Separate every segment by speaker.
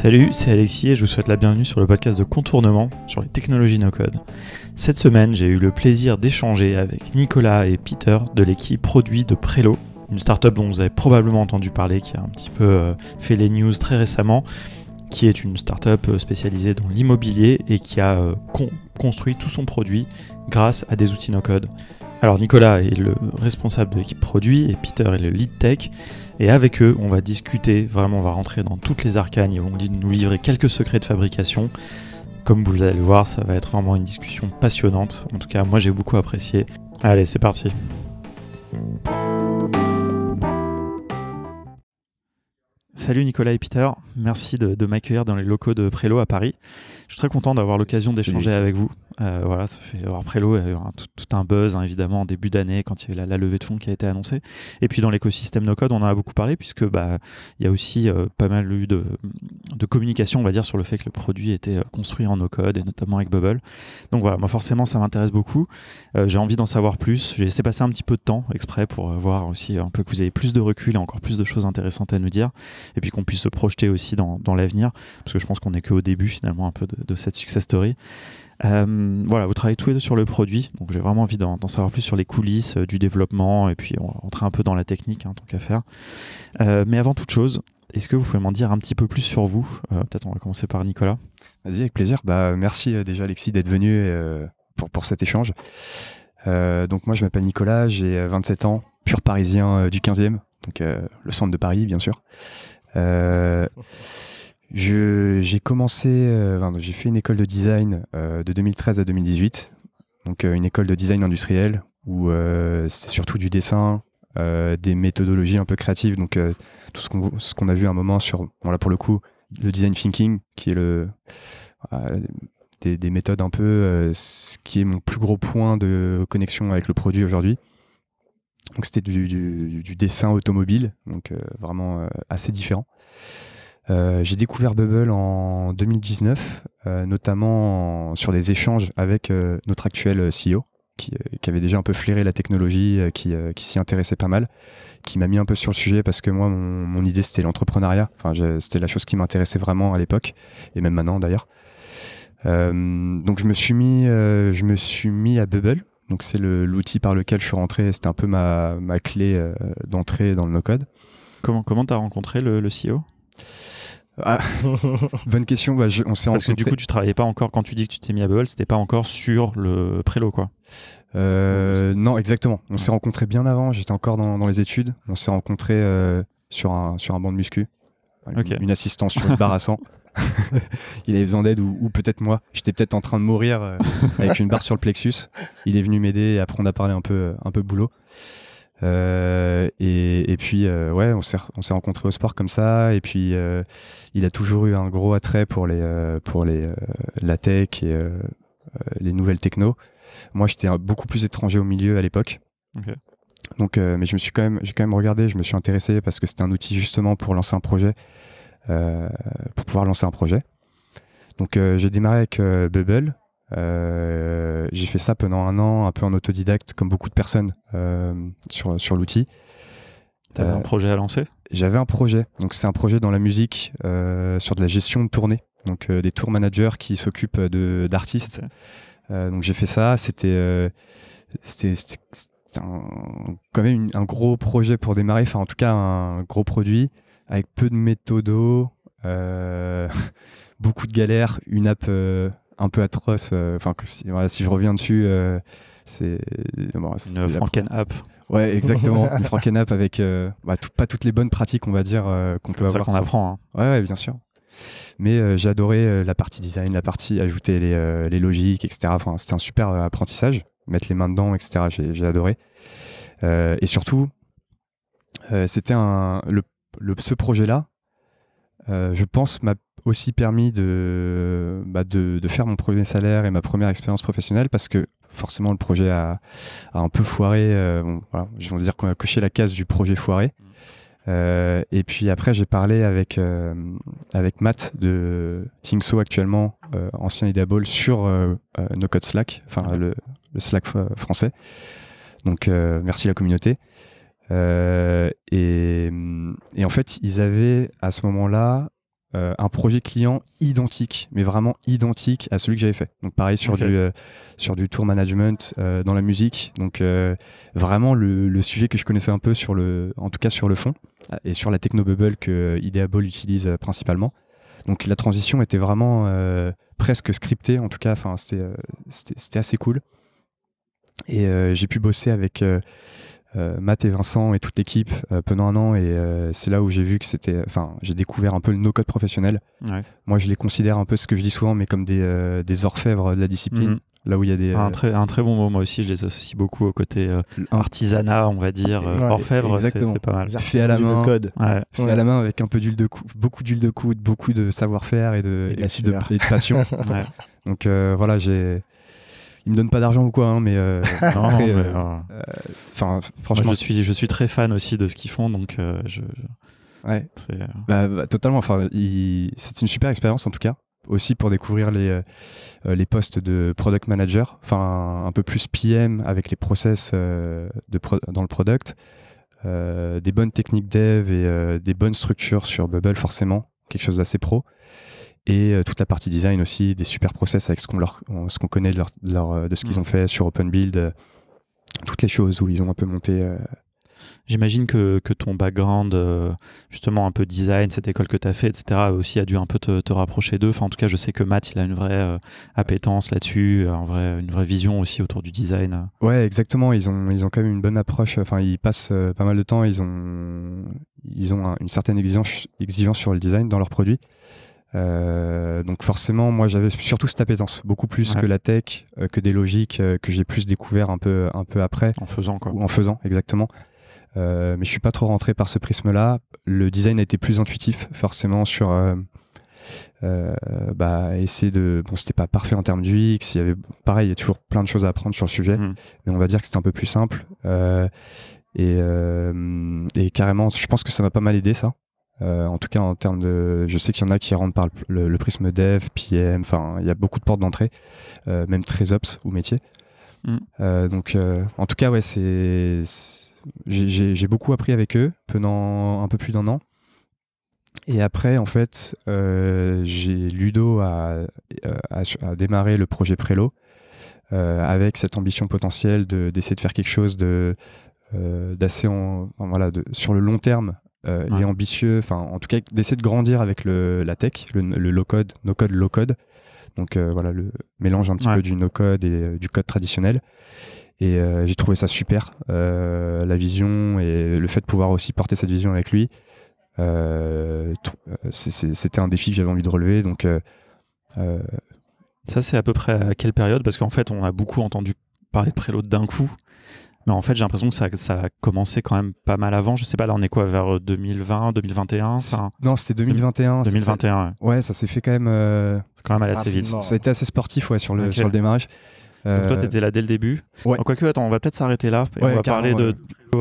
Speaker 1: Salut, c'est Alexis et je vous souhaite la bienvenue sur le podcast de Contournement sur les technologies no-code. Cette semaine, j'ai eu le plaisir d'échanger avec Nicolas et Peter de l'équipe produit de Prelo, une startup dont vous avez probablement entendu parler, qui a un petit peu euh, fait les news très récemment, qui est une startup euh, spécialisée dans l'immobilier et qui a euh, construit tout son produit grâce à des outils no-code. Alors Nicolas est le responsable de l'équipe produit et Peter est le lead tech. Et avec eux, on va discuter, vraiment on va rentrer dans toutes les arcanes, ils vont nous livrer quelques secrets de fabrication. Comme vous allez le voir, ça va être vraiment une discussion passionnante. En tout cas, moi j'ai beaucoup apprécié. Allez, c'est parti. Salut Nicolas et Peter, merci de, m'accueillir dans les locaux de Prélo à Paris. Je suis très content d'avoir l'occasion d'échanger avec vous. Euh, voilà, ça fait alors Prélo a eu tout, un buzz hein, évidemment en début d'année quand il y a eu la, levée de fonds qui a été annoncée. Et puis dans l'écosystème no code, on en a beaucoup parlé puisque bah il y a aussi euh, pas mal eu de, de, communication, on va dire, sur le fait que le produit était euh, construit en no code et notamment avec Bubble. Donc voilà, moi forcément ça m'intéresse beaucoup. J'ai envie d'en savoir plus. J'ai laissé passer un petit peu de temps exprès pour voir aussi un peu que vous avez plus de recul et encore plus de choses intéressantes à nous dire et puis qu'on puisse se projeter aussi dans, dans l'avenir parce que je pense qu'on est qu'au début finalement un peu de, de cette success story. Euh, voilà, vous travaillez tous les deux sur le produit, donc j'ai vraiment envie d'en savoir plus sur les coulisses euh, du développement et puis on rentrer un peu dans la technique hein, tant qu'à faire. Euh, mais avant toute chose, est-ce que vous pouvez m'en dire un petit peu plus sur vous? Peut-être on va commencer par Nicolas.
Speaker 2: Vas-y, avec plaisir. Bah, merci déjà Alexis d'être venu pour, pour cet échange. donc moi je m'appelle Nicolas, j'ai 27 ans, pur parisien du 15e, donc le centre de Paris bien sûr. J'ai commencé, euh, j'ai fait une école de design euh, de 2013 à 2018, donc euh, une école de design industriel où c'est surtout du dessin, des méthodologies un peu créatives, donc tout ce qu'on a vu un moment sur, voilà pour le coup, le design thinking, qui est le des, des, méthodes un peu, ce qui est mon plus gros point de connexion avec le produit aujourd'hui. Donc c'était du, du, du, dessin automobile, donc vraiment assez différent. Euh, j'ai découvert Bubble en 2019, euh, notamment sur des échanges avec euh, notre actuel CEO, qui, avait déjà un peu flairé la technologie, qui, s'y intéressait pas mal, qui m'a mis un peu sur le sujet parce que moi, mon, idée, c'était l'entrepreneuriat. Enfin, c'était la chose qui m'intéressait vraiment à l'époque, et même maintenant d'ailleurs. donc je me suis mis, je me suis mis à Bubble. Donc c'est l'outil par lequel je suis rentré. C'était un peu ma, clé d'entrée dans le no-code.
Speaker 1: Comment comment t'as rencontré le CEO
Speaker 2: ah, bonne question. Bah, on s'est
Speaker 1: Parce que du coup, tu travaillais pas encore quand tu dis que tu t'es mis à Bubble, c'était pas encore sur le prélo, quoi.
Speaker 2: Euh, non, exactement. On s'est rencontrés bien avant. J'étais encore dans, les études. On s'est rencontrés euh, sur un sur un banc de muscu. Une, assistance sur une barre à 100. il avait besoin d'aide ou, peut-être moi. J'étais peut-être en train de mourir euh, avec une barre sur le plexus. Il est venu m'aider et après on a parlé un peu un peu boulot. Euh, et, et, puis, euh, ouais, on s'est, on s'est rencontrés au sport comme ça. Et puis, euh, il a toujours eu un gros attrait pour, les, pour les, la tech et les nouvelles techno. Moi, j'étais beaucoup plus étranger au milieu à l'époque. Donc, mais je me suis quand même, j'ai quand même regardé, je me suis intéressé parce que c'était un outil justement pour lancer un projet, pour pouvoir lancer un projet. Donc, j'ai démarré avec Bubble. Euh, j'ai fait ça pendant un an, un peu en autodidacte, comme beaucoup de personnes euh, sur, sur l'outil.
Speaker 1: Tu avais un euh, projet à lancer?
Speaker 2: J'avais un projet. Donc, c'est un projet dans la musique sur de la gestion de tournée. Donc, des tour managers qui s'occupent d'artistes. donc, j'ai fait ça. C'était c'était quand même un gros projet pour démarrer. Enfin, en tout cas, un gros produit avec peu de méthodos, beaucoup de galères, une app un peu atroce. Euh, enfin, si, si je reviens dessus, euh, c'est
Speaker 1: bon, une Franken app.
Speaker 2: Ouais, exactement. une Franken app avec euh, bah, pas toutes les bonnes pratiques, on va dire, qu'on peut avoir.
Speaker 1: qu'on apprend. Hein.
Speaker 2: Ouais, ouais, bien sûr. Mais j'ai adoré la partie design, la partie ajouter les, les logiques, etc. Enfin, c'était un super apprentissage. Mettre les mains dedans, etc. J'ai adoré. et surtout, c'était un le, ce projet-là euh, je pense, m'a aussi permis de, bah de, de, faire mon premier salaire et ma première expérience professionnelle parce que forcément le projet a, a un peu foiré. Euh, bon, voilà, je vais dire qu'on a coché la case du projet foiré. Mmh. Euh, et puis après, j'ai parlé avec, euh, avec Matt de Tingso actuellement, ancien Ideable, sur No Code Slack, enfin le, le, Slack français. Donc merci la communauté. Euh, et, et, en fait, ils avaient à ce moment-là euh, un projet client identique, mais vraiment identique à celui que j'avais fait. Donc pareil sur, du, euh, sur du tour management euh, dans la musique. Donc vraiment le, sujet que je connaissais un peu sur le, en tout cas sur le fond et sur la technobubble que Ideable utilise principalement. Donc la transition était vraiment presque scriptée, en tout cas, enfin c'était assez cool. Et j'ai pu bosser avec Matt et Vincent et toute l'équipe euh, pendant un an et euh, c'est là où j'ai vu que c'était enfin j'ai découvert un peu le no-code professionnel. Moi je les considère un peu ce que je dis souvent mais comme des, des orfèvres de la discipline mhm. là où il y a des
Speaker 1: un très, un très bon mot. Moi aussi je les associe beaucoup au côté artisanat on va dire orfèvre c'est pas mal.
Speaker 2: Fait à la main. code fait à la main avec un peu d'huile de coude beaucoup d'huile de coude beaucoup de savoir-faire et de,
Speaker 3: et
Speaker 2: de, et de passion. Donc voilà j'ai il me donne pas d'argent ou quoi, hein, mais, euh, euh,
Speaker 1: euh, franchement, je suis, je suis très fan aussi de ce qu'ils font, donc je,
Speaker 2: Ouais, bah, bah, totalement. Enfin, c'est une super expérience en tout cas. Aussi pour découvrir les, les postes de product manager, enfin un peu plus PM avec les process de dans le product, des bonnes techniques dev et des bonnes structures sur Bubble forcément, quelque chose d'assez pro et euh, toute la partie design aussi, des super process avec ce qu'on leur, ce qu'on connaît de, leur, euh, de ce qu'ils mm. ont fait sur Open Build, euh, toutes les choses où ils ont un peu monté.
Speaker 1: J'imagine que, que, ton background, justement un peu design, cette école que tu as fait, etc., aussi a dû un peu te, te rapprocher d'eux. Enfin, en tout cas, je sais que Matt, il a une vraie appétence là-dessus, un vrai, une vraie vision aussi autour du design.
Speaker 2: Ouais, exactement. Ils ont, ils ont quand même une bonne approche. Enfin, ils passent pas mal de temps. Ils ont, ils ont une certaine exigence, exigence sur le design dans leurs produits. Euh, donc forcément, moi j'avais surtout cette appétence, beaucoup plus que la tech, euh, que des logiques euh, que j'ai plus découvert un peu, un peu après.
Speaker 1: En faisant quoi.
Speaker 2: en faisant, exactement. mais je suis pas trop rentré par ce prisme-là. Le design a été plus intuitif, forcément, sur bah, essayer de. Bon, c'était pas parfait en termes du X, il y avait pareil, il y a toujours plein de choses à apprendre sur le sujet, mmh. mais on va dire que c'était un peu plus simple. et, et carrément, je pense que ça m'a pas mal aidé ça. Euh, en tout cas, en termes de, je sais qu'il y en a qui rentrent par le, prisme dev, PM. Enfin, il y a beaucoup de portes d'entrée, euh, même très ops ou métier. Mm. Euh, donc, en tout cas, ouais, c'est, j'ai beaucoup appris avec eux pendant un peu plus d'un an. Et après, en fait, j'ai Ludo à, à, démarrer le projet Prélo avec cette ambition potentielle d'essayer de, faire quelque chose de d'assez voilà, sur le long terme euh, et ambitieux, enfin en tout cas d'essayer de grandir avec le, la tech, le, low code, no code, low code. Donc euh, voilà le mélange un petit peu du no code et euh, du code traditionnel. Et j'ai trouvé ça super, la vision et le fait de pouvoir aussi porter cette vision avec lui. C'était un défi que j'avais envie de relever. Donc
Speaker 1: ça c'est à peu près à quelle période? Parce qu'en fait on a beaucoup entendu parler de Preload d'un coup. Mais en fait, j'ai l'impression que ça, ça, a commencé quand même pas mal avant. Je sais pas, là, on est quoi, vers 2020, 2021
Speaker 2: Non, c'était 2021.
Speaker 1: 2021,
Speaker 2: ouais. ça s'est fait quand même. Euh,
Speaker 1: c'est quand même assez vite.
Speaker 2: Ça a été assez sportif, ouais, sur le, sur le démarrage.
Speaker 1: Donc toi, euh, tu étais là dès le début. Ouais. Quoique, attends, on va peut-être s'arrêter là. on va parler de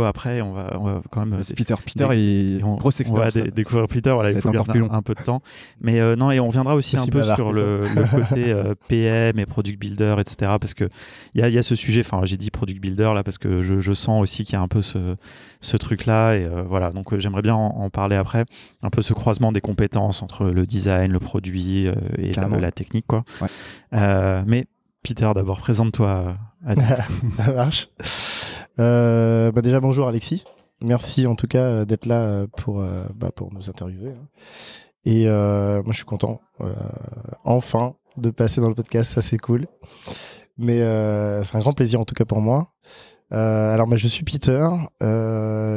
Speaker 1: après. On va, on va quand même.
Speaker 2: Peter. Peter
Speaker 1: on,
Speaker 2: grosse
Speaker 1: expérience. On va découvrir Peter. Voilà, il faut garder un, un, peu de temps. Mais euh, non, et on viendra aussi un peu sur le, côté euh, PM et product builder, etc. Parce que il y a, y a, ce sujet. Enfin, j'ai dit product builder là parce que je, je sens aussi qu'il y a un peu ce, ce truc-là. Et voilà, donc j'aimerais bien en, parler après. Un peu ce croisement des compétences entre le design, le produit et la, la, technique, quoi. mais Peter, d'abord, présente-toi.
Speaker 3: Ça marche. Euh, bah déjà, bonjour Alexis. Merci en tout cas euh, d'être là euh, pour, bah, pour nous interviewer. Hein. Et moi, je suis content, enfin, de passer dans le podcast. Ça, c'est cool. Mais c'est un grand plaisir en tout cas pour moi. alors, bah, je suis Peter.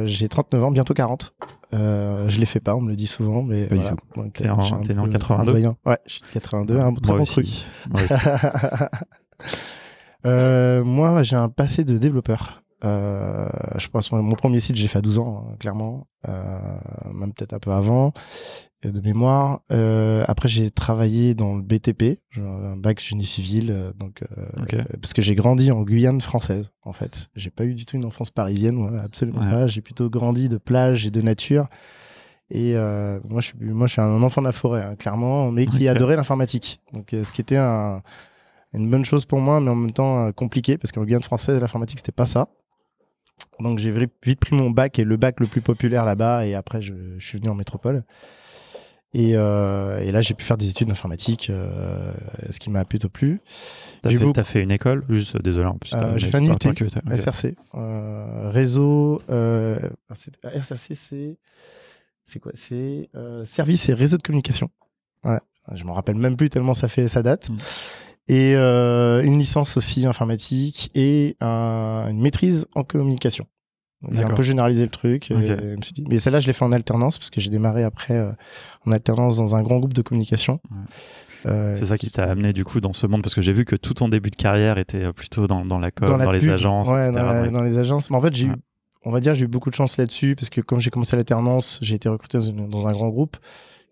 Speaker 3: J'ai 39 ans, bientôt 40. je les fais pas, on me le dit souvent, mais
Speaker 1: voilà. T'es en, en, 82
Speaker 3: Ouais, je suis 82, un très bon truc. Euh, moi, j'ai un passé de développeur. Euh, je pense mon premier site, j'ai fait à 12 ans, hein, clairement, euh, même peut-être un peu avant, de mémoire. après, j'ai travaillé dans le BTP, un bac génie civil, donc parce que j'ai grandi en Guyane française, en fait. J'ai pas eu du tout une enfance parisienne, absolument pas. J'ai plutôt grandi de plage et de nature. Et moi, je suis, moi, je suis un enfant de la forêt, hein, clairement, mais qui adorait l'informatique. Donc, ce qui était un, une bonne chose pour moi, mais en même temps euh, compliqué parce qu'en Guyane française, l'informatique, c'était pas ça. Donc j'ai vite pris mon bac et le bac le plus populaire là-bas, et après je, suis venu en métropole. Et, euh, et là, j'ai pu faire des études d'informatique, euh, ce qui m'a plutôt plu.
Speaker 1: T'as fait,
Speaker 3: beaucoup-
Speaker 1: fait une école? Juste, désolé. En plus,
Speaker 3: Euh, j'ai fait un
Speaker 1: que ok.
Speaker 3: SRC. Réseau. C'est- SRC, c'est. C'est quoi? C'est service et réseau de communication. Voilà. Je m'en rappelle même plus tellement ça fait ça date.
Speaker 1: Mm.
Speaker 3: Et euh, une licence aussi informatique et un- une maîtrise en communication. J'ai un peu généralisé le truc. et mais celle-là, je l'ai fait en alternance parce que j'ai démarré après euh, en alternance dans un grand groupe de communication.
Speaker 1: Ouais.
Speaker 3: Euh,
Speaker 1: C'est ça qui t'a amené du coup dans ce monde parce que j'ai vu que tout ton début de carrière était plutôt dans, dans la com, dans,
Speaker 3: la
Speaker 1: les agences,
Speaker 3: Ouais,
Speaker 1: etc.
Speaker 3: dans, la- dans les agences. Mais en fait, j'ai
Speaker 1: Ouais.
Speaker 3: eu, on va dire, j'ai eu beaucoup de chance là-dessus parce que comme j'ai commencé l'alternance, j'ai été recruté dans, dans un grand groupe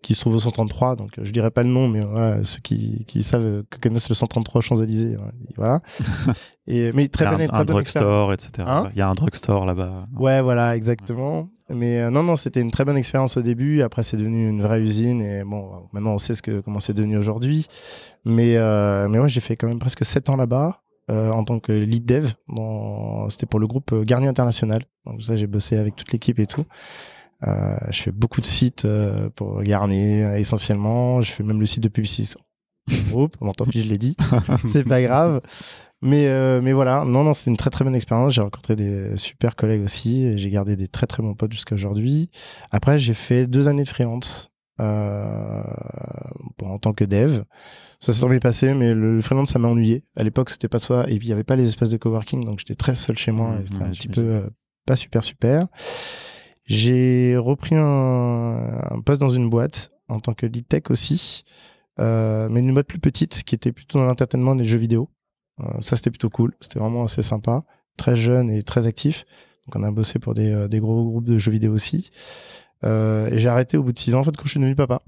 Speaker 3: qui se trouve au 133. Donc, euh, je dirais pas le nom, mais voilà, ceux qui, qui savent, que connaissent le 133 Champs-Élysées. ouais, Voilà. Et, mais très
Speaker 1: Il y a
Speaker 3: bonne,
Speaker 1: un,
Speaker 3: très
Speaker 1: un
Speaker 3: bonne
Speaker 1: drugstore, etc.
Speaker 3: Hein
Speaker 1: Il y a un drugstore là-bas.
Speaker 3: Ouais, voilà, exactement. Mais euh, non, non, c'était une très bonne expérience au début. Après, c'est devenu une vraie usine. Et bon, maintenant, on sait ce que, comment c'est devenu aujourd'hui. Mais, euh, mais ouais, j'ai fait quand même presque 7 ans là-bas euh, en tant que lead dev. C'était pour le groupe Garnier International. Donc, ça, j'ai bossé avec toute l'équipe et tout. Euh, je fais beaucoup de sites euh, pour Garnier, euh, essentiellement. Je fais même le site de publicité du groupe. Bon, tant pis, je l'ai dit. c'est pas grave. Mais, euh, mais voilà, non, non, c'était une très très bonne expérience. J'ai rencontré des super collègues aussi. J'ai gardé des très très bons potes jusqu'à aujourd'hui. Après, j'ai fait deux années de freelance euh, bon, en tant que dev. Ça s'est bien passé, mais le, freelance, ça m'a ennuyé. À l'époque, c'était pas ça. Et puis, il n'y avait pas les espaces de coworking, donc j'étais très seul chez moi.
Speaker 1: Mmh,
Speaker 3: et c'était
Speaker 1: ouais,
Speaker 3: un petit peu euh, pas super super. J'ai repris un, poste dans une boîte en tant que lead tech aussi, euh, mais une boîte plus petite qui était plutôt dans l'entertainment les jeux vidéo. Euh, ça, c'était plutôt cool. C'était vraiment assez sympa. Très jeune et très actif. Donc, on a bossé pour des, euh, des gros groupes de jeux vidéo aussi. Et j'ai arrêté au bout de six ans, en fait, quand je suis devenu papa.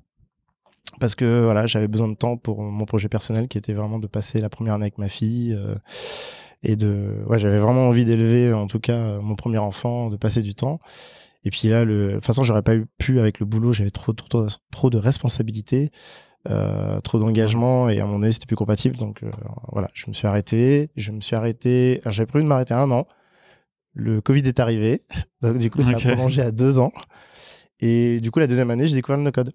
Speaker 3: Parce que voilà, j'avais besoin de temps pour mon projet personnel qui était vraiment de passer la première année avec ma fille. et de. J'avais vraiment envie d'élever, en tout cas, mon premier enfant, de passer du temps. Et puis là, le... de toute façon, j'aurais pas pu avec le boulot, j'avais trop, trop, trop, trop de responsabilités, euh, trop d'engagement, et à mon avis, c'était plus compatible. Donc euh, voilà, je me suis arrêté. Je me suis arrêté. J'avais prévu de m'arrêter un an. Le Covid est arrivé. Donc du coup, ça
Speaker 1: Ok.
Speaker 3: a prolongé à deux ans. Et du coup, la deuxième année, j'ai découvert le no-code.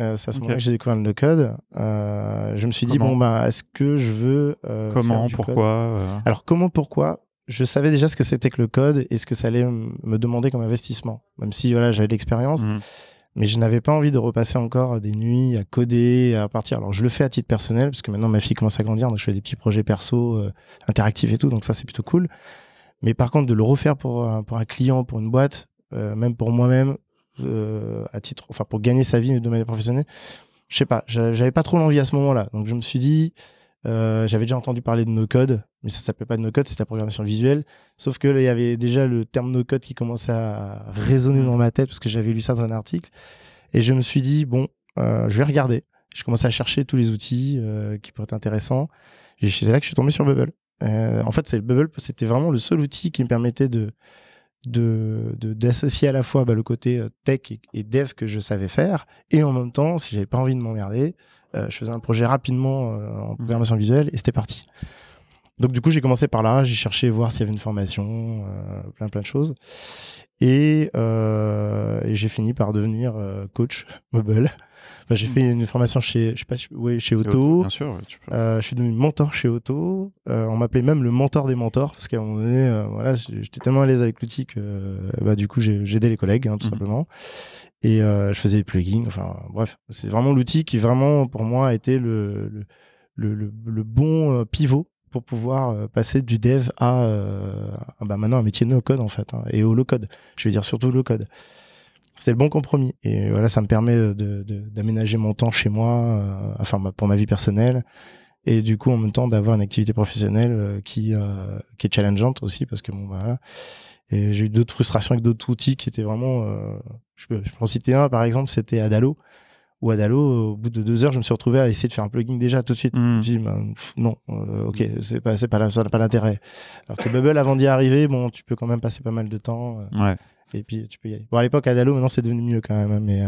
Speaker 3: Euh, c'est à ce moment-là que j'ai découvert le no-code. Euh, je me suis dit, bon, bah, est-ce que je veux. euh, faire
Speaker 1: Comment
Speaker 3: du code?
Speaker 1: Pourquoi
Speaker 3: alors comment, pourquoi? Je savais déjà ce que c'était que le code et ce que ça allait me demander comme investissement. Même si voilà, j'avais l'expérience,
Speaker 1: hmm.
Speaker 3: mais je n'avais pas envie de repasser encore des nuits à coder, à partir. Alors je le fais à titre personnel parce que maintenant ma fille commence à grandir, donc je fais des petits projets perso, euh, interactifs et tout, donc ça c'est plutôt cool. Mais par contre de le refaire pour un, pour un client, pour une boîte, euh, même pour moi-même, euh, à titre, enfin pour gagner sa vie de manière professionnelle, je sais pas, j'a- j'avais pas trop l'envie à ce moment-là. Donc je me suis dit, euh, j'avais déjà entendu parler de no-code, mais ça s'appelait pas de no-code, c'était la programmation visuelle. Sauf que là, il y avait déjà le terme no-code qui commençait à résonner dans ma tête parce que j'avais lu ça dans un article. Et je me suis dit, bon, euh, je vais regarder. Je commençais à chercher tous les outils euh, qui pourraient être intéressants. Et c'est là que je suis tombé sur Bubble. En fait, c'est Bubble, c'était vraiment le seul outil qui me permettait de de de- d'associer à la fois bah, le côté tech et, et dev que je savais faire et en même temps si j'avais pas envie de m'emmerder je faisais un projet rapidement euh, en programmation visuelle et c'était parti donc du coup j'ai commencé par là j'ai cherché voir s'il y avait une formation euh, plein plein de choses et, euh, et j'ai fini par devenir euh, coach mobile Enfin, j'ai fait une formation chez je sais pas ouais, chez Auto
Speaker 1: Bien sûr, ouais, tu peux.
Speaker 3: euh, je suis devenu mentor chez Auto. Euh, on m'appelait même le mentor des mentors parce qu'à un moment donné, euh, voilà, j'étais tellement à l'aise avec l'outil que euh, bah, du coup, j'ai aidé les collègues, hein, tout
Speaker 1: Mhm.
Speaker 3: simplement. Et euh, je faisais des plugins. Enfin, bref, c'est vraiment l'outil qui vraiment, pour moi, a été le, le, le, le- bon euh, pivot pour pouvoir euh, passer du dev à, euh, bah, maintenant un métier no code en fait hein, et au low code. Je veux dire surtout low code. C'est le bon compromis. Et voilà, ça me permet d'aménager mon temps chez moi, euh, enfin pour ma vie personnelle, et du coup en même temps d'avoir une activité professionnelle euh, qui qui est challengeante aussi parce que bon bah, voilà. Et j'ai eu d'autres frustrations avec d'autres outils qui étaient vraiment. euh, je, peux, je peux en citer un par exemple, c'était Adalo. Ou Adalo, au bout de deux heures, je me suis retrouvé à essayer de faire un plugin déjà tout de suite.
Speaker 1: Hmm.
Speaker 3: Je me suis dit, bah, non, euh, ok, c'est pas, c'est pas, là, ça n'a pas d'intérêt. Alors que Bubble, avant d'y arriver, bon, tu peux quand même passer pas mal de temps. euh,
Speaker 1: Ouais.
Speaker 3: et puis tu peux y aller. Bon, à l'époque, Adalo, maintenant c'est devenu mieux quand même. hein, Mais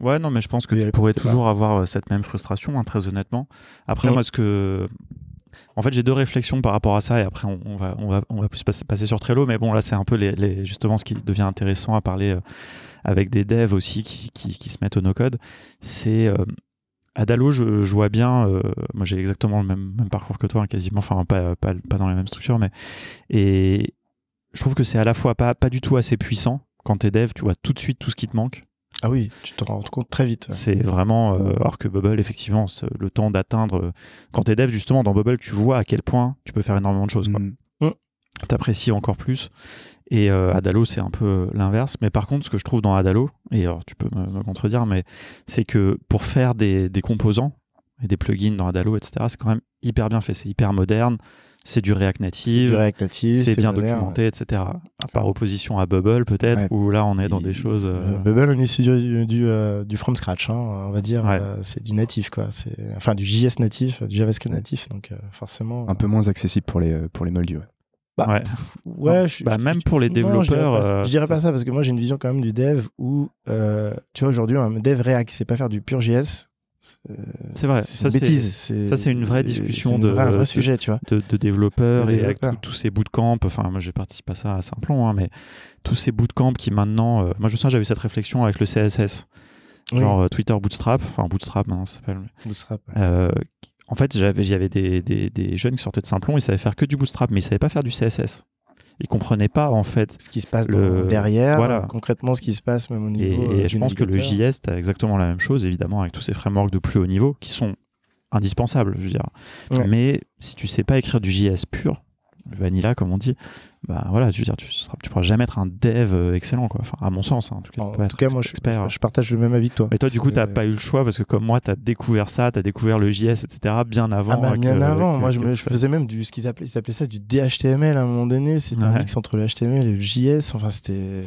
Speaker 1: Ouais, non, mais je pense que tu pourrais toujours avoir cette même frustration, hein, très honnêtement. Après,
Speaker 3: Ouais.
Speaker 1: moi, ce que. En fait, j'ai deux réflexions par rapport à ça et après on, va, on, va, on va plus passer, sur Trello. Mais bon, là, c'est un peu justement ce qui devient intéressant à parler euh, avec des devs aussi qui, se mettent au no-code. C'est euh, à Dalo, je, vois bien, euh, moi j'ai exactement le même, même, parcours que toi, hein, quasiment, enfin pas, dans les mêmes structures, mais et je trouve que c'est à la fois pas, pas du tout assez puissant. Quand tu es dev, tu vois tout de suite tout ce qui te manque.
Speaker 3: Ah oui, tu te rends compte très vite.
Speaker 1: C'est vraiment. Euh, alors que Bubble, effectivement, le temps d'atteindre. Euh, quand tu es dev, justement, dans Bubble, tu vois à quel point tu peux faire énormément de choses. Mm. Mm. Tu apprécies encore plus. Et euh, Adalo, c'est un peu l'inverse. Mais par contre, ce que je trouve dans Adalo, et alors tu peux me, contredire, mais c'est que pour faire des, des, composants et des plugins dans Adalo, etc., c'est quand même hyper bien fait. C'est hyper moderne c'est du React Native, c'est bien documenté, etc. Par opposition à Bubble, peut-être, où là on est dans des choses. Euh,
Speaker 3: euh, Bubble, on est sur du, euh, du, from scratch, hein, on va dire. c'est du natif, quoi. Enfin, du JS natif, du JavaScript natif, donc forcément.
Speaker 2: Un peu moins accessible pour les, pour les moldus,
Speaker 1: Bah, ouais, bah, même pour les développeurs.
Speaker 3: je, dirais pas, ça parce que moi j'ai une vision quand même du dev où, tu vois, aujourd'hui, un dev React qui sait pas faire du pur JS,
Speaker 1: c'est vrai,
Speaker 3: ça c'est bêtise.
Speaker 1: Ça c'est une vraie discussion de,
Speaker 3: vrai sujet, tu vois.
Speaker 1: de, développeurs et avec tous ces bootcamps. Enfin, moi j'ai participé à ça à Simplon, hein, mais tous ces bootcamps qui maintenant. Euh, moi je sens j'avais cette réflexion avec le CSS, genre euh, Twitter Bootstrap, enfin Bootstrap, hein, ça s'appelle.
Speaker 3: Bootstrap.
Speaker 1: Euh, en fait, j'avais, des, des, des, jeunes qui sortaient de Simplon, ils savaient faire que du Bootstrap, mais ils savaient pas faire du CSS ils comprenaient pas en fait
Speaker 3: ce qui se passe derrière, concrètement ce qui se passe même au niveau.
Speaker 1: Et, euh, je pense que le JS a exactement la même chose, évidemment, avec tous ces frameworks de plus haut niveau qui sont indispensables, je veux dire. Mais si tu sais pas écrire du JS pur, vanilla comme on dit, bah voilà, tu veux dire, tu, tu pourras jamais être un dev euh, excellent, quoi. Enfin, à mon sens, hein, en tout cas.
Speaker 3: En, tout cas, moi, je, je, partage le même avis que toi.
Speaker 1: Mais toi, du coup, t'as pas eu le choix parce que comme moi, tu as découvert ça, tu as découvert le JS, etc. bien avant. Ah
Speaker 3: bah, bien avant. moi, je, me, faisais même du ce qu'ils appelaient, ils appelaient ça du DHTML à un moment donné. C'était un mix entre le HTML et le JS. Enfin, c'était.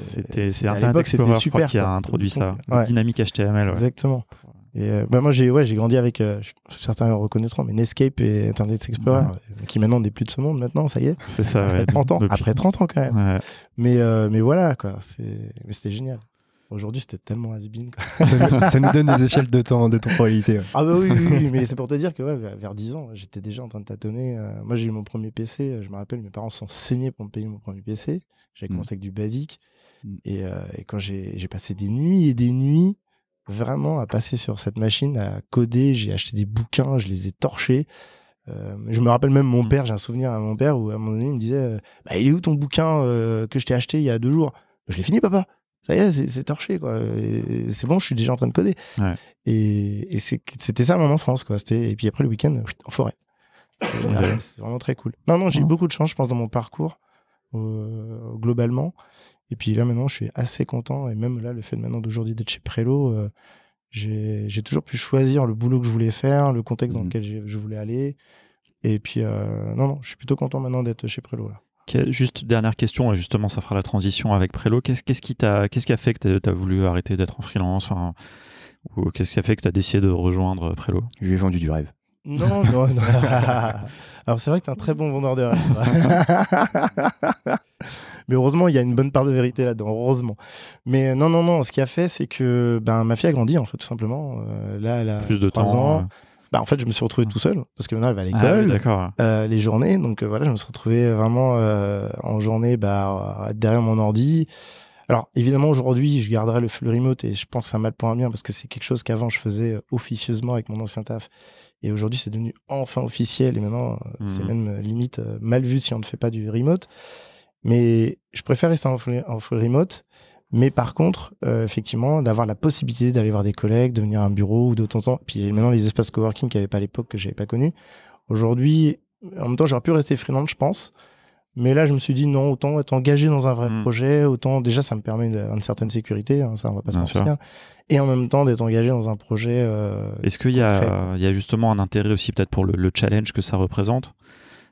Speaker 1: C'était à l'époque, c'était super. qui a introduit ça. Dynamique HTML.
Speaker 3: Exactement. Et euh, bah moi j'ai ouais j'ai grandi avec euh, certains le reconnaîtront mais Netscape et Internet Explorer qui maintenant n'est plus de ce monde maintenant ça y est.
Speaker 1: C'est ça.
Speaker 3: Après 30 ans. Après 30 ans quand même. Mais euh, mais voilà quoi c'est mais c'était génial. Aujourd'hui, c'était tellement has-been.
Speaker 2: ça nous donne des échelles de temps, de temporalité.
Speaker 3: Ah bah oui, oui, mais c'est pour te dire que ouais, vers 10 ans, j'étais déjà en train de tâtonner. moi, j'ai eu mon premier PC. Je me rappelle, mes parents sont saignés pour me payer mon premier PC. J'avais mm. commencé avec du basique. Mm. Et, et, quand j'ai passé des nuits et des nuits vraiment à passer sur cette machine, à coder. J'ai acheté des bouquins, je les ai torchés. Euh, je me rappelle même mon mmh. père, j'ai un souvenir à mon père où à un moment donné il me disait euh, bah, Il est où ton bouquin euh, que je t'ai acheté il y a deux jours? Je l'ai fini, papa. Ça y est, c'est torché, quoi. C'est bon, je suis déjà en train de coder. Et, c'était ça mon enfance, quoi. Et puis après le week-end, en forêt. C'est vraiment très cool. Non, non, j'ai eu beaucoup de chance, je pense, dans mon parcours, globalement. Et puis là, maintenant, je suis assez content. Et même là, le fait de maintenant d'aujourd'hui d'être chez Prelo, euh, j'ai toujours pu choisir le boulot que je voulais faire, le contexte dans mmh. lequel je voulais aller. Et puis, euh, non, non, je suis plutôt content maintenant d'être chez Prelo. Là.
Speaker 1: Juste dernière question, et justement, ça fera la transition avec Prelo. Qu'est-ce qui, qu'est-ce qui a fait que tu as, voulu arrêter d'être en freelance Ou qu'est-ce qui a fait que tu as décidé de rejoindre Prelo
Speaker 2: Je lui ai vendu du rêve.
Speaker 3: Non, non, non. Alors, c'est vrai que tu es un très bon vendeur de rêve. Mais heureusement, il y a une bonne part de vérité là-dedans, heureusement. Mais non, non, non, ce qui a fait, c'est que ben, ma fille a grandi, en fait, tout simplement. Euh, là, elle a
Speaker 1: plus de temps. Ans.
Speaker 3: Bah, en fait, je me suis retrouvé tout seul parce que maintenant elle va à ah l'école, euh, les journées. Donc euh, voilà, je me suis retrouvé vraiment en journée bah, derrière mon ordi. Alors évidemment, aujourd'hui, je garderai le full remote et je pense que c'est un mal pour un bien parce que c'est quelque chose qu'avant je faisais officieusement avec mon ancien taf. Et aujourd'hui, c'est devenu enfin officiel et maintenant, c'est mmh. même limite mal vu si on ne fait pas du remote. Mais je préfère rester en full, remote. Mais par contre, euh, effectivement, d'avoir la possibilité d'aller voir des collègues, de venir à un bureau ou de temps en temps. Puis maintenant, les espaces coworking qu'il n'y avait pas à l'époque, que j'avais pas connu. Aujourd'hui, en même temps, j'aurais pu rester freelance, je pense. Mais là, je me suis dit non, autant être engagé dans un vrai hmm. projet, autant déjà, ça me permet une certaine sécurité, hein, ça, on va pas se mentir. Et en même temps, d'être engagé dans un projet. Euh,
Speaker 1: Est-ce qu'il y, a, y a justement un intérêt aussi, peut-être, pour le challenge que ça représente?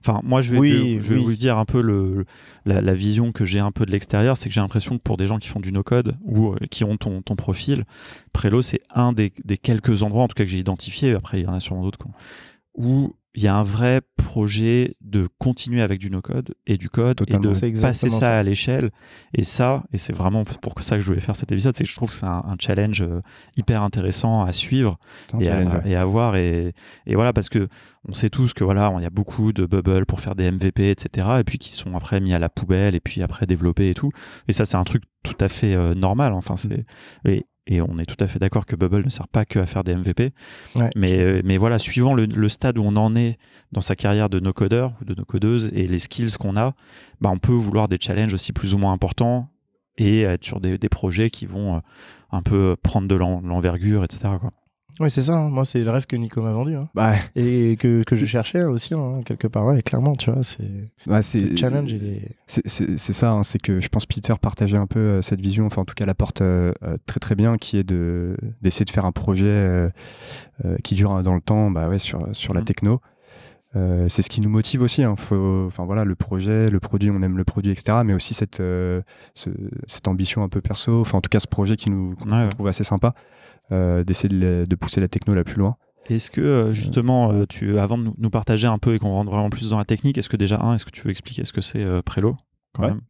Speaker 1: Enfin, moi, je vais, je vais vous dire un peu le, la, vision que j'ai un peu de l'extérieur, c'est que j'ai l'impression que pour des gens qui font du no-code ou euh, qui ont ton, ton profil, Prelo, c'est un des, des, quelques endroits, en tout cas que j'ai identifié, après il y en a sûrement d'autres, où il y a un vrai projet de continuer avec du no-code et du code et de passer ça, à l'échelle. Et ça, et c'est vraiment pour ça que je voulais faire cet épisode, c'est que je trouve que c'est un, challenge euh, hyper intéressant à suivre et, à, voir. Et, voilà, parce que on sait tous que voilà, il y a beaucoup de bubbles pour faire des MVP, etc. Et puis qui sont après mis à la poubelle et puis après développés et tout. Et ça, c'est un truc tout à fait euh, normal. Enfin, c'est et, et on est tout à fait d'accord que Bubble ne sert pas que à faire des MVP. Mais, euh, mais voilà, suivant le, stade où on en est dans sa carrière de no-codeur ou de no-codeuse et les skills qu'on a, bah on peut vouloir des challenges aussi plus ou moins importants et être sur des, des projets qui vont euh, un peu prendre de l'envergure, etc. Quoi.
Speaker 3: Oui, c'est ça. Hein. Moi, c'est le rêve que Nico m'a vendu. Hein. Bah, et que, que je cherchais aussi, hein, quelque part. Ouais, clairement, tu vois, c'est
Speaker 2: bah, le challenge. C'est ça. c'est que je pense Peter partageait un peu euh, cette vision, enfin, en tout cas, la porte euh, euh, très très bien, qui est d'essayer de, faire un projet qui dure dans le temps bah, ouais, sur, sur la mmh. techno. C'est ce qui nous motive aussi. enfin voilà, le projet, le produit, on aime le produit, etc. Mais aussi cette, cette ambition un peu perso. Enfin, en tout cas, ce projet qui nous trouve assez sympa. Euh, d'essayer de, pousser la techno la plus loin.
Speaker 1: Est-ce que euh, justement, euh, tu, avant de nous partager un peu et qu'on rentre vraiment plus dans la technique, est-ce que déjà, un, est-ce que tu veux expliquer ce que c'est Prélo?
Speaker 2: Quand même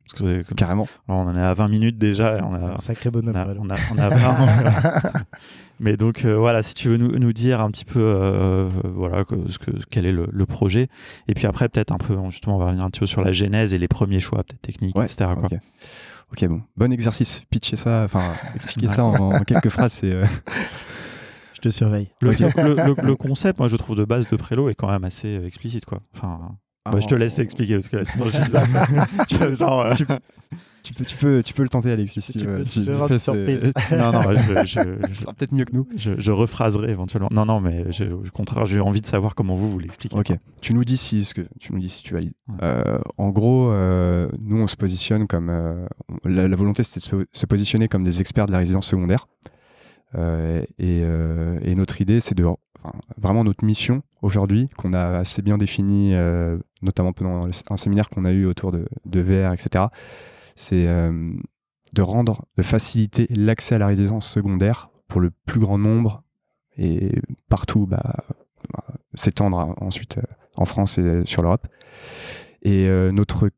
Speaker 2: Carrément.
Speaker 1: on en est à 20 minutes déjà.
Speaker 3: On a, un sacré bonhomme.
Speaker 1: On a, on a, Mais donc voilà, si tu veux nous, nous dire un petit peu voilà ce que quel est le, projet, et puis après peut-être un peu justement on va revenir un petit peu sur la genèse et les premiers choix peut-être techniques, etc. Quoi.
Speaker 2: Ok, bon, bon exercice. Pitcher ça, enfin, expliquer ça en, quelques phrases, c'est. Euh,
Speaker 3: je te surveille.
Speaker 1: Le, concept, moi, je trouve de base de Prélo est quand même assez euh, explicite, quoi. Enfin, ah, je te laisse expliquer parce que là, sinon,
Speaker 2: je genre, euh, tu, peux, tu, peux, tu peux le tenter, Alexis, si tu, veux.
Speaker 3: Tu peux surprise.
Speaker 1: non, non, je, je,
Speaker 2: peut-être mieux que nous.
Speaker 1: Je, rephraserai éventuellement. Non, non, mais au contraire, j'ai envie de savoir comment vous vous l'expliquez.
Speaker 2: Ok. Tu nous dis si ce que tu nous dis si tu valides. Euh, en gros, euh, nous on se positionne comme euh, la, volonté, c'était de se, positionner comme des experts de la résidence secondaire. Et, et, notre idée, c'est de vraiment notre mission aujourd'hui, qu'on a assez bien définie, notamment pendant un séminaire qu'on a eu autour de, VR, etc c'est euh, de rendre, de faciliter l'accès à la résidence secondaire pour le plus grand nombre et partout bah, bah, s'étendre ensuite euh, en France et sur l'Europe. Et euh, notre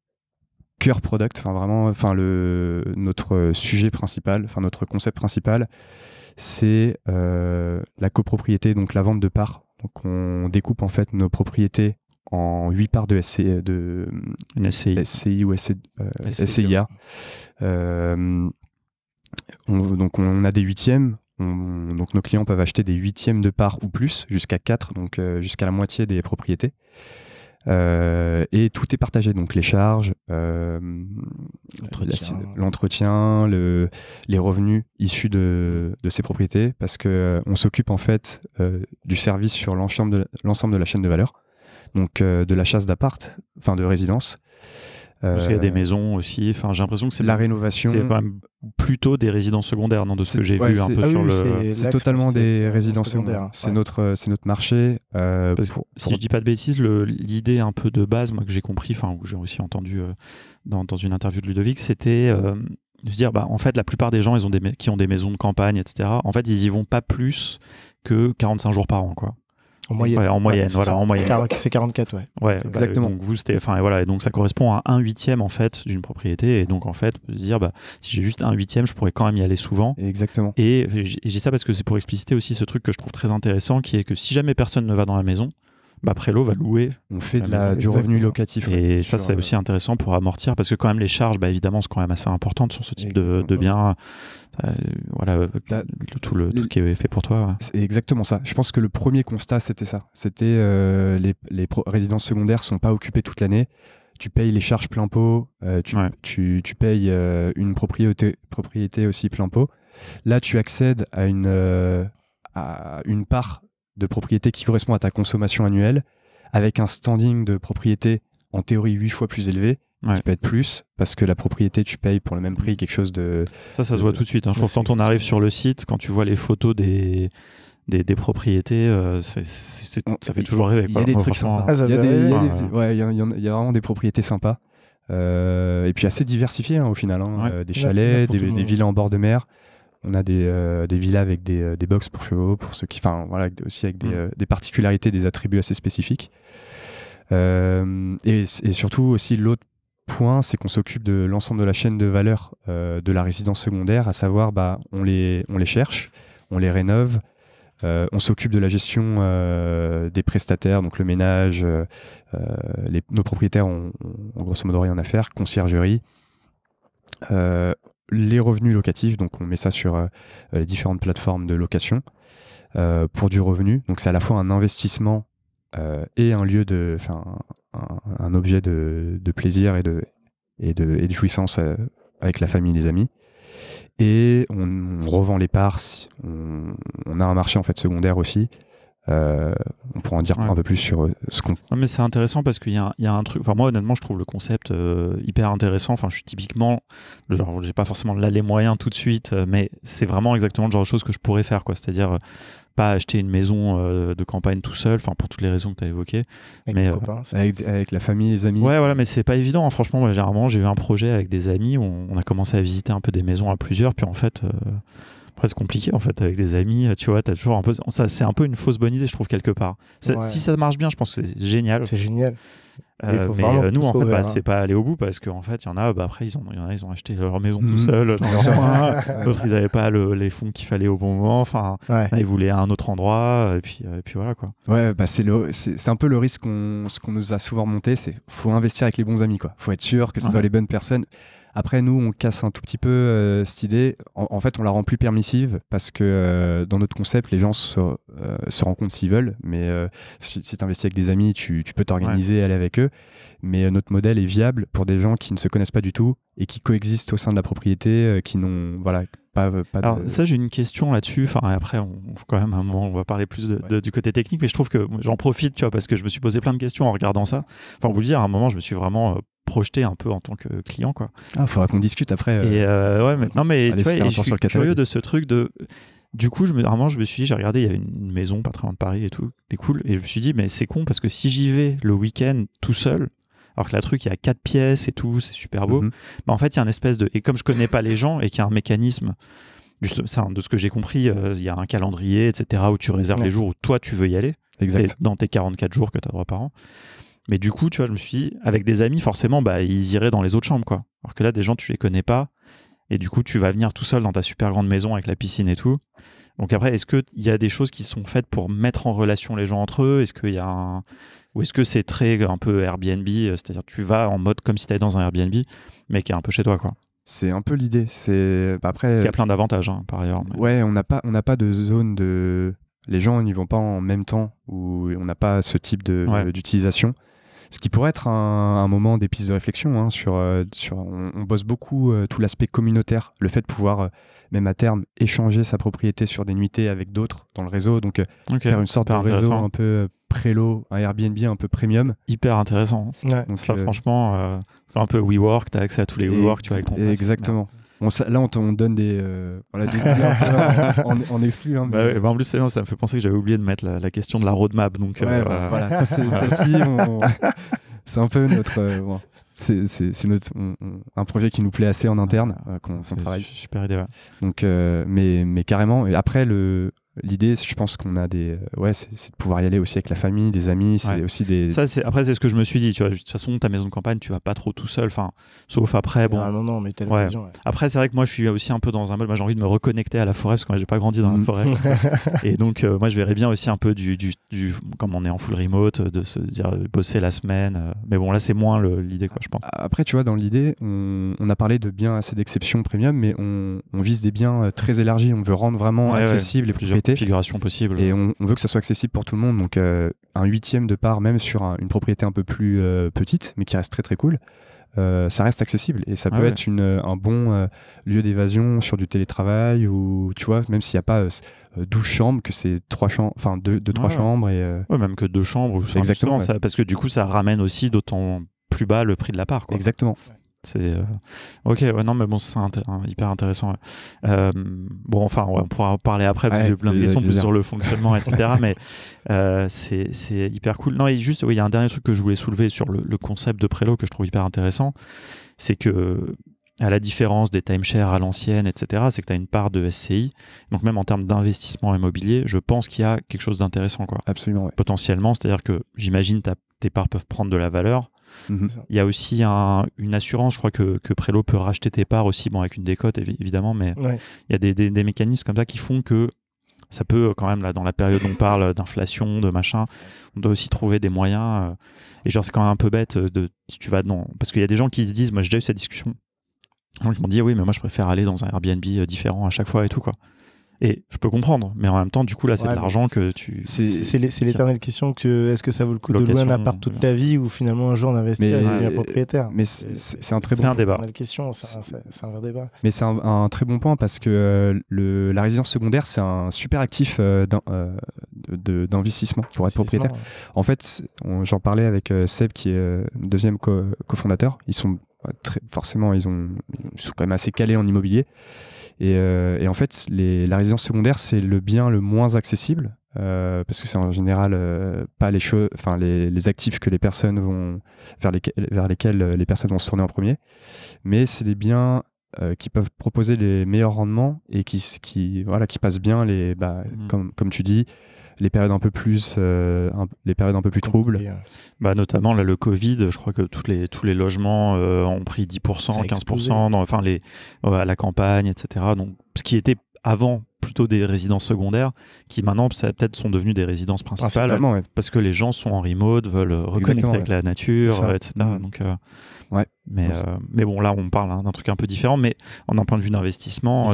Speaker 2: cœur product, enfin vraiment, enfin le notre sujet principal, enfin notre concept principal, c'est la copropriété, donc la vente de parts. Donc on découpe en fait nos propriétés en 8 parts de, SCI, de
Speaker 1: Une
Speaker 2: SCI. ou SCIA. Euh, euh, donc on a des huitièmes. donc nos clients peuvent acheter des huitièmes de parts ou plus, jusqu'à 4, donc euh, jusqu'à la moitié des propriétés. Et tout est partagé, donc les charges, l'entretien, le, les revenus issus de, de, ces propriétés, parce qu'on on s'occupe en fait du service sur l'ensemble de, de la chaîne de valeur donc euh, de la chasse d'appart, enfin de résidence.
Speaker 1: Parce qu'il y a des euh, maisons aussi. Enfin, j'ai l'impression que c'est
Speaker 2: la rénovation.
Speaker 1: C'est quand même plutôt des résidences secondaires, non, de ce que j'ai vu un peu
Speaker 2: ah
Speaker 1: sur le.
Speaker 2: C'est totalement des résidences secondaires. C'est notre, c'est notre marché.
Speaker 1: Euh, si je dis pas de bêtises, l'idée un peu de base, moi que j'ai compris, enfin, que j'ai aussi entendu dans, dans, une interview de Ludovic, c'était de se dire, bah, en fait, la plupart des gens, ils ont des qui ont des maisons de campagne, etc. En fait, ils y vont pas plus que 45 jours par an, quoi.
Speaker 3: En moyenne.
Speaker 1: en moyenne, voilà, en moyenne.
Speaker 3: C'est 44, ouais.
Speaker 1: Ouais, exactement. donc vous, c'était, enfin, voilà, et donc ça correspond à un huitième en fait d'une propriété, et donc en fait, se dire, bah, si j'ai juste un huitième, je pourrais quand même y aller souvent.
Speaker 2: Exactement.
Speaker 1: Et j'ai ça parce que c'est pour expliciter aussi ce truc que je trouve très intéressant, qui est que si jamais personne ne va dans la maison, bah, Prélo va louer.
Speaker 2: On fait de la, du revenu locatif.
Speaker 1: Et ça, c'est aussi intéressant pour amortir parce que quand même les charges, bah, évidemment, sont quand même assez importantes sur ce type de, de biens. Euh, voilà, tout, le, tout qui est fait pour toi.
Speaker 2: C'est exactement ça. Je pense que le premier constat, c'était ça. C'était euh, les, les résidences secondaires sont pas occupées toute l'année. Tu payes les charges plein pot, euh, tu, tu, tu, payes une propriété, propriété aussi plein pot. Là, tu accèdes à une, à une part de propriété qui correspond à ta consommation annuelle, avec un standing de propriété en théorie 8 fois plus élevé, qui peut être plus, parce que la propriété, tu payes pour le même prix quelque chose de...
Speaker 1: Ça, ça se voit tout de suite. Hein. Je pense quand on arrive sur le site, quand tu vois les photos des... Des, des, propriétés, euh, ça fait toujours rêver.
Speaker 2: Il y a des trucs sympas. il, y a vraiment des propriétés sympas. Euh, et puis assez diversifiées hein, au final. Hein. Euh, des chalets, des, des, villas en bord de mer. On a des, euh, des villas avec des, euh, des box pour chevaux, pour ceux qui, enfin voilà, aussi avec des, mm. euh, des, particularités, des attributs assez spécifiques. Euh, et, surtout aussi l'autre point, c'est qu'on s'occupe de l'ensemble de la chaîne de valeur de la résidence secondaire, à savoir bah, on, les, on les cherche, on les rénove, on s'occupe de la gestion des prestataires, donc le ménage, nos propriétaires ont, ont, grosso modo rien à faire, conciergerie, les revenus locatifs, donc on met ça sur euh, les différentes plateformes de location euh, pour du revenu. Donc c'est à la fois un investissement euh, et un lieu de, enfin un, objet de, plaisir et de, jouissance avec la famille et les amis. Et on, revend les parts, on, on, a un marché en fait secondaire aussi euh, on pourra en dire un peu plus sur euh, ce qu'on.
Speaker 1: Non, mais c'est intéressant parce qu'il y, y, a un truc. Enfin, moi, honnêtement, je trouve le concept euh, hyper intéressant. Enfin, je suis typiquement. Genre, j'ai pas forcément là les moyens tout de suite, mais c'est vraiment exactement le genre de choses que je pourrais faire, quoi. C'est-à-dire pas acheter une maison de campagne tout seul, enfin pour toutes les raisons que tu as évoquées.
Speaker 2: Avec, mais, avec, la famille, les amis.
Speaker 1: Ouais, voilà, mais c'est pas évident. Hein. Franchement, moi, généralement, j'ai eu un projet avec des amis où on, a commencé à visiter un peu des maisons à plusieurs, puis en fait, c'est compliqué en fait avec des amis tu vois as toujours un peu ça c'est un peu une fausse bonne idée je trouve quelque part. Si ça marche bien je pense que c'est génial.
Speaker 3: C'est génial.
Speaker 1: Euh, mais euh, nous en fait bah, hein. c'est pas aller au bout parce qu'en fait il y en a bah, après ils ont y en a ils ont acheté leur maison tout mhm. seuls d'autres ils avaient pas les fonds qu'il fallait au bon moment. Enfin ils voulaient un autre endroit et puis et puis voilà quoi.
Speaker 2: Ouais bah c'est c'est un peu le risque qu'on ce qu'on nous a souvent monté c'est faut investir avec les bons amis quoi. Faut être sûr que ce soit les bonnes personnes après, nous, on casse un tout petit peu euh, cette idée. En, fait, on la rend plus permissive parce que euh, dans notre concept, les gens se, euh, se rendent compte s'ils veulent. Mais si, tu investis avec des amis, tu, peux t'organiser, aller avec eux. Mais notre modèle est viable pour des gens qui ne se connaissent pas du tout et qui coexistent au sein de la propriété, qui n'ont voilà, pas, pas
Speaker 1: Alors, ça, j'ai une question là-dessus. Enfin, après, on, quand même un moment, on va parler plus du côté technique, mais je trouve que j'en profite, tu vois, parce que je me suis posé plein de questions en regardant ça. Enfin, vous le dire, à un moment, je me suis vraiment projeté un peu en tant que client quoi.
Speaker 2: Ah, faudra qu'on discute après.
Speaker 1: Euh, et euh, ouais, mais non mais tu vois, je suis curieux de ce truc de du coup, je me, vraiment, je me suis dit, j'ai regardé, il y a une maison pas très loin de Paris et tout, c'est cool. Et je me suis dit, mais c'est con parce que si j'y vais le week-end tout seul, alors que la truc, il y a quatre pièces et tout, c'est super beau, bah, en fait, il y a un espèce de. Et comme je connais pas les gens et qu'il y a un mécanisme, juste, ça, de ce que j'ai compris, euh, il y a un calendrier, etc., où tu réserves les jours où toi tu veux y aller.
Speaker 2: Exact.
Speaker 1: Dans tes 44 jours que tu as droit par an. Mais du coup, tu vois, je me suis dit, avec des amis, forcément, bah, ils iraient dans les autres chambres, quoi. Alors que là, des gens, tu les connais pas. Et du coup, tu vas venir tout seul dans ta super grande maison avec la piscine et tout. Donc après, est-ce qu'il y a des choses qui sont faites pour mettre en relation les gens entre eux? Est-ce qu'il y a un... Ou est-ce que c'est très un peu Airbnb C'est-à-dire tu vas en mode comme si tu étais dans un Airbnb, mais qui est un peu chez toi, quoi?
Speaker 2: C'est un peu l'idée. C'est bah, après.
Speaker 1: Il y a plein d'avantages, hein, par ailleurs.
Speaker 2: Ouais, on n'a pas, on n'a pas de zone de. Les gens n'y vont pas en même temps ou on n'a pas ce type de d'utilisation. Ce qui pourrait être un, moment des pistes de réflexion hein, sur, euh, sur on, bosse beaucoup euh, tout l'aspect communautaire, le fait de pouvoir euh, même à terme échanger sa propriété sur des nuitées avec d'autres dans le réseau, donc faire une sorte de réseau un peu prélo, un Airbnb un peu premium.
Speaker 1: Hyper intéressant.
Speaker 3: Ouais.
Speaker 1: Donc, franchement, un peu WeWork, tu as accès à tous les WeWork, tu vois, avec ton
Speaker 2: Exactement là, on, donne des, euh, voilà, des en, exclu. Hein,
Speaker 1: bah bah en plus, ça me fait penser que j'avais oublié de mettre la, question de la roadmap. Donc,
Speaker 2: euh, voilà. ça, c'est, c'est un peu notre. Euh, c'est, notre un projet qui nous plaît assez en interne, qu'on, travaille.
Speaker 1: Super idée.
Speaker 2: Donc, mais, mais carrément. Et après, le, L'idée, je pense qu'on a des. Euh, ouais, c'est de pouvoir y aller aussi avec la famille, des amis. C'est aussi des.
Speaker 1: Ça, c'est après, c'est ce que je me suis dit. Tu vois, de toute façon, ta maison de campagne, tu vas pas trop tout seul. Enfin, sauf après. Bon.
Speaker 3: non, non, mais
Speaker 1: ouais. Après, c'est vrai que moi, je suis aussi un peu dans un mode. Moi, j'ai envie de me reconnecter à la forêt parce que moi, j'ai pas grandi dans la mm. forêt. et donc, euh, moi, je verrais bien aussi un peu du, du, du, Comme on est en full remote, de se dire bosser la semaine. Euh. Mais bon, là, c'est moins l'idée, quoi, je pense.
Speaker 2: Après, tu vois, dans l'idée, on, on, a parlé de biens assez d'exception premium, mais on, on, vise des biens très élargis. On veut rendre vraiment accessibles les
Speaker 1: plusieurs configurations possibles
Speaker 2: et on, veut que ça soit accessible pour tout le monde. Donc euh, un huitième de part, même sur une propriété un peu plus euh, petite, mais qui reste très très cool. Euh, ça reste accessible. Et ça ah peut être une, un bon lieu d'évasion sur du télétravail ou tu vois même s'il n'y a pas 12 chambres que c'est trois chambres enfin deux, deux trois chambres et
Speaker 1: ouais, même que deux chambres exactement ça, parce que du coup ça ramène aussi d'autant plus bas le prix de la part quoi.
Speaker 2: exactement
Speaker 1: c'est euh, ok, ouais, non, mais bon, c'est hyper intéressant. Euh, bon, enfin, on pourra en parler après, parce que j'ai plein de questions plus sur le fonctionnement, etc. mais euh, c'est hyper cool. Non, et juste, il y a un dernier truc que je voulais soulever sur le, concept de prélo que je trouve hyper intéressant. C'est que à la différence des timeshares à l'ancienne, etc., c'est que tu as une part de SCI. Donc même en termes d'investissement immobilier, je pense qu'il y a quelque chose d'intéressant. quoi.
Speaker 2: Absolument, ouais.
Speaker 1: Potentiellement, c'est-à-dire que j'imagine que tes parts peuvent prendre de la valeur.
Speaker 2: Mhm.
Speaker 1: Il y a aussi un- une assurance, je crois que, que Prélo peut racheter tes parts aussi, bon, avec une décote évi- évidemment, mais
Speaker 3: Ouais.
Speaker 1: il y a des, des- des mécanismes comme ça qui font que ça peut quand même, là, dans la période où on parle d'inflation, de machin, on doit aussi trouver des moyens. euh, et genre, c'est quand même un peu bête de, si tu vas dans. Parce qu'il y a des gens qui se disent, moi j'ai déjà eu cette discussion, qui m'ont dit, oui, mais moi je préfère aller dans un Airbnb euh, différent à chaque fois et tout, quoi. Et je peux comprendre, mais en même temps, du coup, là, c'est
Speaker 3: Ouais,
Speaker 1: de l'argent que tu.
Speaker 3: C'est c'est l'é- c'est l'éternelle question que est-ce que ça vaut le coup de louer un appart toute
Speaker 1: euh,
Speaker 3: ta vie ou finalement un jour d'investir et devenir
Speaker 2: Ouais,
Speaker 3: propriétaire?
Speaker 2: mais c'est- un très bon
Speaker 1: un débat.
Speaker 3: Question, c'est un- vrai débat.
Speaker 2: Mais c'est un, un très bon point parce que euh, le, la résidence secondaire, c'est un super actif euh, euh, d'investissement pour être propriétaire. En fait, j'en parlais avec euh, Seb, qui est euh, le deuxième co- cofondateur. Ils sont euh, très, forcément, ils, ont, ils sont quand même assez calés en immobilier. Et, euh, et en fait, les, la résidence secondaire, c'est le bien le moins accessible. euh, parce que c'est en général euh, pas les, choses, enfin les, les actifs que les personnes vont vers lesquels, vers lesquels les personnes vont se tourner en premier, mais c'est les biens euh, qui peuvent proposer les meilleurs rendements et qui, qui, voilà, qui passent bien les, bah, comme, comme tu dis, les périodes un peu plus, euh, un- les périodes un peu plus troubles.
Speaker 1: Bah, notamment là, le Covid, je crois que toutes les, tous les logements euh, ont pris 10%,
Speaker 3: Ça a explosé.
Speaker 1: 15%, dans, enfin les, à la campagne, etc. Donc, ce qui était avant plutôt des résidences secondaires, qui maintenant peut-être sont devenues des résidences principales,
Speaker 2: ouais.
Speaker 1: parce que les gens sont en remote, veulent reconnecter avec la nature, etc.
Speaker 2: Mhm.
Speaker 1: Donc, euh,
Speaker 2: Ouais.
Speaker 1: mais, euh, mais bon, là, on parle hein, d'un truc un peu différent, mais en un point de vue d'investissement,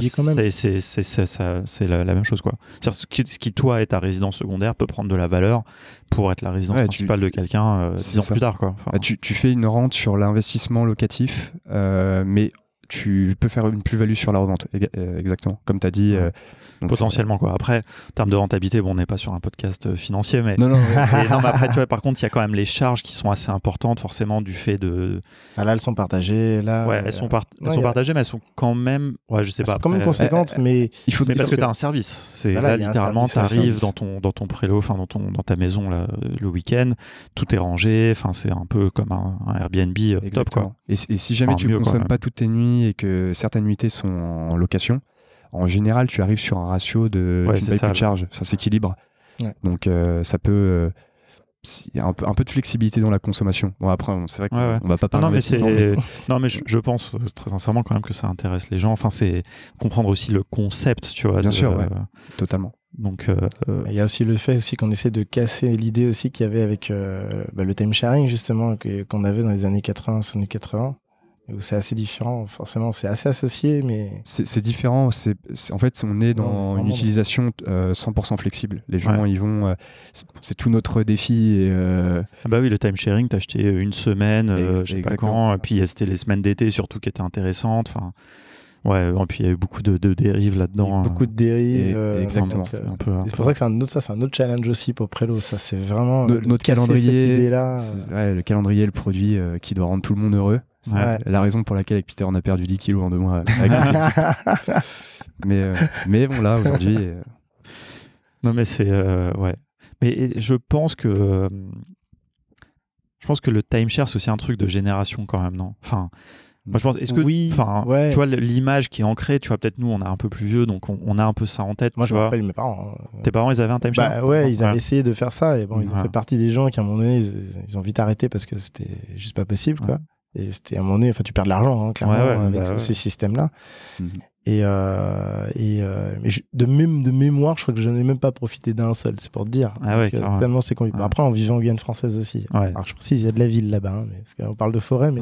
Speaker 1: c'est- la, la même chose. quoi. Ce qui, ce qui, toi, est ta résidence secondaire peut prendre de la valeur pour être la résidence
Speaker 2: tu-
Speaker 1: principale de quelqu'un euh,
Speaker 2: c'est
Speaker 1: dix ans
Speaker 2: ça.
Speaker 1: plus tard. Quoi. Enfin,
Speaker 2: Bah, tu, tu fais une rente sur l'investissement locatif, euh, mais tu peux faire une plus-value sur la revente. Euh, Exactement. Comme tu as dit.
Speaker 1: Ouais.
Speaker 2: euh, donc
Speaker 1: potentiellement quoi. Après, en termes de rentabilité, bon, on n'est pas sur un podcast euh, financier, mais,
Speaker 2: Non, non,
Speaker 1: mais non, mais après, tu vois, par contre, il y a quand même les charges qui sont assez importantes, forcément, du fait de.
Speaker 3: ah, là, elles sont partagées. Là,
Speaker 1: Ouais,
Speaker 3: euh,
Speaker 1: elles sont, part- elles
Speaker 3: ouais,
Speaker 1: sont
Speaker 3: a-
Speaker 1: partagées, mais elles sont quand même. Ouais, je sais
Speaker 3: elles
Speaker 1: pas.
Speaker 3: sont quand même conséquentes,
Speaker 2: euh,
Speaker 3: mais
Speaker 2: il faut
Speaker 1: Mais parce que
Speaker 3: que-
Speaker 1: tu as un service. C'est
Speaker 3: Voilà,
Speaker 1: là, littéralement, tu arrives dans ton, dans ton prélo, enfin, dans, ton, dans ta maison là, le week-end, tout est rangé, enfin, c'est un peu comme un, un Airbnb euh, top, quoi.
Speaker 2: Et, si- et si jamais
Speaker 1: Enfin,
Speaker 2: tu ne consommes
Speaker 1: même.
Speaker 2: pas toutes tes nuits et que certaines nuitées sont en location, en général, tu arrives sur un ratio de
Speaker 1: Ouais,
Speaker 2: tu
Speaker 1: ça,
Speaker 2: de charge. Ça s'équilibre.
Speaker 3: Ouais.
Speaker 2: Donc, euh, ça peut. il y a un peu, de flexibilité dans la consommation. Bon, après, c'est vrai qu'on
Speaker 1: Ouais,
Speaker 2: va pas
Speaker 1: Non,
Speaker 2: parler
Speaker 1: non, mais
Speaker 2: d'investissement,
Speaker 1: c'est. non, mais je, je pense euh, très sincèrement quand même que ça intéresse les gens. Enfin, c'est comprendre aussi le concept, tu vois.
Speaker 2: Bien
Speaker 1: de-
Speaker 2: sûr, ouais. totalement.
Speaker 1: Donc, euh,
Speaker 3: il y a aussi le fait aussi qu'on essaie de casser l'idée aussi qu'il y avait avec euh, bah, le time sharing justement que- qu'on avait dans les années 80, années 80, où c'est assez différent. Forcément, c'est assez associé, mais
Speaker 2: C'est différent. C'est en fait, on est dans
Speaker 3: Non,
Speaker 2: une utilisation euh, 100% flexible. Les gens,
Speaker 1: Ouais.
Speaker 2: ils vont. euh, c'est- tout notre défi. Et, euh,
Speaker 1: ah bah oui, le time sharing, t'as acheté une semaine, euh, je sais pas quand, et puis euh, c'était les semaines d'été surtout qui étaient intéressantes. Enfin, ouais, et puis il y a eu beaucoup de, de dérives là-dedans.
Speaker 3: beaucoup de dérives.
Speaker 2: Et-
Speaker 3: euh,
Speaker 2: exactement.
Speaker 3: euh,
Speaker 1: C'est
Speaker 3: pour ça que c'est un autre, ça, c'est un autre challenge aussi pour Prelo. Ça, c'est vraiment
Speaker 2: No-
Speaker 3: euh,
Speaker 2: notre calendrier,
Speaker 3: Cette idée-là.
Speaker 2: ouais, le calendrier, le produit euh, qui doit rendre tout le monde heureux. C'est
Speaker 3: Ouais.
Speaker 2: la raison pour laquelle avec Peter on a perdu 10 kilos en deux mois. avec- mais, euh, mais bon là aujourd'hui, euh,
Speaker 1: Non, mais c'est. euh, ouais. Mais je pense que. je pense que le timeshare, c'est aussi un truc de génération quand même, non? Enfin. Moi, je pense. Est-ce que.
Speaker 3: Oui,
Speaker 1: Enfin,
Speaker 3: ouais.
Speaker 1: tu vois, l'image qui est ancrée, tu vois, peut-être nous, on est un peu plus vieux, donc on, on a un peu ça en tête.
Speaker 3: Moi,
Speaker 1: tu
Speaker 3: je me
Speaker 1: vois.
Speaker 3: rappelle mes parents. hein.
Speaker 1: Tes parents, ils avaient un timeshare?
Speaker 3: Bah ouais, ils avaient
Speaker 1: Ouais.
Speaker 3: essayé de faire ça et bon, ils ont
Speaker 1: Ouais.
Speaker 3: fait partie des gens qui à un moment donné, ils, ils ont vite arrêté parce que c'était juste pas possible, quoi. Et c'était à un moment donné, enfin, tu perds de l'argent, hein, clairement,
Speaker 1: Ouais, ouais,
Speaker 3: avec
Speaker 1: bah
Speaker 3: ce,
Speaker 1: ouais.
Speaker 3: ce système-là.
Speaker 2: Mhm.
Speaker 3: Et, euh, et euh, mais je- de même de mémoire, je crois que je n'ai même pas profité d'un seul, c'est pour te dire.
Speaker 1: Ah
Speaker 3: Donc, euh, tellement c'est compliqué. Après, on vivait en Guyane française aussi. Alors, je précise, il y a de la ville là-bas, hein, parce qu'on parle de forêt, mais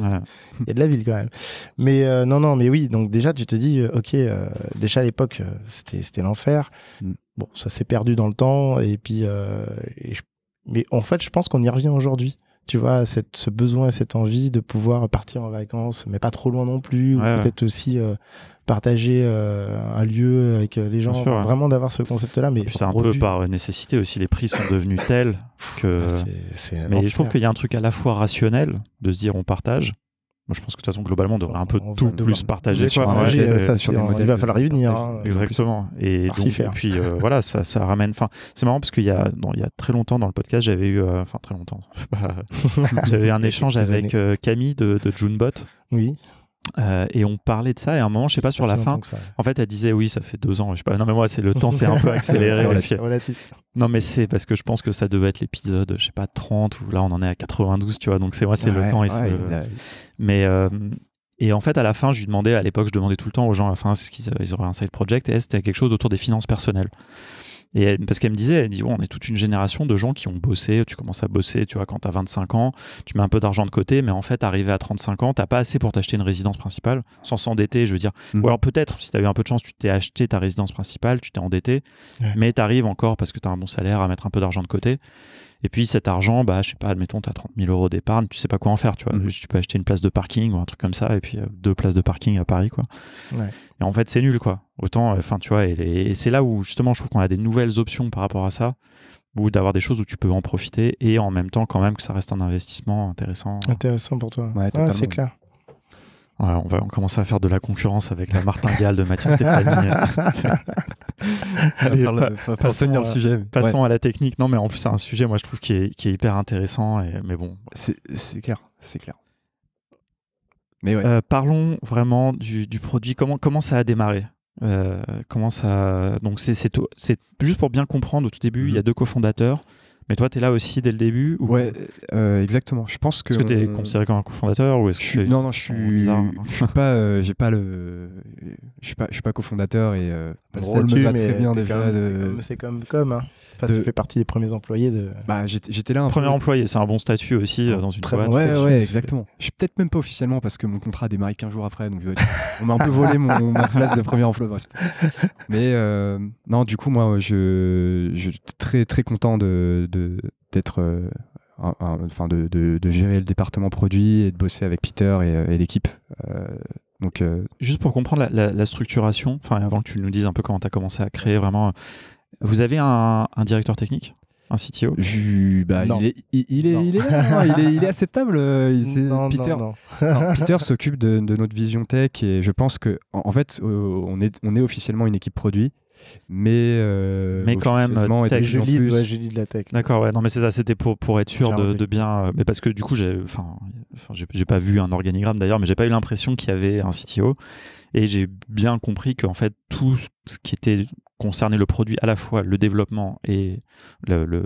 Speaker 3: il y a de la ville quand même. Mais euh, non, non, mais oui, donc déjà, tu te dis, euh, ok, déjà à l'époque, c'était c'était l'enfer.
Speaker 2: Mm.
Speaker 3: Bon, ça s'est perdu dans le temps, et puis, et je- mais en fait, je pense qu'on y revient aujourd'hui. Tu vois, cette, ce besoin, cette envie de pouvoir partir en vacances, mais pas trop loin non plus, ou
Speaker 1: ouais.
Speaker 3: peut-être aussi euh, partager euh, un lieu avec euh, les gens,
Speaker 1: Bien sûr, ouais.
Speaker 3: vraiment d'avoir ce concept-là. Mais
Speaker 1: c'est un peu par nécessité aussi. Les prix sont devenus tels que.
Speaker 3: Ah, c'est
Speaker 1: Mais je trouve qu'il y a un truc à la fois rationnel de se dire on partage. Moi, je pense que de toute façon, globalement, on devrait un peu
Speaker 3: On
Speaker 1: tout plus partager.
Speaker 3: sur un projet,
Speaker 1: c'est-
Speaker 3: euh, ça,
Speaker 2: sur
Speaker 3: c'est-
Speaker 2: des
Speaker 3: on- il va falloir y venir. hein.
Speaker 1: Exactement. Et, donc, puis euh, voilà, ça, ça ramène. Enfin, c'est marrant parce qu'il y a, il y a très longtemps dans le podcast, j'avais eu, euh, enfin très longtemps, j'avais un échange avec Camille de, de Junebot
Speaker 3: Oui.
Speaker 1: Euh, et on parlait de ça, et à un moment, je sais pas, sur la fin, en fait, elle disait oui, ça fait deux ans. Je sais pas, non, mais moi, c'est le temps, c'est un peu accéléré.
Speaker 3: relatif.
Speaker 1: Non, mais c'est parce que je pense que ça devait être l'épisode, je sais pas, 30, ou là, on en est à 92, tu vois. Donc, c'est moi, c'est le temps. Et Mais. Euh, et en fait, à la fin, je lui demandais, à l'époque, je demandais tout le temps aux gens, à la fin, est-ce qu'ils auraient un side project, et c'était quelque chose autour des finances personnelles. Et parce qu'elle me disait, elle dit, on est toute une génération de gens qui ont bossé, tu commences à bosser, tu vois, quand tu as 25 ans, tu mets un peu d'argent de côté, mais en fait, arrivé à 35 ans, t'as pas assez pour t'acheter une résidence principale, sans s'endetter, je veux dire. Mmh. Ou alors peut-être, si tu as eu un peu de chance, tu t'es acheté ta résidence principale, tu t'es endetté, mais tu arrives encore, parce que tu as un bon salaire, à mettre un peu d'argent de côté. Et puis cet argent, bah, je sais pas, admettons, tu as 30 000 euros d'épargne, tu sais pas quoi en faire, tu vois. Mhm. Tu peux acheter une place de parking ou un truc comme ça, et puis euh, deux places de parking à Paris, quoi. Et en fait, c'est nul, quoi. Autant, euh, enfin, tu vois, et, c'est là où justement, je trouve qu'on a des nouvelles options par rapport à ça, ou d'avoir des choses où tu peux en profiter, et en même temps, quand même, que ça reste un investissement intéressant.
Speaker 3: Intéressant pour toi.
Speaker 2: Ouais,
Speaker 3: c'est clair.
Speaker 1: On va commencer à faire de la concurrence avec la martingale de Mathieu Stéphanie.
Speaker 2: Allez, passons, le sujet.
Speaker 1: Passons à la technique. Non, mais en plus, c'est un sujet, moi, je trouve, qui est, qui est hyper intéressant. Et, mais bon.
Speaker 2: C'est clair, c'est clair.
Speaker 1: Mais ouais. Euh, parlons vraiment du, du, produit. Comment, comment ça a démarré? Euh, comment ça donc c'est juste pour bien comprendre au tout début il y a mhm. deux cofondateurs mais toi, tu es là aussi dès le début
Speaker 2: ou... Ouais, euh, exactement. Je pense que.
Speaker 1: Est-ce que tu es considéré comme un cofondateur ou est-ce que
Speaker 2: Non, non, je suis. je suis pas. Euh, j'ai pas le. Je suis pas. Je suis pas cofondateur et. Euh,
Speaker 3: le statut, mais très bien déjà. C'est comme comme. Hein. Enfin, Tu fais partie des premiers employés de.
Speaker 2: Bah, j'étais là. Un
Speaker 1: Premier employé, c'est un bon statut aussi dans une
Speaker 2: très boîte. Bon ouais, ouais, exactement. Je suis peut-être même pas officiellement parce que mon contrat a démarré 15 jours après, donc on m'a un peu volé mon, ma place de premier emploi. Mais non, du coup, moi, je, je suis très très content de d'être euh, enfin de, de, gérer le département produit et de bosser avec Peter et, et l'équipe. Euh, donc, euh,
Speaker 1: Juste pour comprendre la, structuration, enfin avant que tu nous dises un peu comment tu as commencé à créer vraiment, vous avez un, un directeur technique? Un CTO
Speaker 2: bah, il, est, il, est, il, est là, il, est, il, est, à cette table. Peter, Peter s'occupe de, de, notre vision tech et je pense que en, fait, on, est, on est officiellement une équipe produit mais euh,
Speaker 1: mais quand même
Speaker 3: tech, je, lis, de la tech.
Speaker 1: D'accord ouais non mais c'est ça c'était pour pour être sûr de, de, bien euh, mais parce que du coup j'ai enfin j'ai pas vu un organigramme d'ailleurs mais j'ai pas eu l'impression qu'il y avait un CTO et j'ai bien compris qu'en fait tout ce qui était concerné le produit à la fois le développement et le, le,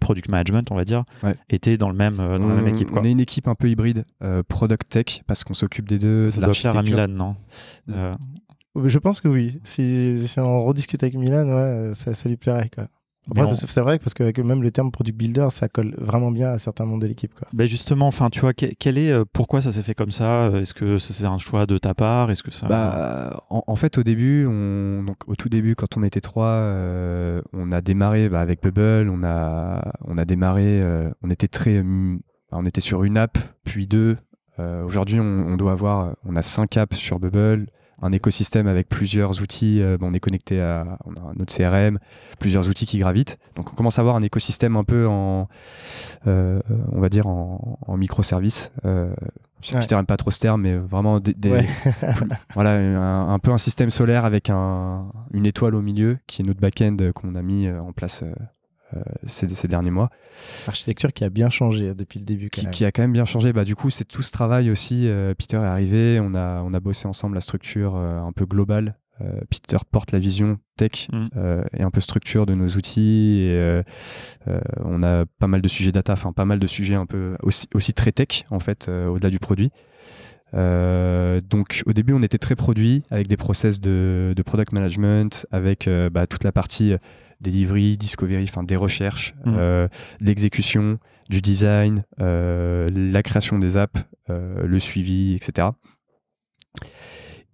Speaker 1: product management on va dire était dans le même euh, dans la même équipe quoi.
Speaker 2: on est une équipe un peu hybride product tech parce qu'on s'occupe des deux
Speaker 1: ça doit faire à Milan non?
Speaker 3: Je pense que oui. Si, on rediscute avec Milan, ouais, ça, lui plairait. Quoi. C'est vrai parce que même le terme product builder, ça colle vraiment bien à certains membres de l'équipe.
Speaker 1: Ben justement, enfin, tu vois, quel est, euh, pourquoi ça s'est fait comme ça? Est-ce que c'est un choix de ta part? Est-ce que ça
Speaker 2: bah, en, fait, au début, on, donc, au tout début, quand on était trois, euh, on a démarré bah, avec Bubble. On a, on a démarré, euh, on était très, on était sur une app, puis deux. Aujourd'hui, on, on, doit avoir, on a cinq apps sur Bubble un écosystème avec plusieurs outils. Euh, on est connecté à on a notre CRM, plusieurs outils qui gravitent. Donc on commence à avoir un écosystème un peu en, euh, on va dire en, en microservices. Euh, je pas trop ce terme, mais vraiment des, voilà, un, peu un système solaire avec un, une étoile au milieu qui est notre back-end qu'on a mis en place euh, ces, derniers mois.
Speaker 3: Architecture qui a bien changé hein, depuis le début.
Speaker 2: Qui, a quand même bien changé. Bah, du coup, c'est tout ce travail aussi. Euh, Peter est arrivé, on a, on a bossé ensemble la structure euh, un peu globale. Peter porte la vision tech mm. et un peu structure de nos outils. Et, on a pas mal de sujets data, enfin pas mal de sujets un peu aussi, aussi très tech en fait, au-delà du produit. donc au début on était très produit avec des process de, de product management, avec bah, toute la partie delivery, discovery, enfin des recherches, mmh. euh, l'exécution, du design, euh, la création des apps, euh, le suivi, etc.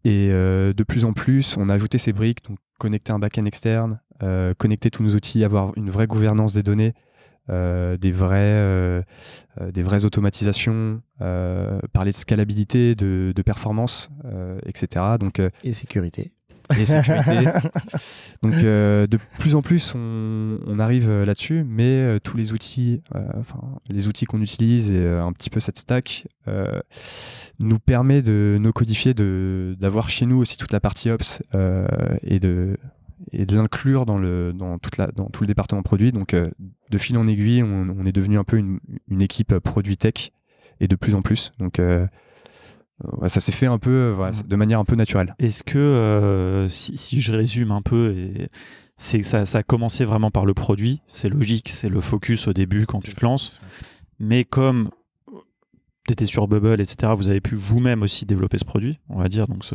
Speaker 2: Et de plus en plus, on a ajouté ces briques, donc connecter un back-end externe, connecter tous nos outils, avoir une vraie gouvernance des données, des, vrais, des vraies automatisations, parler de scalabilité, de, de performance, etc. Donc,
Speaker 3: et sécurité
Speaker 2: et sécurité. Donc euh, de plus en plus on, arrive euh, là-dessus, mais euh, tous les outils, enfin les outils qu'on utilise et un petit peu cette stack nous permet de nous codifier, d'avoir chez nous aussi toute la partie ops et de et de l'inclure dans le dans toute la dans tout le département produit. Donc de fil en aiguille, on, est devenu un peu une, une, équipe produit tech et de plus en plus. Donc ça s'est fait un peu mm. de manière un peu naturelle.
Speaker 1: Est-ce que, si, je résume un peu, c'est ça, ça, a commencé vraiment par le produit, c'est logique, c'est le focus au début quand tu te lances, mais comme tu étais sur Bubble, etc., vous avez pu vous-même aussi développer ce produit, on va dire. Donc ce...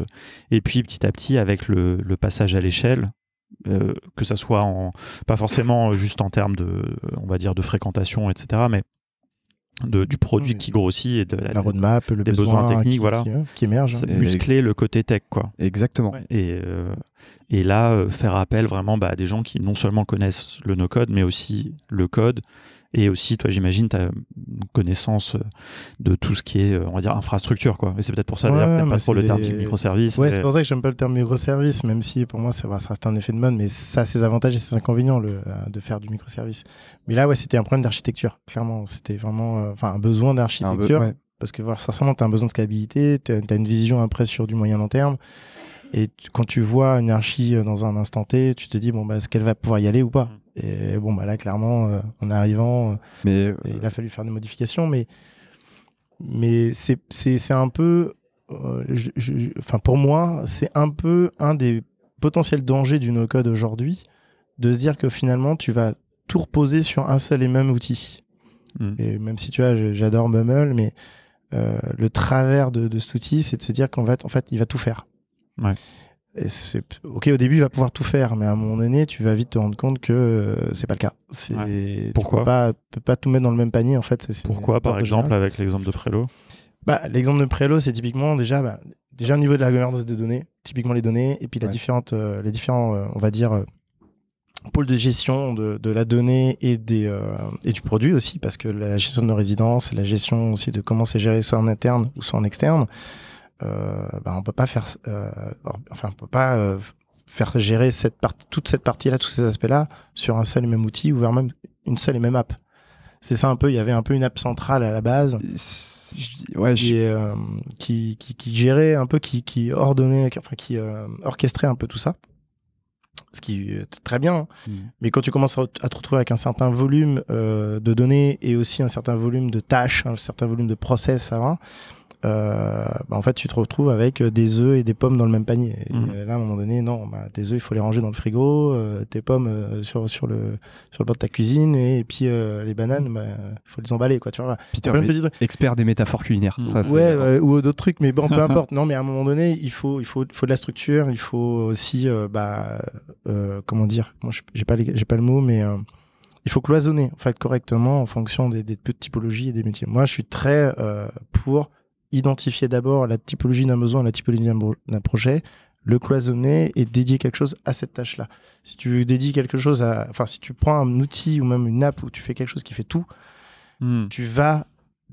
Speaker 1: Et puis petit à petit, avec le, le passage à l'échelle, euh, que ça soit en, pas forcément juste en termes de, on va dire, de fréquentation, etc., mais de, du produit qui grossit et de
Speaker 3: la, roadmap, le
Speaker 1: des besoins techniques, voilà,
Speaker 3: qui, émerge.
Speaker 1: Hein. Muscler le côté tech, quoi.
Speaker 2: Exactement.
Speaker 1: Et, euh, et là, euh, faire appel vraiment bah, à des gens qui non seulement connaissent le no-code, mais aussi le code et aussi, toi, j'imagine, tu as une connaissance euh, de tout ce qui est, euh, on va dire, infrastructure. Quoi. Et c'est peut-être pour ça, d'ailleurs, pas trop le terme microservice.
Speaker 3: Ouais, c'est pour ça que j'aime pas le terme microservice, même si pour moi, ça, ça reste un effet de mode, mais ça a ses avantages et ses inconvénients le, euh, de faire du microservice. Mais là, ouais, c'était un problème d'architecture, clairement. C'était vraiment enfin un besoin d'architecture. Parce que, sincèrement, tu as un besoin de scalabilité, tu as, une vision après sur du moyen long terme. Et quand tu vois une archi dans un instant T, tu te dis, bon, bah, est-ce qu'elle va pouvoir y aller ou pas? Et bon, bah là, clairement, euh, en arrivant, euh, il a fallu faire des modifications, mais, mais c'est un peu, euh, enfin pour moi, c'est un peu un des potentiels dangers du no-code aujourd'hui, de se dire que finalement, tu vas tout reposer sur un seul et même outil. Hmm. Et même si tu vois, j'adore Bumble, mais le travers de, de cet outil, c'est de se dire qu'en fait, en fait, il va tout faire.
Speaker 1: Ouais
Speaker 3: ok au début il va pouvoir tout faire mais à un moment donné tu vas vite te rendre compte que euh, c'est pas le cas. C'est
Speaker 1: pourquoi
Speaker 3: tu peux pas, peux pas tout mettre dans le même panier en fait
Speaker 1: pourquoi par exemple avec l'exemple de Prelo
Speaker 3: bah, l'exemple de Prelo c'est typiquement déjà bah, déjà au niveau de la gouvernance des données typiquement les données et puis la différente euh, les différents euh, on va dire pôles de gestion de, de, la donnée et des et du produit aussi parce que la gestion de nos résidences la gestion aussi de comment c'est géré soit en interne ou soit en externe euh, bah, on peut pas faire, euh, enfin, on peut pas euh, faire gérer cette partie, toute cette partie-là, tous ces aspects-là, sur un seul et même outil, ou vers même une seule et même app. C'est ça un peu, il y avait un peu une app centrale à la base
Speaker 2: ouais,
Speaker 3: qui, qui, qui, qui, gérait un peu, qui, qui ordonnait, enfin qui orchestrait un peu tout ça. Ce qui est très bien. Hein. Mm. Mais quand tu commences à, te retrouver avec un certain volume de données et aussi un certain volume de tâches, un certain volume de process avant, euh, bah, en fait, tu te retrouves avec euh, des œufs et des pommes dans le même panier. Et mhm. là, à un moment donné, non, bah, tes œufs, il faut les ranger dans le frigo, euh, tes pommes euh, sur, sur, le, sur le bord de ta cuisine, et, puis les bananes, il bah, faut les emballer, quoi, tu vois.
Speaker 2: Peter, expert des métaphores culinaires.
Speaker 3: Ça, ouais, ou d'autres trucs, mais bon, peu importe. Non, mais à un moment donné, il faut, il faut, faut de la structure, il faut aussi, bah, comment dire, moi, j'ai pas, j'ai pas le mot, mais il faut cloisonner, en fait, correctement en fonction des, des typologies et des métiers. Moi, je suis très pour identifier d'abord la typologie d'un besoin, la typologie d'un projet, le cloisonner et dédier quelque chose à cette tâche-là. Si tu dédies quelque chose à, enfin, si tu prends un outil ou même une app où tu fais quelque chose qui fait tout, hmm. tu vas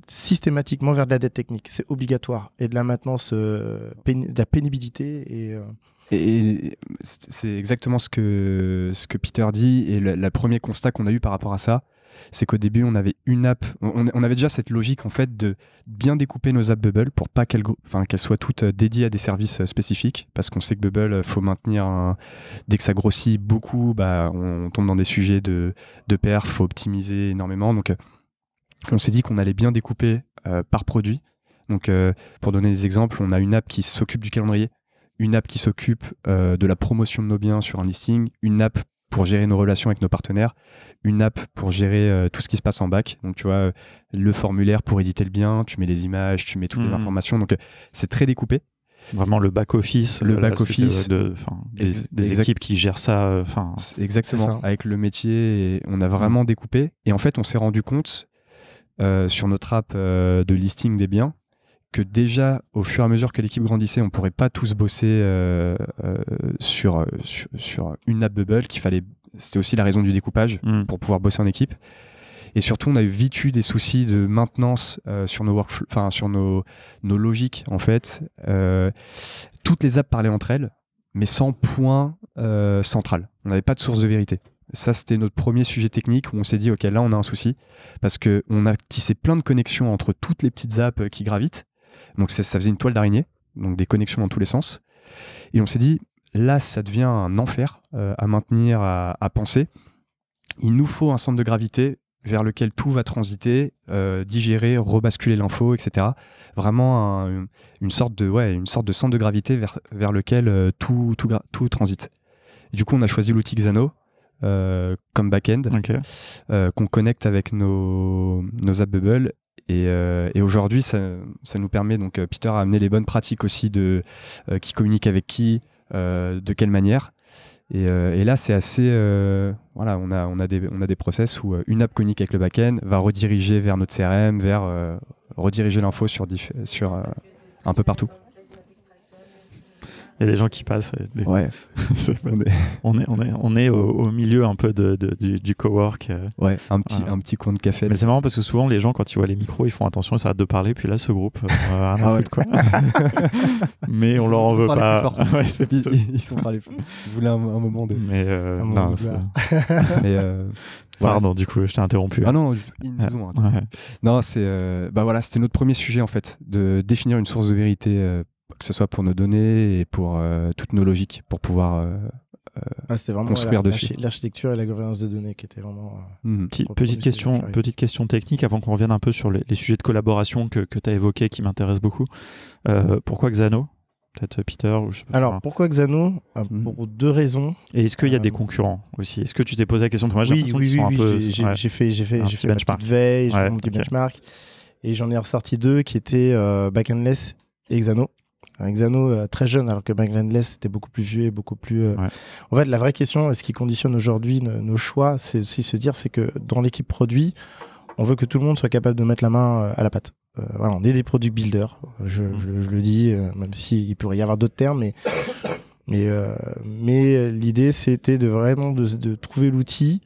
Speaker 3: systématiquement vers de la dette technique. C'est obligatoire. Et de la maintenance, euh, de la pénibilité et.
Speaker 2: Euh, et c'est exactement ce que, ce que Peter dit. Et le, le premier constat qu'on a eu par rapport à ça, c'est qu'au début, on avait une app, on, avait déjà cette logique en fait de bien découper nos apps Bubble pour pas qu'elles soient toutes euh, dédiées à des services euh, spécifiques, parce qu'on sait que Bubble, euh, faut maintenir, dès que ça grossit beaucoup, bah, on, tombe dans des sujets de, de perf, faut optimiser énormément. Donc, on s'est dit qu'on allait bien découper par produit. Donc, pour donner des exemples, on a une app qui s'occupe du calendrier, une app qui s'occupe de la promotion de nos biens sur un listing, une app pour gérer nos relations avec nos partenaires, une app pour gérer euh, tout ce qui se passe en bac. Donc, tu vois, euh, le formulaire pour éditer le bien, tu mets les images, tu mets toutes les mmh. informations. Donc, euh, c'est très découpé.
Speaker 1: Vraiment le back-office.
Speaker 2: Le back-office.
Speaker 1: De, des, équipes qui gèrent ça. Enfin,
Speaker 2: exactement. Avec le métier, on a vraiment mmh. découpé. Et en fait, on s'est rendu compte sur notre app de listing des biens que déjà, au fur et à mesure que l'équipe grandissait, on pourrait pas tous bosser euh, euh, sur, sur, une app Bubble, qu'il fallait. C'était aussi la raison du découpage mm. pour pouvoir bosser en équipe. Et surtout, on a eu vite eu des soucis de maintenance euh, sur nos enfin sur nos, nos logiques en fait. toutes les apps parlaient entre elles, mais sans point central. On n'avait pas de source de vérité. Ça, c'était notre premier sujet technique où on s'est dit, OK, là, on a un souci parce qu'on a tissé plein de connexions entre toutes les petites apps qui gravitent donc ça faisait une toile d'araignée, donc des connexions dans tous les sens. Et on s'est dit, là, ça devient un enfer euh, à maintenir, à, penser. Il nous faut un centre de gravité vers lequel tout va transiter, digérer, rebasculer l'info, etc. Vraiment une, sorte de, ouais, une sorte de centre de gravité vers, vers lequel tout, tout, tout transite. du coup, on a choisi l'outil Xano, euh, comme backend euh, qu'on connecte avec nos, nos app bubble et, euh, et aujourd'hui ça, nous permet donc Peter a amené les bonnes pratiques aussi de qui communique avec qui de quelle manière. Et, et là c'est assez voilà on a on a des on a des process où une app communique avec le backend va rediriger vers notre CRM vers rediriger l'info sur sur un peu partout
Speaker 1: il y a des gens qui passent.
Speaker 2: Ouais.
Speaker 1: on est, on est, on est au, milieu un peu de, du, du cowork. Euh.
Speaker 2: Ouais, un petit, un petit coin de café.
Speaker 1: Mais c'est marrant parce que souvent les gens quand ils voient les micros, ils font attention, ils s'arrêtent de parler. Puis là, ce groupe, euh, ah ouais. quoi. Mais on leur en veut pas.
Speaker 2: ouais, ils, ils, sont pas les. Ils voulaient un, moment de.
Speaker 1: Mais euh, non, Mais euh, Pardon, du coup, je t'ai interrompu.
Speaker 2: Ah non, ils nous ont. Non, c'est bah voilà, c'était notre premier sujet en fait, de définir une source de vérité que ce soit pour nos données et pour euh, toutes nos logiques, pour pouvoir euh, euh, ah, vraiment construire dessus.
Speaker 3: L'architecture et la gouvernance de données qui étaient vraiment.
Speaker 1: Mmh. petite, question, petite question technique avant qu'on revienne un peu sur les, sujets de collaboration que, que tu as évoqués qui m'intéressent beaucoup. pourquoi Xano? Peut-être Peter ou je sais
Speaker 3: pas Alors, pourquoi Xano? Mmh. Pour deux raisons.
Speaker 1: Et est-ce qu'il y a des concurrents aussi? Est-ce que tu t'es posé la question?
Speaker 3: Moi, j'ai oui, oui, oui, oui j'ai fait, j'ai fait, j'ai fait benchmark. veille, j'ai fait mon petit benchmark. Et j'en ai ressorti deux qui étaient Backendless et Xano un Xano euh, très jeune, alors que Bangladesh était beaucoup plus vieux et beaucoup plus. Euh, en fait, la vraie question, ce qui conditionne aujourd'hui nos, choix, c'est aussi se dire, c'est que dans l'équipe produit, on veut que tout le monde soit capable de mettre la main euh, à la pâte. voilà, on est des produits builders, je, mm. je, le dis, même s'il pourrait y avoir d'autres termes, mais mais mais l'idée c'était de vraiment de, de trouver l'outil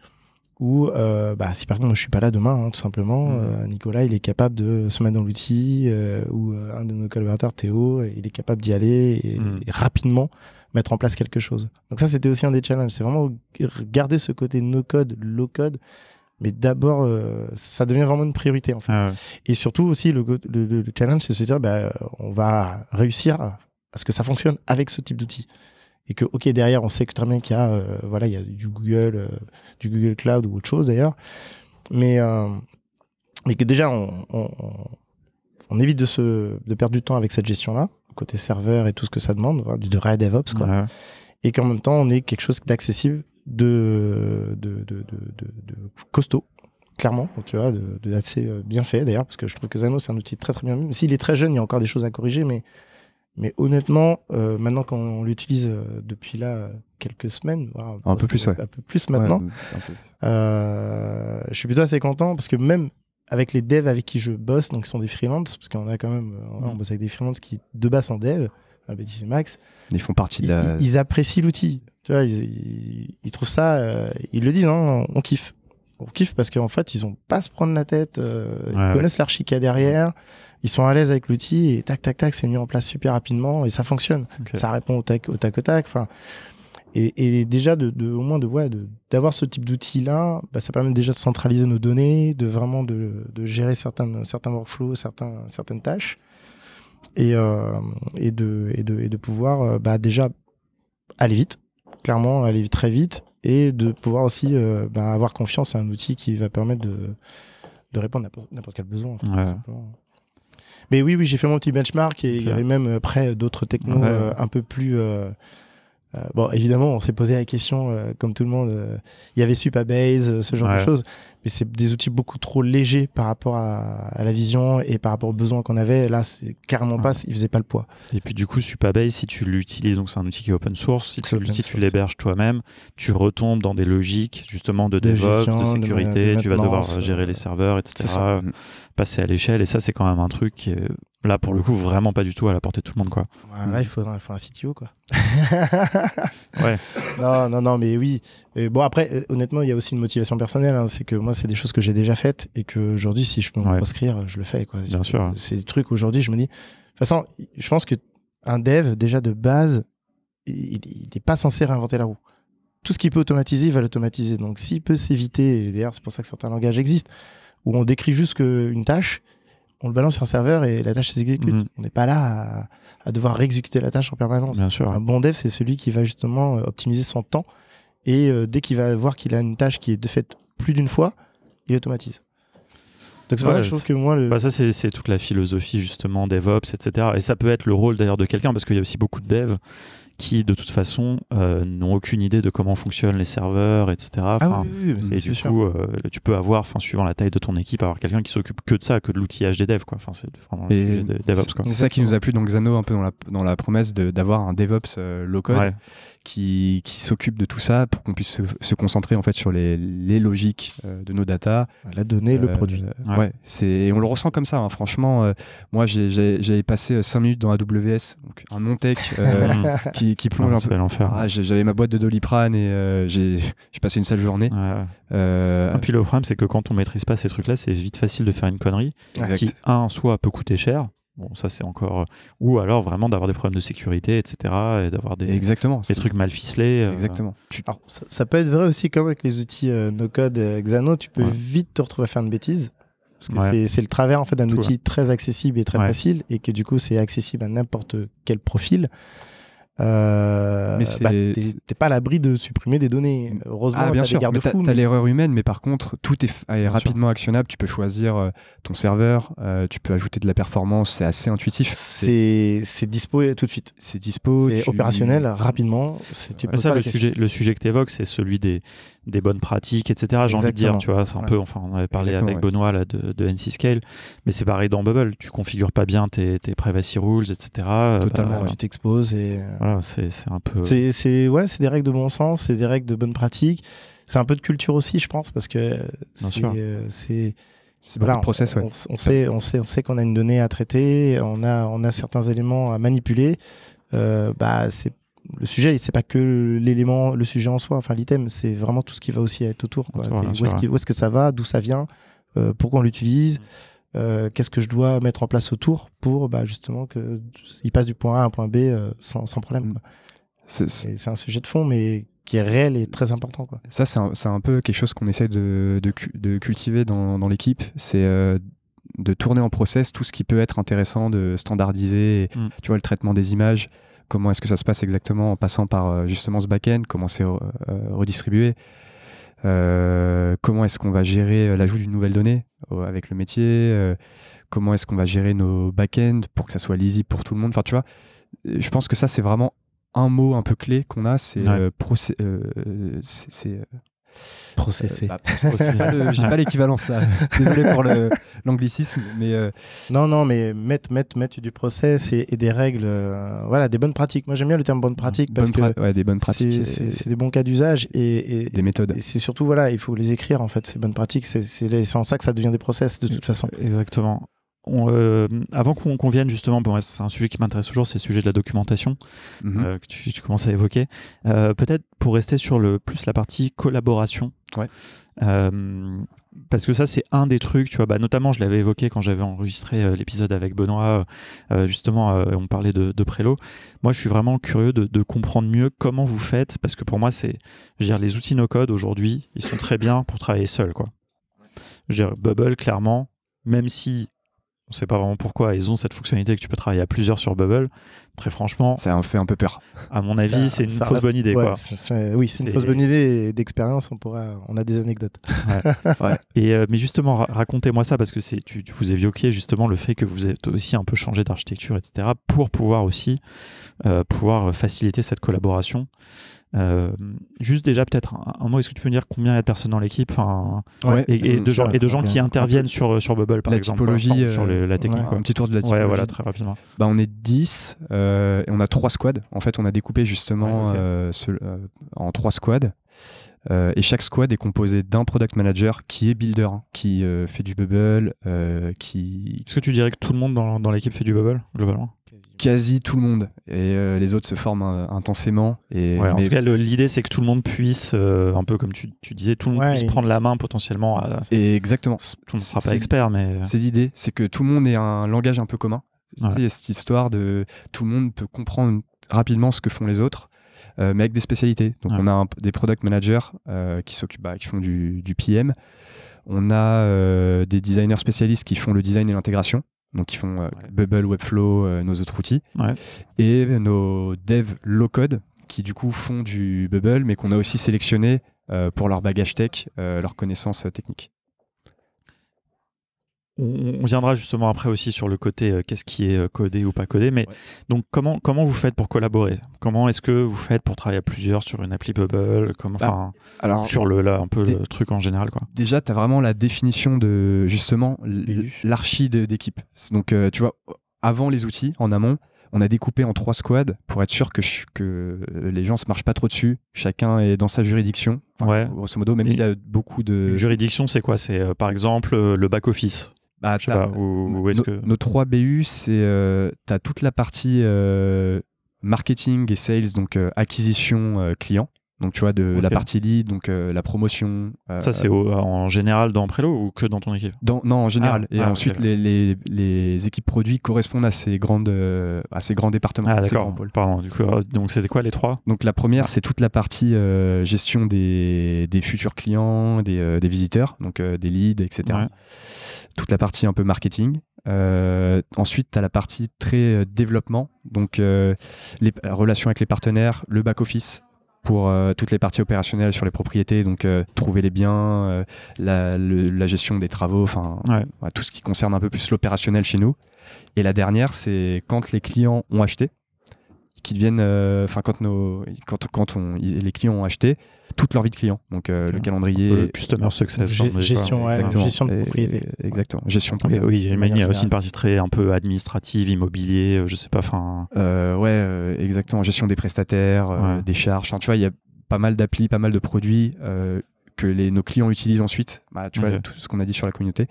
Speaker 3: où euh, bah, si par exemple je suis pas là demain, hein, tout simplement, mmh. euh, Nicolas il est capable de se mettre dans l'outil, euh, ou un de nos collaborateurs, Théo, il est capable d'y aller et, mmh. rapidement mettre en place quelque chose. Donc ça c'était aussi un des challenges, c'est vraiment garder ce côté no code, low code, mais d'abord ça devient vraiment une priorité en fait. Ah et surtout aussi le, le, challenge c'est de se dire bah, on va réussir à ce que ça fonctionne avec ce type d'outil et que ok derrière on sait que très bien qu'il y a euh, voilà il y a du Google euh, du Google Cloud ou autre chose d'ailleurs. Mais euh, mais que déjà on, on, on, évite de se de perdre du temps avec cette gestion là côté serveur et tout ce que ça demande du de vrai DevOps quoi. Et qu'en même temps on ait quelque chose d'accessible de de, de, de, de, costaud clairement tu vois de, assez bien fait d'ailleurs parce que je trouve que Zano c'est un outil très très bien s'il est très jeune il y a encore des choses à corriger mais mais honnêtement, euh, maintenant qu'on l'utilise euh, depuis là quelques semaines,
Speaker 2: un peu plus, ouais.
Speaker 3: un peu plus maintenant, euh, je suis plutôt assez content parce que même avec les devs avec qui je bosse, donc qui sont des freelances, parce qu'on a quand même, on bosse avec des freelances qui de base sont devs, à BTC Max.
Speaker 2: Ils font partie de la...
Speaker 3: ils, apprécient l'outil. Tu vois, ils, ils, trouvent ça, ils le disent, hein, on kiffe. On kiffe parce qu'en fait, ils ont pas à se prendre la tête, ils connaissent l'archi qu'il y a derrière ils sont à l'aise avec l'outil et tac tac tac c'est mis en place super rapidement et ça fonctionne. Ça répond au tac au tac au tac enfin et, et, déjà de, de, au moins de ouais d'avoir ce type d'outil là bah, ça permet déjà de centraliser nos données de vraiment de, de gérer certains certains workflows certains certaines tâches et euh, et de et de et de pouvoir euh, bah, déjà aller vite clairement aller très vite et de pouvoir aussi euh, bah, avoir confiance à un outil qui va permettre de de répondre à n'importe quel besoin mais oui, oui, j'ai fait mon petit benchmark et il y avait même euh, après d'autres technos euh, un peu plus. Euh, bon, évidemment, on s'est posé la question, comme tout le monde. Il y avait Supabase, ce genre de choses mais c'est des outils beaucoup trop légers par rapport à, à, la vision et par rapport aux besoins qu'on avait. Là, c'est carrément pas, il faisait pas le poids.
Speaker 1: Et puis du coup, Supabase, si tu l'utilises, donc c'est un outil qui est open source, si tu, tu l'héberges toi-même, tu retombes dans des logiques justement de, DevOps, de sécurité, tu vas devoir gérer les serveurs, etc. Passer à l'échelle, et ça, c'est quand même un truc qui est là pour le coup vraiment pas du tout à la portée de tout le monde quoi.
Speaker 3: là il faudra, il un CTO quoi.
Speaker 1: ouais.
Speaker 3: Non non non mais oui. Et bon après euh, honnêtement il y a aussi une motivation personnelle, hein, c'est que moi c'est des choses que j'ai déjà faites et que aujourd'hui si je peux me je le fais quoi.
Speaker 1: Bien sûr.
Speaker 3: C'est des trucs aujourd'hui je me dis. De toute façon je pense que un dev déjà de base il n'est pas censé réinventer la roue. Tout ce qu'il peut automatiser il va l'automatiser. Donc s'il peut s'éviter et d'ailleurs c'est pour ça que certains langages existent où on décrit juste une tâche on le balance sur un serveur et la tâche s'exécute. Mhm. On n'est pas là à, devoir réexécuter la tâche en permanence.
Speaker 1: Bien sûr.
Speaker 3: Un bon dev, c'est celui qui va justement euh, optimiser son temps et euh, dès qu'il va voir qu'il a une tâche qui est de fait plus d'une fois, il automatise. Donc c'est ouais, je trouve que moi... Le...
Speaker 1: Bah ça, c'est toute la philosophie justement DevOps, etc. Et ça peut être le rôle d'ailleurs de quelqu'un, parce qu'il y a aussi beaucoup de devs qui de toute façon euh, n'ont aucune idée de comment fonctionnent les serveurs, etc.
Speaker 3: ah oui,
Speaker 1: et du coup, euh, tu peux avoir, enfin, suivant la taille de ton équipe, avoir quelqu'un qui s'occupe que de ça, que de l'outillage des devs, quoi. Enfin, c'est vraiment
Speaker 2: DevOps. C'est ça qui nous a plu dans Xano un peu dans la, dans la promesse d'avoir un DevOps euh, low code qui, qui s'occupe de tout ça pour qu'on puisse se, concentrer en fait sur les, les logiques de nos data,
Speaker 3: la donnée, le produit.
Speaker 2: Ouais, c'est on le ressent comme ça. Hein. Franchement, moi j'ai passé 5 minutes dans AWS, donc un non tech qui qui, plonge un peu.
Speaker 1: l'enfer.
Speaker 2: Ah, J'avais ma boîte de Doliprane et euh, j'ai passé une sale journée.
Speaker 1: Euh, et puis le problème, c'est que quand on maîtrise pas ces trucs-là, c'est vite facile de faire une connerie qui, un, soit peut coûter cher. Bon, ça c'est encore. Ou alors vraiment d'avoir des problèmes de sécurité, etc. Et d'avoir des,
Speaker 2: Exactement,
Speaker 1: des trucs mal ficelés.
Speaker 2: Euh. Exactement.
Speaker 3: ça, peut être vrai aussi, comme avec les outils no-code Xano, tu peux vite te retrouver à faire une bêtise. Parce que c'est le travers en fait d'un outil très accessible et très facile, et que du coup c'est accessible à n'importe quel profil. Euh, mais bah, t'es pas à l'abri de supprimer des données. Heureusement,
Speaker 2: ah, bien sûr, t'as l'erreur humaine, mais par contre, tout est, rapidement actionnable. Tu peux choisir euh, ton serveur, euh, tu peux ajouter de la performance, c'est assez intuitif.
Speaker 3: C'est dispo tout de suite.
Speaker 2: C'est dispo.
Speaker 3: C'est opérationnel rapidement. Tu
Speaker 1: ça, le sujet, le sujet que tu évoques, c'est celui des, des bonnes pratiques, etc. J'ai envie de dire, tu vois, c'est un peu, enfin, on avait parlé avec Benoît là, de, de NC Scale, mais c'est pareil dans Bubble. Tu configures pas bien tes, tes privacy rules, etc.
Speaker 3: Totalement, bah, tu t'exposes et.
Speaker 1: Voilà, c'est un peu.
Speaker 3: C'est ouais, c'est des règles de bon sens, c'est des règles de bonne pratique. C'est un peu de culture aussi, je pense, parce que c'est.
Speaker 2: C'est voilà, process,
Speaker 3: on, on, sait, on sait, on sait qu'on a une donnée à traiter, on a, on a certains éléments à manipuler. Euh, bah, c'est le sujet, c'est pas que l'élément, le sujet en soi, enfin l'item, c'est vraiment tout ce qui va aussi être autour. Quoi. où est-ce que ça va, d'où ça vient, euh, pourquoi on l'utilise, mm. euh, qu'est-ce que je dois mettre en place autour pour bah, justement qu'il passe du point A à un point B euh, sans, sans, problème. Mm. C'est un sujet de fond, mais qui est réel et très important. Quoi.
Speaker 2: Ça, c'est un, un, peu quelque chose qu'on essaie de, de, de, cultiver dans, dans l'équipe. C'est de tourner en process tout ce qui peut être intéressant, de standardiser, mm. tu vois, le traitement des images comment est-ce que ça se passe exactement en passant par euh, justement ce back-end, comment c'est euh, redistribué, euh, comment est-ce qu'on va gérer l'ajout d'une nouvelle donnée avec le métier, comment est-ce qu'on va gérer nos back-ends pour que ça soit lisible pour tout le monde. Enfin, tu vois, je pense que ça, c'est vraiment un mot un peu clé qu'on a, c'est c'est
Speaker 3: Processé.
Speaker 2: Euh, j'ai pas l'équivalence là. Désolé pour l'anglicisme, mais euh,
Speaker 3: non, non, mais mettre, mettre, mettre du process et, des règles, euh, voilà, des bonnes pratiques. Moi, j'aime bien le terme bonne pratique parce que
Speaker 2: ouais, des bonnes pratiques,
Speaker 3: c'est des bons cas d'usage et,
Speaker 2: des méthodes.
Speaker 3: Et c'est surtout voilà, il faut les écrire en fait. Ces bonnes pratiques, c'est en ça que ça devient des process de toute façon.
Speaker 1: Exactement. Euh, avant qu'on vienne justement, bon, c'est un sujet qui m'intéresse toujours, c'est le sujet de la documentation mhm. euh, que tu, commences à évoquer. Euh, peut-être pour rester sur le plus la partie collaboration.
Speaker 2: Ouais.
Speaker 1: parce que ça, c'est un des trucs, tu vois, bah, notamment, je l'avais évoqué quand j'avais enregistré l'épisode avec Benoît, justement, on parlait de, de Prélo. Moi, je suis vraiment curieux de, de, comprendre mieux comment vous faites, parce que pour moi, c'est, je veux dire, les outils no-code aujourd'hui, ils sont très bien pour travailler seul, quoi. Je veux dire, Bubble, clairement, même si on sait pas vraiment pourquoi ils ont cette fonctionnalité que tu peux travailler à plusieurs sur Bubble. Très franchement,
Speaker 2: ça fait un peu peur.
Speaker 1: À mon avis, c'est une fausse bonne idée. quoi.
Speaker 3: oui, c'est une fausse bonne idée d'expérience. On pourra, on a des anecdotes.
Speaker 1: Et euh, mais justement, racontez-moi ça parce que c'est, tu, vous évoquiez justement le fait que vous êtes aussi un peu changé d'architecture, etc., pour pouvoir aussi euh, pouvoir faciliter cette collaboration. Euh, juste déjà peut-être un, mot, est-ce que tu peux me dire combien il y a de personnes dans l'équipe enfin, et, de gens, et de gens qui interviennent sur, sur Bubble par
Speaker 2: la
Speaker 1: exemple
Speaker 2: typologie,
Speaker 1: sur la technique
Speaker 2: Un petit tour de la typologie.
Speaker 1: Ouais, voilà, très rapidement.
Speaker 2: Bah, on est 10 euh, et on a 3 squads. En fait, on a découpé justement euh, en 3 squads. et chaque squad est composé d'un product manager qui est builder, hein, qui fait du bubble, qui.
Speaker 1: Est-ce que tu dirais que tout le monde dans, dans l'équipe fait du bubble globalement?
Speaker 2: Quasi tout le monde. Et euh, les autres se forment euh, intensément et
Speaker 1: en tout cas l'idée c'est que tout le monde puisse euh, un peu comme tu, disais tout le monde puisse prendre la main potentiellement à...
Speaker 2: et exactement.
Speaker 1: Tout le monde ne sera pas expert mais
Speaker 2: c'est l'idée c'est que tout le monde ait un langage un peu commun. C'est cette histoire de tout le monde peut comprendre rapidement ce que font les autres mais avec des spécialités. Donc on a des product managers qui s'occupent bah, qui font du, du, PM on a des designers spécialistes qui font le design et l'intégration donc qui font euh, Bubble, Webflow, euh, nos autres outils, et nos devs low-code qui du coup font du Bubble, mais qu'on a aussi sélectionné euh, pour leur bagage tech, leurs connaissances techniques.
Speaker 1: On, viendra justement après aussi sur le côté euh, qu'est-ce qui est euh, codé ou pas codé. Mais donc comment comment vous faites pour collaborer? Comment est-ce que vous faites pour travailler à plusieurs sur une appli Bubble? Comment bah, alors sur le là un peu le truc en général quoi?
Speaker 2: Déjà, tu as vraiment la définition de justement l'archi d'équipe. Donc tu vois avant les outils en amont, on a découpé en trois squads pour être sûr que, que les gens se marchent pas trop dessus. Chacun est dans sa juridiction, ouais. grosso modo, même s'il y a beaucoup de.
Speaker 1: juridiction, c'est quoi? C'est euh, par exemple euh, le back-office
Speaker 2: bah, Nos trois BU, c'est. Euh, tu as toute la partie marketing et sales, donc acquisition client. Donc, tu vois, de la partie lead, donc euh, la promotion.
Speaker 1: Euh, ça, c'est en général dans Prelo ou que dans ton équipe?
Speaker 2: Non, en général. Ah, et ah, ensuite, les, les, équipes produits correspondent à ces, grandes, euh, à ces grands départements.
Speaker 1: Ah, d'accord. Pardon. Du coup, donc, c'était quoi les trois?
Speaker 2: Donc, la première, c'est toute la partie gestion des, des, futurs clients, des, des visiteurs, donc des leads, etc. Toute la partie un peu marketing. ensuite, tu as la partie très développement, donc les relations avec les partenaires, le back-office, pour euh, toutes les parties opérationnelles sur les propriétés, donc euh, trouver les biens, euh, la, gestion des travaux, enfin tout ce qui concerne un peu plus l'opérationnel chez nous. Et la dernière, c'est quand les clients ont acheté, qui deviennent, enfin quand nos, quand, quand on, les clients ont acheté, toute leur vie de client. Donc le calendrier, le
Speaker 1: customer success,
Speaker 3: gestion, gestion de propriété.
Speaker 2: exactement, gestion.
Speaker 1: De oui, il y a aussi une partie très un peu administrative, immobilier, je sais pas, enfin.
Speaker 2: ouais, exactement, gestion des prestataires, des charges. tu vois, il y a pas mal d'applis, pas mal de produits que les, nos clients utilisent ensuite. Bah, tu vois, tout ce qu'on a dit sur la communauté.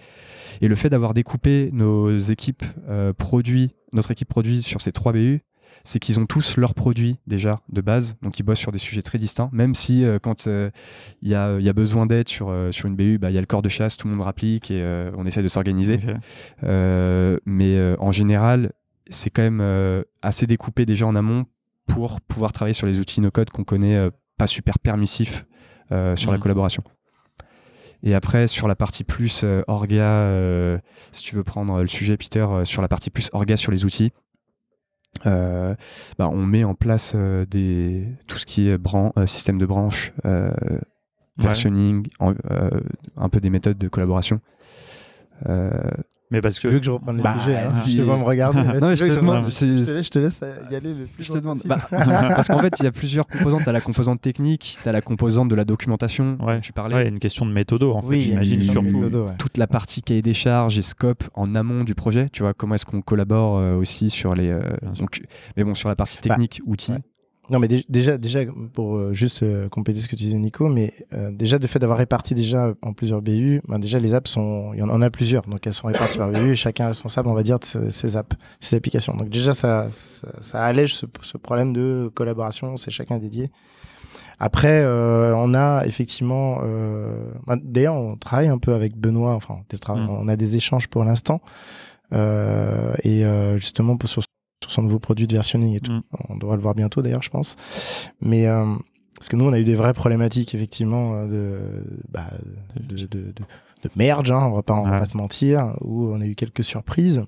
Speaker 2: Et le fait d'avoir découpé nos équipes produits, notre équipe produit sur ces trois BU, c'est qu'ils ont tous leurs produits déjà de base, donc ils bossent sur des sujets très distincts, même si euh, quand il euh, y, a, besoin d'aide sur, euh, sur une BU, bah, il y a le corps de chasse, tout le monde rapplique et on essaie de s'organiser. mais en général, c'est quand même assez découpé déjà en amont pour pouvoir travailler sur les outils no-code qu'on connaît pas super permissifs sur la collaboration. Et après, sur la partie plus orga, si tu veux prendre le sujet, Peter, sur la partie plus orga sur les outils, euh, bah, on met en place euh, des, tout ce qui est bran euh, système de branche, versionning, un peu des méthodes de collaboration.
Speaker 1: Mais parce que.
Speaker 3: Tu veux que je reprenne le bah, sujet hein, si... Je vais me regarder. non, je, te demande, je, te laisse, y aller le plus. Je te demande. Bah,
Speaker 2: parce qu'en fait, il y a plusieurs composantes. Tu as la composante technique, tu as la composante de la documentation.
Speaker 1: Ouais.
Speaker 2: Tu
Speaker 1: parlais. Ouais, une question de méthodo, en fait, oui, j'imagine surtout.
Speaker 2: Toute la partie cahier des charges et scope en amont du projet. Tu vois, comment est-ce qu'on collabore euh, aussi sur les. Euh, donc, mais bon, sur la partie bah, technique, outils.
Speaker 3: Non, mais déjà, déjà pour euh, juste euh, compléter ce que tu disais, Nico, mais euh, déjà, de fait d'avoir réparti déjà en plusieurs BU, ben déjà, les apps sont, il y en a plusieurs, donc elles sont réparties par BU et chacun est responsable, on va dire, de ces apps, ces applications. Donc déjà, ça, ça, allège ce, ce, problème de collaboration, c'est chacun dédié. Après, on a effectivement, ben, d'ailleurs, on travaille un peu avec Benoît, enfin, mmh. on a des échanges pour l'instant. et justement, pour, sur sur son nouveau produit de versionning et tout. Mm. On devra le voir bientôt d'ailleurs, je pense. Mais euh, parce que nous, on a eu des vraies problématiques effectivement euh, de, bah, de, de, de, de, merge, hein, on va pas, on va pas se mentir, où on a eu quelques surprises.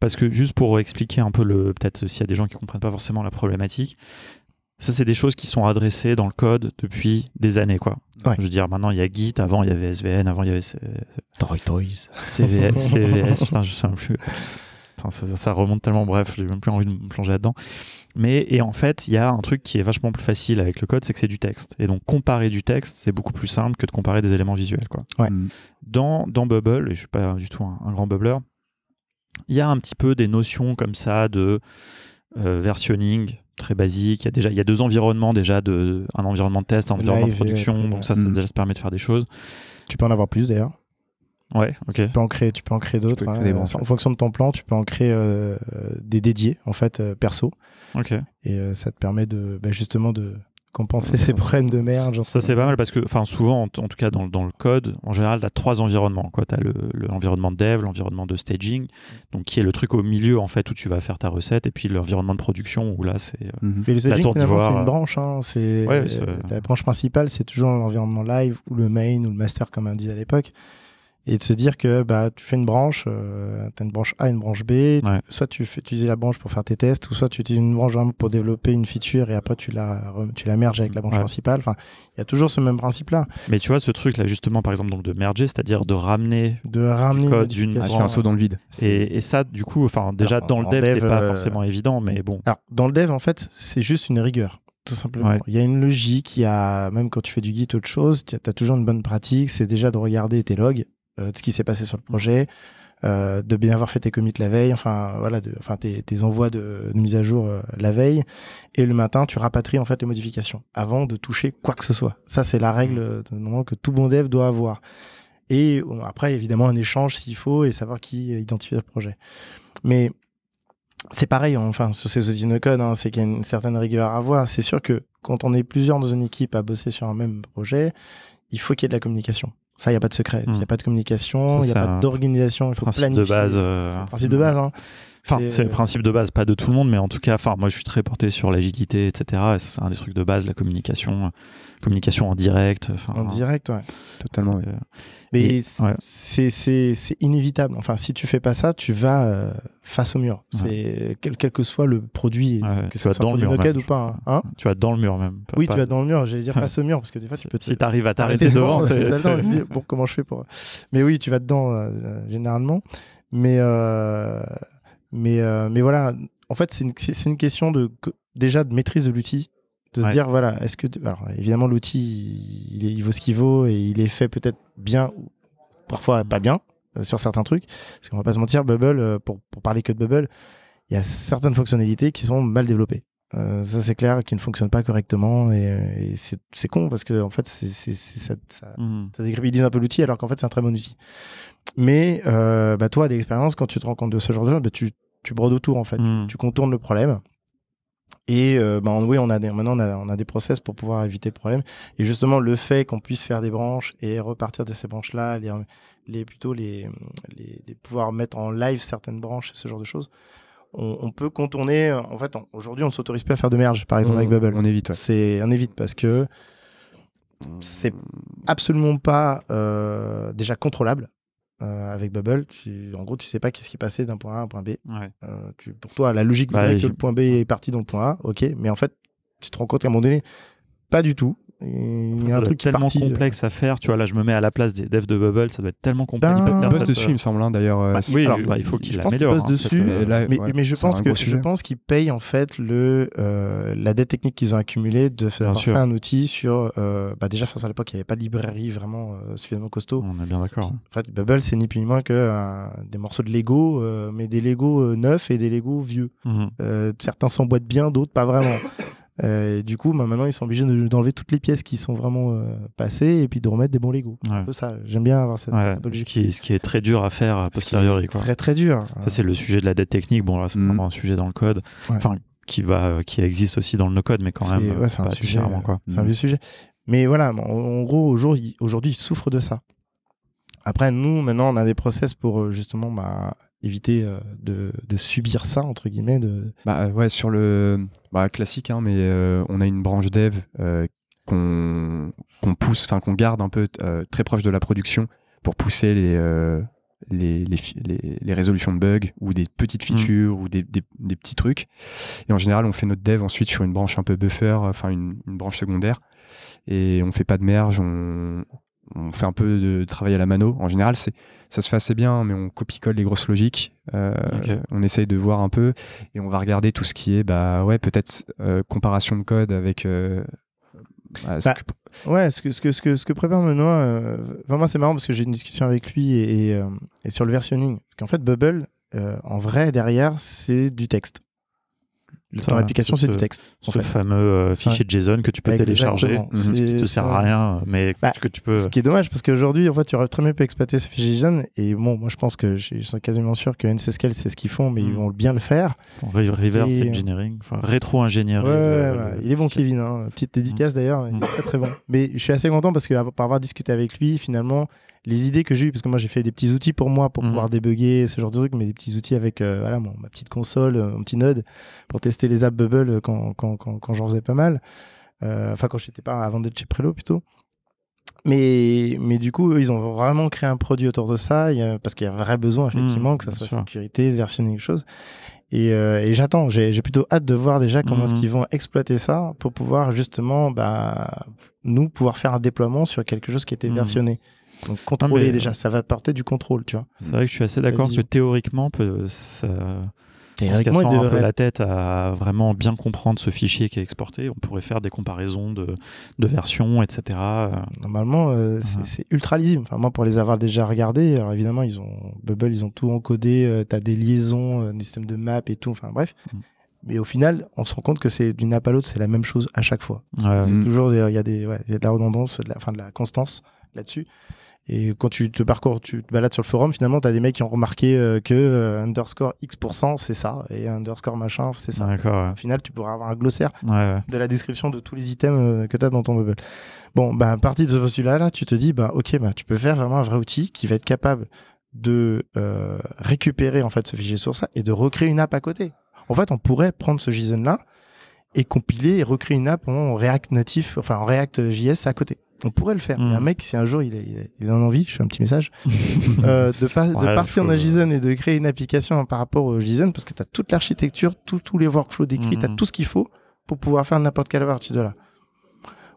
Speaker 1: Parce que juste pour expliquer un peu le, peut-être s'il y a des gens qui comprennent pas forcément la problématique, ça c'est des choses qui sont adressées dans le code depuis des années quoi. Je veux dire maintenant il y a Git, avant il y avait SVN, avant il y avait
Speaker 3: Toy Toys,
Speaker 1: CVS, CVS, putain je sais plus ça, remonte tellement, bref, j'ai même plus envie de me plonger là-dedans. Mais et en fait, il y a un truc qui est vachement plus facile avec le code, c'est que c'est du texte. Et donc comparer du texte, c'est beaucoup plus simple que de comparer des éléments visuels. Quoi.
Speaker 3: Mm.
Speaker 1: Dans, dans Bubble, et je suis pas du tout un, grand bubbleur, il y a un petit peu des notions comme ça de euh, versionning très basique. Il y a déjà il y a deux environnements déjà de un environnement de test, un environnement de production. donc ça, ça, déjà, ça permet de faire des choses.
Speaker 3: Tu peux en avoir plus d'ailleurs.
Speaker 1: Ouais, ok.
Speaker 3: Tu peux en créer, tu peux en créer d'autres. Hein. en fonction de ton plan, tu peux en créer euh, des dédiés, en fait, euh, perso.
Speaker 1: Ok.
Speaker 3: Et euh, ça te permet de, bah, justement, de compenser ces problèmes de merde.
Speaker 1: Ça, c'est pas mal parce que, enfin, souvent, en, tout cas, dans, dans, le code, en général, tu as trois environnements. Tu as l'environnement de dev, l'environnement de staging, donc qui est le truc au milieu, en fait, où tu vas faire ta recette, et puis l'environnement de production, où là, c'est.
Speaker 3: Mm le staging, c'est une branche. Hein, c'est la branche principale, c'est toujours l'environnement live, ou le main, ou le master, comme on dit à l'époque. Et de se dire que bah, tu fais une branche, euh, tu as une branche A, une branche B, soit tu fais utiliser la branche pour faire tes tests, ou soit tu utilises une branche pour développer une feature et après tu la, tu la merges avec la branche principale. Enfin, il y a toujours ce même principe-là.
Speaker 1: Mais tu vois, ce truc-là, justement, par exemple, donc de merger, c'est-à-dire de ramener,
Speaker 3: de ramener
Speaker 1: du code d'une
Speaker 2: c'est un saut dans le vide.
Speaker 1: Et, et, ça, du coup, enfin, déjà dans le dev, c'est pas euh, forcément évident, mais bon.
Speaker 3: Alors, dans le dev, en fait, c'est juste une rigueur tout simplement. Il y a une logique, il y a, même quand tu fais du Git, autre chose, tu as, toujours une bonne pratique, c'est déjà de regarder tes logs, de ce qui s'est passé sur le projet, euh, de bien avoir fait tes commits la veille, enfin voilà, de, enfin tes, tes envois de, mise à jour euh, la veille, et le matin tu rapatries en fait les modifications avant de toucher quoi que ce soit. Ça c'est la règle mmh. que tout bon dev doit avoir. Et après évidemment un échange s'il faut et savoir qui identifie le projet. Mais c'est pareil, enfin, sur ces outils de code, hein, c'est qu'il y a une certaine rigueur à avoir. C'est sûr que quand on est plusieurs dans une équipe à bosser sur un même projet, il faut qu'il y ait de la communication. Ça, il n'y a pas de secret. Il n'y a hmm. pas de communication, il n'y a pas d'organisation. Il faut
Speaker 1: principe de base.
Speaker 3: Euh, c'est le principe de base. Hein.
Speaker 1: Enfin, c'est le principe de base, pas de tout le monde, mais en tout cas, enfin, moi, je suis très porté sur l'agilité, etc. Et c'est un des trucs de base, la communication, communication en direct.
Speaker 3: En direct, ouais.
Speaker 2: Totalement.
Speaker 3: Euh, mais c'est inévitable. Enfin, si tu fais pas ça, tu vas euh, face au mur. C'est quel, quel, que soit le produit, que
Speaker 1: ce soit dans le mur
Speaker 3: ou pas. Hein
Speaker 1: tu vas dans le mur même.
Speaker 3: oui, tu vas dans le mur. J'allais dire face au mur parce que des fois, tu peux.
Speaker 1: Si t'arrives à t'arrêter devant, c'est.
Speaker 3: bon, comment je fais pour. Mais oui, tu vas dedans euh, généralement. Mais mais mais voilà. En fait, c'est une, une question de déjà de maîtrise de l'outil de se dire voilà est-ce que alors évidemment l'outil il, il, vaut ce qu'il vaut et il est fait peut-être bien parfois pas bien euh, sur certains trucs parce qu'on va pas se mentir Bubble euh, pour, pour parler que de Bubble il y a certaines fonctionnalités qui sont mal développées euh, ça c'est clair qui ne fonctionnent pas correctement et, c'est con parce que en fait c'est ça, ça, mmh. ça décrédibilise un peu l'outil alors qu'en fait c'est un très bon outil mais bah toi d'expérience quand tu te rends compte de ce genre de choses bah, tu tu brodes autour en fait mmh. tu contournes le problème et euh, bah, oui, on a des, maintenant on a, on a, des process pour pouvoir éviter le problème. Et justement, le fait qu'on puisse faire des branches et repartir de ces branches-là, les, les, plutôt les, les, les, pouvoir mettre en live certaines branches, ce genre de choses, on, on peut contourner. En fait, aujourd'hui, on ne s'autorise plus à faire de merge, par exemple avec Bubble.
Speaker 2: On évite.
Speaker 3: C'est on évite parce que c'est absolument pas euh, déjà contrôlable. Euh, avec Bubble, tu, en gros, tu sais pas qu'est-ce qui passait d'un point A à un point B.
Speaker 1: Euh,
Speaker 3: tu, pour toi, la logique bah, voudrait que le point B est parti dans le point A, ok, mais en fait, tu te rends compte qu'à un moment donné, pas du tout.
Speaker 1: Il y a un truc tellement euh, complexe à faire. Tu vois, là, je me mets à la place des devs de Bubble. Ça doit être tellement complexe.
Speaker 2: Ben, il bosse dessus, il me semble, hein, d'ailleurs.
Speaker 1: Bah, oui, alors, bah, il faut qu'il améliore.
Speaker 3: Hein, dessus. mais, mais, je pense que je pense qu'ils payent en fait le euh, la dette technique qu'ils ont accumulée de faire fait un outil sur. Euh, bah déjà, à l'époque, il n'y avait pas de librairie vraiment suffisamment costaud.
Speaker 1: On est bien d'accord.
Speaker 3: En fait, Bubble, c'est ni plus ni moins que des morceaux de Lego, mais des Lego neufs et des Lego vieux. Mhm. certains s'emboîtent bien, d'autres pas vraiment. Euh, du coup, bah, maintenant, ils sont obligés d'enlever toutes les pièces qui sont vraiment euh, passées et puis de remettre des bons Lego. Un peu ça. J'aime bien avoir cette
Speaker 1: ouais, ce, qui, ce qui est très dur à faire a posteriori. Quoi.
Speaker 3: Très très dur.
Speaker 1: Ça, c'est le sujet de la dette technique. Bon, là, c'est mm. vraiment un sujet dans le code. Enfin, qui, va, qui existe aussi dans le no-code, mais quand même.
Speaker 3: Ouais, c'est un, sujet. C'est un vieux sujet. Mais voilà, en, gros, aujourd'hui, ils souffrent de ça. Après, nous, maintenant, on a des process pour euh, justement bah, éviter euh, de, de, subir ça, entre guillemets. De...
Speaker 2: Bah, ouais, sur le bah, classique, hein, mais euh, on a une branche dev qu'on pousse, enfin qu'on garde un peu très proche de la production pour pousser les, les, les, les, résolutions de bugs ou des petites mmh. features ou des, des, des, petits trucs. Et en général, on fait notre dev ensuite sur une branche un peu buffer, enfin une, une branche secondaire. Et on fait pas de merge, on, on fait un peu de travail à la mano. En général, c'est ça se fait assez bien, mais on copie-colle les grosses logiques. Euh, on essaye de voir un peu et on va regarder tout ce qui est, bah ouais, peut-être euh, comparaison de code avec. Euh,
Speaker 3: bah, ce bah, que... Ouais, ce que, ce que, ce que, ce que prépare Benoît, moi c'est marrant parce que j'ai une discussion avec lui et, et, et sur le versionning. Parce qu'en fait, Bubble, en vrai, derrière, c'est du texte. Ton application, c'est du texte.
Speaker 1: Ce fameux euh, fichier JSON que tu peux télécharger, ce qui te sert à rien, mais bah, que tu peux.
Speaker 3: Ce qui est dommage, parce qu'aujourd'hui, en fait, tu aurais très bien pu exploiter ce fichier JSON. Et bon, moi, je pense que je suis quasiment sûr que NCScale, c'est ce qu'ils font, mais ils mm. vont bien le faire.
Speaker 1: Reverse engineering, enfin, rétro-ingénierie.
Speaker 3: Ouais, euh, il est bon, Kevin. Hein. Petite dédicace mm. d'ailleurs, très très bon. Mais je suis assez content parce que, par avoir discuté avec lui, finalement, les idées que j'ai eues, parce que moi j'ai fait des petits outils pour moi pour mhm. pouvoir débugger ce genre de trucs, mais des petits outils avec euh, voilà, ma petite console, euh, mon petit node pour tester les apps Bubble quand, quand, quand, quand j'en faisais pas mal. Euh, enfin, quand j'étais pas avant d'être chez Prelo plutôt. Mais, mais du coup, eux, ils ont vraiment créé un produit autour de ça, il y a- parce qu'il y a un vrai besoin, effectivement,
Speaker 1: Mmh,
Speaker 3: que ça soit
Speaker 1: sûr.
Speaker 3: sécurité, versionner quelque chose. Et, euh, et j'attends, j'ai j'ai plutôt hâte de voir déjà comment est-ce
Speaker 1: Mhm.
Speaker 3: qu'ils vont exploiter ça pour pouvoir justement, bah, nous, pouvoir faire un déploiement sur quelque chose qui était
Speaker 1: Mhm.
Speaker 3: versionné. Donc contrôler
Speaker 1: mais-
Speaker 3: déjà, ça va porter du contrôle, tu vois.
Speaker 1: C'est vrai que je suis assez d'accord que théoriquement, peut, ça, en se
Speaker 3: Théoriquement,
Speaker 1: cassant un peu
Speaker 3: devrait
Speaker 1: la tête à vraiment bien comprendre ce fichier qui est exporté, on pourrait faire des comparaisons de, de versions, etc.
Speaker 3: Normalement, euh, c'est ultra lisible. Enfin, moi, pour les avoir déjà regardés, alors évidemment, ils ont Bubble, ils ont tout encodé. euh, T'as des liaisons, euh, des systèmes de map et tout. Enfin, bref.
Speaker 1: Mm.
Speaker 3: Mais au final, on se rend compte que c'est d'une app à l'autre, c'est la même chose à chaque fois.
Speaker 1: ouais,
Speaker 2: Mm.
Speaker 3: Toujours, il y a des, ouais, y a de la redondance, de la, enfin, de la constance là-dessus. Et quand tu te parcours, tu te balades sur le forum, finalement, t'as des mecs qui ont remarqué euh, que euh, underscore X%, c'est ça, et underscore machin, c'est ça.
Speaker 1: D'accord,
Speaker 3: Au final, tu pourras avoir un glossaire
Speaker 1: ouais. Ouais, ouais.
Speaker 3: de la description de tous les items euh, que tu as dans ton bubble. Bon, bah, à partir de ce postulat là, tu te dis, bah, ok, bah, tu peux faire vraiment un vrai outil qui va être capable de euh, récupérer en fait ce fichier source et de recréer une app à côté. En fait, on pourrait prendre ce JSON là et compiler et recréer une app en React natif, enfin en React JS à côté. On pourrait le faire.
Speaker 1: Mm.
Speaker 3: Il y a un mec, si un jour il, a envie, je fais un petit message, euh, de, partir d'un JSON et de créer une application par rapport au JSON parce que tu as toute l'architecture, tous les workflows décrits,
Speaker 1: Mhm.
Speaker 3: tu as tout ce qu'il faut pour pouvoir faire n'importe quelle partie de là.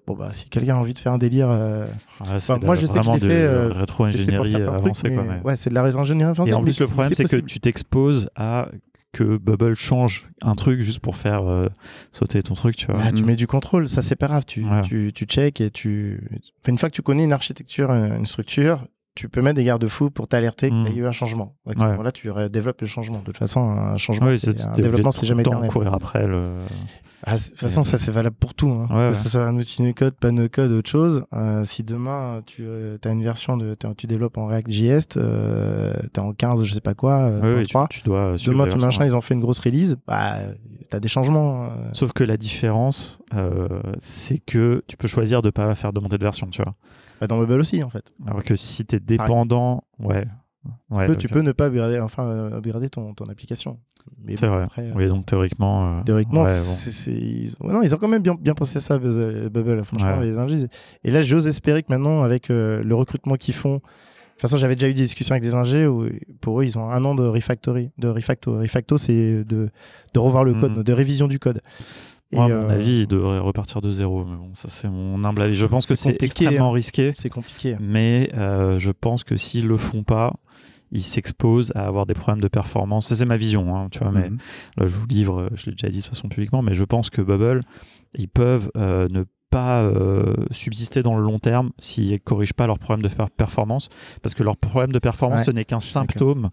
Speaker 3: Bon, bah, si quelqu'un a envie de faire un délire, euh,
Speaker 1: Ouais,
Speaker 3: moi, je sais que je l'ai fait, euh,
Speaker 1: rétro-ingénierie quoi,
Speaker 3: mais-
Speaker 1: mais-
Speaker 3: ouais, c'est de la rétro-ingénierie avancée.
Speaker 1: Et en
Speaker 3: mais
Speaker 1: plus, le problème, c'est que tu t'exposes à que Bubble change un truc juste pour faire euh, sauter ton truc, tu vois.
Speaker 3: Bah, tu
Speaker 2: Mm.
Speaker 3: mets du contrôle, ça c'est pas grave. Tu,
Speaker 1: Ouais.
Speaker 3: tu, tu check et tu. Enfin, une fois que tu connais une architecture, euh, une structure, tu peux mettre des garde-fous pour t'alerter qu'il y a eu un changement. À
Speaker 1: Ouais.
Speaker 3: moment-là, tu ré- développes le changement. De toute façon, un changement, c'est- un développement, c'est jamais éternel.
Speaker 1: courir après le.
Speaker 3: Ah, de toute façon, ça c'est valable pour tout. Hein.
Speaker 1: Ouais,
Speaker 3: que
Speaker 1: ouais.
Speaker 3: ce soit un outil no code, pas no code, autre chose. Euh, si demain tu as une version de, tu développes en React.js, euh, t'es en 15, je sais pas quoi, euh,
Speaker 1: Ouais, ouais,
Speaker 3: 23,
Speaker 1: tu, tu dois.
Speaker 3: demain tu machin, ils ont fait une grosse release, bah t'as des changements. euh.
Speaker 1: Sauf que la différence, euh, c'est que tu peux choisir de pas faire de montée de version, tu vois.
Speaker 3: Bah, dans Bubble aussi en fait.
Speaker 1: Alors que si tu es dépendant, ouais. ouais
Speaker 3: tu, peux, tu
Speaker 1: ok.
Speaker 3: peux ne pas upgrader, enfin, euh, upgrader ton, ton application. Mais
Speaker 1: C'est
Speaker 3: bon,
Speaker 1: vrai.
Speaker 3: après, euh,
Speaker 1: Oui, donc théoriquement. euh,
Speaker 3: Théoriquement,
Speaker 1: ouais, bon.
Speaker 3: c'est, c'est- ils... ouais, non, ils ont quand même bien, bien pensé ça, Buzz- Bubble, franchement,
Speaker 1: Ouais.
Speaker 3: les ingés. Et là, j'ose espérer que maintenant, avec euh, le recrutement qu'ils font, de toute façon, j'avais déjà eu des discussions avec des ingés où, pour eux, ils ont un an de refactory, de refacto. Refacto, c'est de, de revoir le code,
Speaker 1: Mhm.
Speaker 3: de révision du code.
Speaker 1: Moi, à mon
Speaker 3: euh,
Speaker 1: avis, il devrait repartir de zéro. Mais bon, ça, c'est mon humble avis. Je pense que
Speaker 3: C'est
Speaker 1: extrêmement risqué,
Speaker 3: c'est compliqué.
Speaker 1: mais euh, je pense que s'ils le font pas, ils s'exposent à avoir des problèmes de performance. Ça, c'est ma vision, hein, tu vois. Mais
Speaker 2: Mhm.
Speaker 1: là, je vous livre, je l'ai déjà dit de toute façon publiquement, mais je pense que Bubble, ils peuvent euh, ne pas euh, subsister dans le long terme s'ils ne corrigent pas leurs problèmes de per- performance, parce que leur problème de performance,
Speaker 3: Ouais,
Speaker 1: ce n'est qu'un symptôme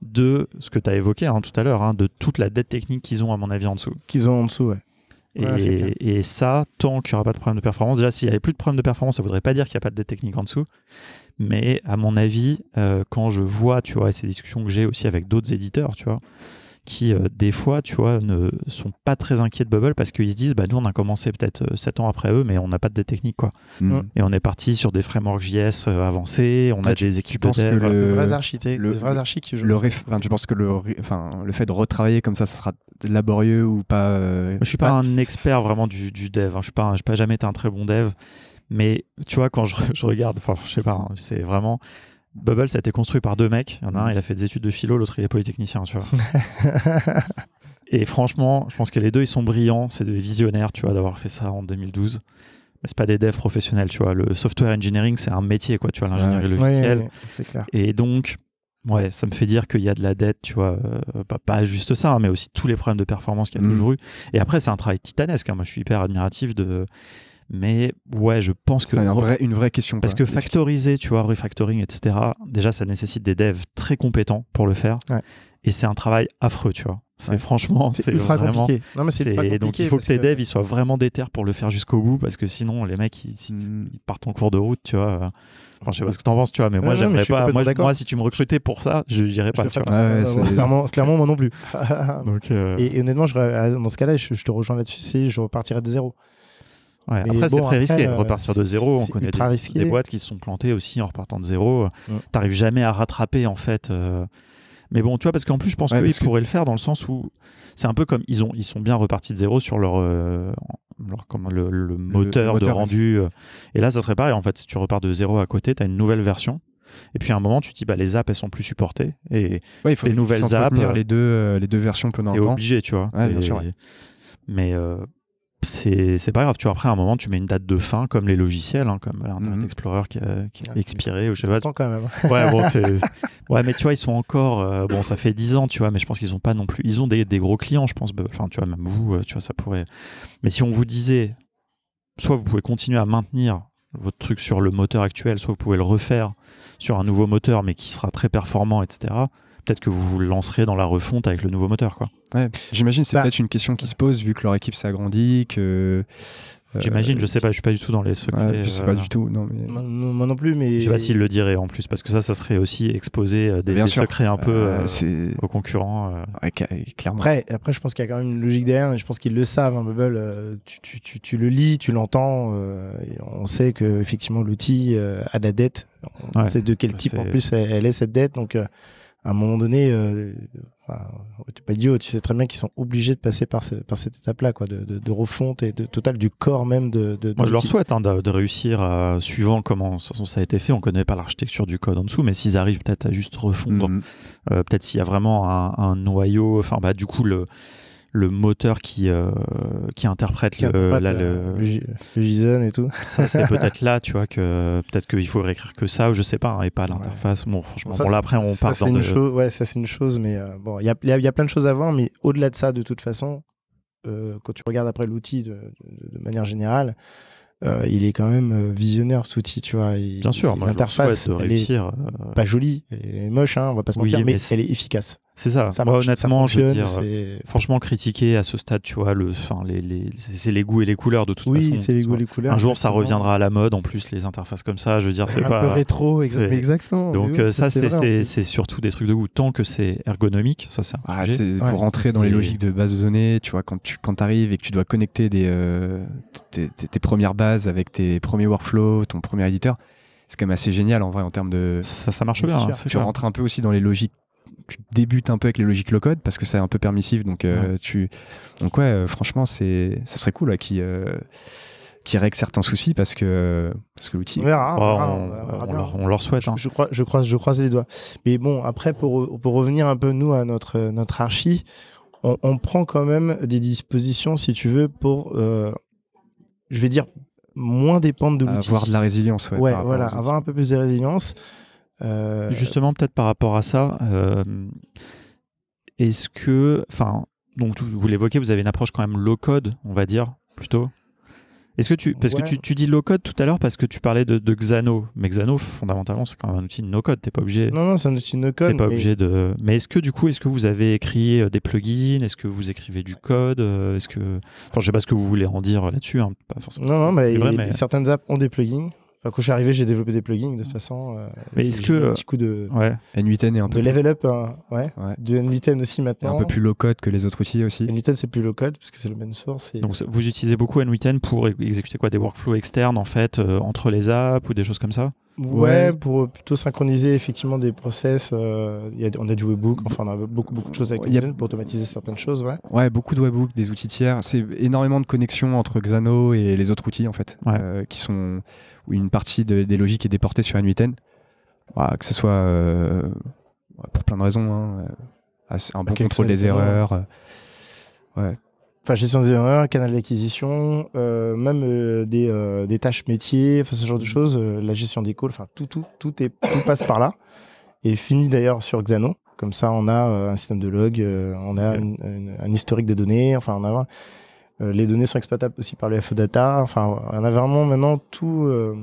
Speaker 1: de ce que tu as évoqué hein, tout à l'heure, hein, de toute la dette technique qu'ils ont, à mon avis, en dessous.
Speaker 3: Qu'ils ont en dessous, ouais.
Speaker 1: Et,
Speaker 3: Ouais,
Speaker 1: ça, tant qu'il n'y aura pas de problème de performance, déjà, s'il n'y avait plus de problème de performance, ça ne voudrait pas dire qu'il n'y a pas de dette technique en dessous. Mais à mon avis, euh, quand je vois, tu vois, et ces discussions que j'ai aussi avec d'autres éditeurs, tu vois, qui euh, des fois, tu vois, ne sont pas très inquiets de Bubble parce qu'ils se disent, bah nous, on a commencé peut-être 7 ans après eux, mais on n'a pas de dette technique, quoi.
Speaker 2: Mhm.
Speaker 1: Et on est parti sur des frameworks JS euh, avancés, on a
Speaker 2: Ah, tu-
Speaker 1: des équipes de dev.
Speaker 2: le-
Speaker 3: de vrais architectes,
Speaker 2: le-
Speaker 3: de vrais archis qui.
Speaker 2: Le ref- enfin, tu penses que le, enfin, le fait de retravailler comme ça, ce sera laborieux ou pas euh,
Speaker 1: Je suis pas un expert vraiment du, du dev. hein. Je suis pas, j'ai pas jamais été un très bon dev. Mais tu vois, quand je, je regarde, enfin, je sais pas, hein, c'est vraiment. Bubble, ça a été construit par deux mecs. Il y en a un, il a fait des études de philo, l'autre, il est polytechnicien, tu vois. Et franchement, je pense que les deux, ils sont brillants. C'est des visionnaires, tu vois, d'avoir fait ça en 2012. Mais c'est pas des devs professionnels, tu vois. Le software engineering, c'est un métier, quoi, tu vois, l'ingénierie
Speaker 2: Ouais.
Speaker 1: logicielle.
Speaker 3: Ouais, c'est clair.
Speaker 1: Et donc, ouais, ça me fait dire qu'il y a de la dette, tu vois, euh, pas, pas juste ça, hein, mais aussi tous les problèmes de performance qu'il y a
Speaker 2: Mhm.
Speaker 1: toujours eu. Et après, c'est un travail titanesque. hein. Moi, je suis hyper admiratif de. Mais ouais, je pense que.
Speaker 2: C'est un vrai- une vraie question.
Speaker 1: Parce
Speaker 2: quoi.
Speaker 1: que factoriser, tu vois, refactoring, etc., déjà, ça nécessite des devs très compétents pour le faire.
Speaker 3: Ouais.
Speaker 1: Et c'est un travail affreux, tu vois. C'est
Speaker 2: Ouais.
Speaker 1: franchement,
Speaker 3: C'est ultra
Speaker 1: vraiment.
Speaker 3: compliqué. Non, mais c'est ultra
Speaker 1: Et
Speaker 3: compliqué.
Speaker 1: donc il faut que tes devs ils soient vraiment déter pour le faire jusqu'au bout parce que sinon les mecs ils, ils partent en cours de route tu vois. Enfin je sais pas ce que t'en penses tu vois mais
Speaker 3: Non,
Speaker 1: moi j'aimerais pas moi, si tu me recrutais pour ça je n'irais pas tu vois.
Speaker 2: Ouais,
Speaker 3: Euh, clairement, clairement, moi non plus.
Speaker 1: Donc euh,
Speaker 3: et, et honnêtement, je, dans ce cas-là, je, je te rejoins là-dessus, c'est je repartirais de zéro.
Speaker 1: Ouais, après c'est très risqué
Speaker 3: euh,
Speaker 1: repartir de zéro on connaît des, boîtes qui se sont plantées aussi en repartant de zéro.
Speaker 3: Ouais.
Speaker 1: T'arrives jamais à rattraper en fait. euh, Mais bon, tu vois, parce qu'en plus, je pense qu'ils pourraient le faire dans le sens où c'est un peu comme ils, ont, ils sont bien repartis de zéro sur leur, euh, comme le, moteur de rendu. Euh. Et là, ça serait pareil. En fait, si tu repars de zéro à côté, tu as une nouvelle version. Et puis à un moment, tu te dis, bah, les apps, elles sont plus supportées. Et
Speaker 2: il faut
Speaker 1: les nouvelles apps.
Speaker 2: Les deux, les deux versions
Speaker 1: T'es obligé, tu vois.
Speaker 2: bien sûr,
Speaker 1: Mais c'est pas grave. Tu vois, après, à un moment, tu mets une date de fin, comme les logiciels, hein, comme l'Internet mhm. Explorer qui a, qui a ah, expiré. Ou je sais pas.
Speaker 3: quand même.
Speaker 1: ouais, bon, ouais, mais tu vois, ils sont encore. Euh, bon, ça fait 10 ans, tu vois, mais je pense qu'ils ont pas non plus. Ils ont des, des, gros clients, je pense. Enfin, tu vois, même vous, euh, tu vois, ça pourrait. Mais si on vous disait, soit vous pouvez continuer à maintenir votre truc sur le moteur actuel, soit vous pouvez le refaire sur un nouveau moteur, mais qui sera très performant, etc peut-être que vous vous lancerez dans la refonte avec le nouveau moteur. Quoi.
Speaker 2: Ouais, j'imagine c'est bah, peut-être une question qui se pose vu que leur équipe s'agrandit, que.
Speaker 1: Euh, j'imagine, je sais pas, je suis pas du tout dans les secrets.
Speaker 2: je sais pas euh, du tout, non. Mais...
Speaker 3: Moi, non plus, mais.
Speaker 1: Je sais pas s'ils le diraient en plus, parce que ça, ça serait aussi exposer euh, des, secrets un peu aux concurrents.
Speaker 2: clairement.
Speaker 3: Après, après, je pense qu'il y a quand même une logique derrière, et je pense qu'ils le savent, hein, Bubble. Tu, tu, tu, tu, le lis, tu l'entends, on sait que effectivement l'outil a de la dette. On sait de quel type en plus elle, elle est cette dette, donc à un moment donné, euh, enfin, t'es pas idiot, tu sais très bien qu'ils sont obligés de passer par, ce, par cette étape-là, quoi, de, de, de, refonte et de total du corps même de. de
Speaker 1: Moi, je leur souhaite hein, de, de, réussir, à, suivant comment ça a été fait. On connaît pas l'architecture du code en dessous, mais s'ils arrivent peut-être à juste refondre, mhm. euh, peut-être s'il y a vraiment un, un noyau, enfin, bah, du coup, le le moteur qui, euh, qui interprète, le,
Speaker 3: le, JSON et tout.
Speaker 1: Ça, c'est peut-être là, tu vois, que peut-être qu'il faut réécrire que ça, ou je sais pas, hein, et pas l'interface. Bon, franchement, bon, là, après, on part dans
Speaker 3: une chose, Ouais, ça, c'est une chose, mais euh, bon, il y a, y a, plein de choses à voir, mais au-delà de ça, de toute façon, euh, quand tu regardes après l'outil de, de, manière générale, euh, il est quand même visionnaire cet outil, tu vois.
Speaker 1: Bien sûr,
Speaker 3: l'interface,
Speaker 1: elle réussir, est
Speaker 3: euh, pas jolie, elle est moche, hein, on va pas se mentir, mais, elle est efficace.
Speaker 1: C'est ça. ça Moi, honnêtement, je veux dire, franchement, critiquer à ce stade, tu vois, le, enfin, les, les, c'est les goûts et les couleurs de toute
Speaker 3: oui,
Speaker 1: façon.
Speaker 3: Oui, c'est les goûts et les couleurs.
Speaker 1: Un jour, ça reviendra à la mode. En plus, les interfaces comme ça, je veux dire, c'est pas
Speaker 3: un peu rétro, exactement.
Speaker 1: Donc ça, c'est surtout des trucs de goût. Tant que c'est ergonomique, ça c'est.
Speaker 2: Ah, pour rentrer dans les logiques de base de données, tu vois, quand tu quand arrives et que tu dois connecter des tes premières bases avec tes premier workflow, ton premier éditeur, c'est quand même assez génial en vrai en termes de.
Speaker 1: Ça, ça marche bien. Hein,
Speaker 2: tu rentres un peu aussi dans les logiques. Tu débutes un peu avec les logiques low code parce que c'est un peu permissif. Donc, euh, tu... donc ouais, euh, franchement, c'est... ça serait cool qui, euh, qui règle certains soucis parce que, parce que l'outil.
Speaker 3: On verra.
Speaker 1: on, leur, souhaite. Hein.
Speaker 3: Je, crois, je, croise, je croise les doigts. Mais bon, après, pour, pour revenir un peu, nous, à notre, notre archi, on, on prend quand même des dispositions, si tu veux, pour. je vais dire moins dépendre de l'outil.
Speaker 2: Avoir de la résilience, ouais.
Speaker 3: ouais voilà, avoir un peu plus de résilience.
Speaker 1: Euh, Justement, peut-être par rapport à ça, euh, est-ce que, enfin, donc vous l'évoquez, vous avez une approche quand même low code, on va dire, plutôt est-ce que tu, parce que tu, tu, dis low code tout à l'heure parce que tu parlais de, de Xano, mais Xano fondamentalement c'est quand même un outil no code, t'es pas obligé.
Speaker 3: Non non c'est un outil no code.
Speaker 1: pas obligé de. Mais est-ce que du coup est-ce que vous avez écrit euh, des plugins, est-ce que vous écrivez du code, est-ce que, enfin je sais pas ce que vous voulez en dire là-dessus, hein, pas forcément.
Speaker 3: Non non mais, mais... certaines apps ont des plugins quand je suis arrivé, j'ai développé des plugins de toute façon. Euh,
Speaker 1: mais est-ce que.
Speaker 3: Un petit coup de.
Speaker 1: Ouais.
Speaker 2: N8N est un peu.
Speaker 3: De level up, hein, ouais. ouais. De N8N aussi maintenant.
Speaker 2: Un peu plus low code que les autres outils aussi.
Speaker 3: N8N, c'est plus low code parce que c'est l'open source.
Speaker 1: Donc vous utilisez beaucoup N8N pour exécuter quoi? Des workflows externes en fait, euh, entre les apps ou des choses comme ça?
Speaker 3: Ouais, pour plutôt synchroniser effectivement des process. Euh, y a, on a du webbook, enfin on a beaucoup, beaucoup de choses avec N8N pour automatiser certaines choses. Ouais,
Speaker 2: ouais beaucoup de webbook, des outils tiers. C'est énormément de connexions entre Xano et les autres outils en fait, euh, qui sont où une partie des logiques est déportée sur N8N. que ce soit euh, pour plein de raisons, hein, un bon contrôle des erreurs. Ouais.
Speaker 3: Enfin, gestion des erreurs, canal d'acquisition, même des, des, tâches métiers, enfin, ce genre de mm. choses, la gestion des calls, enfin tout, tout, tout, est, tout passe par là. Et fini d'ailleurs sur Xano. Comme ça, on a un système de log, on a un historique de données, enfin, on a euh, les données sont exploitables aussi par le FE Data. Enfin, on a vraiment maintenant tout, euh,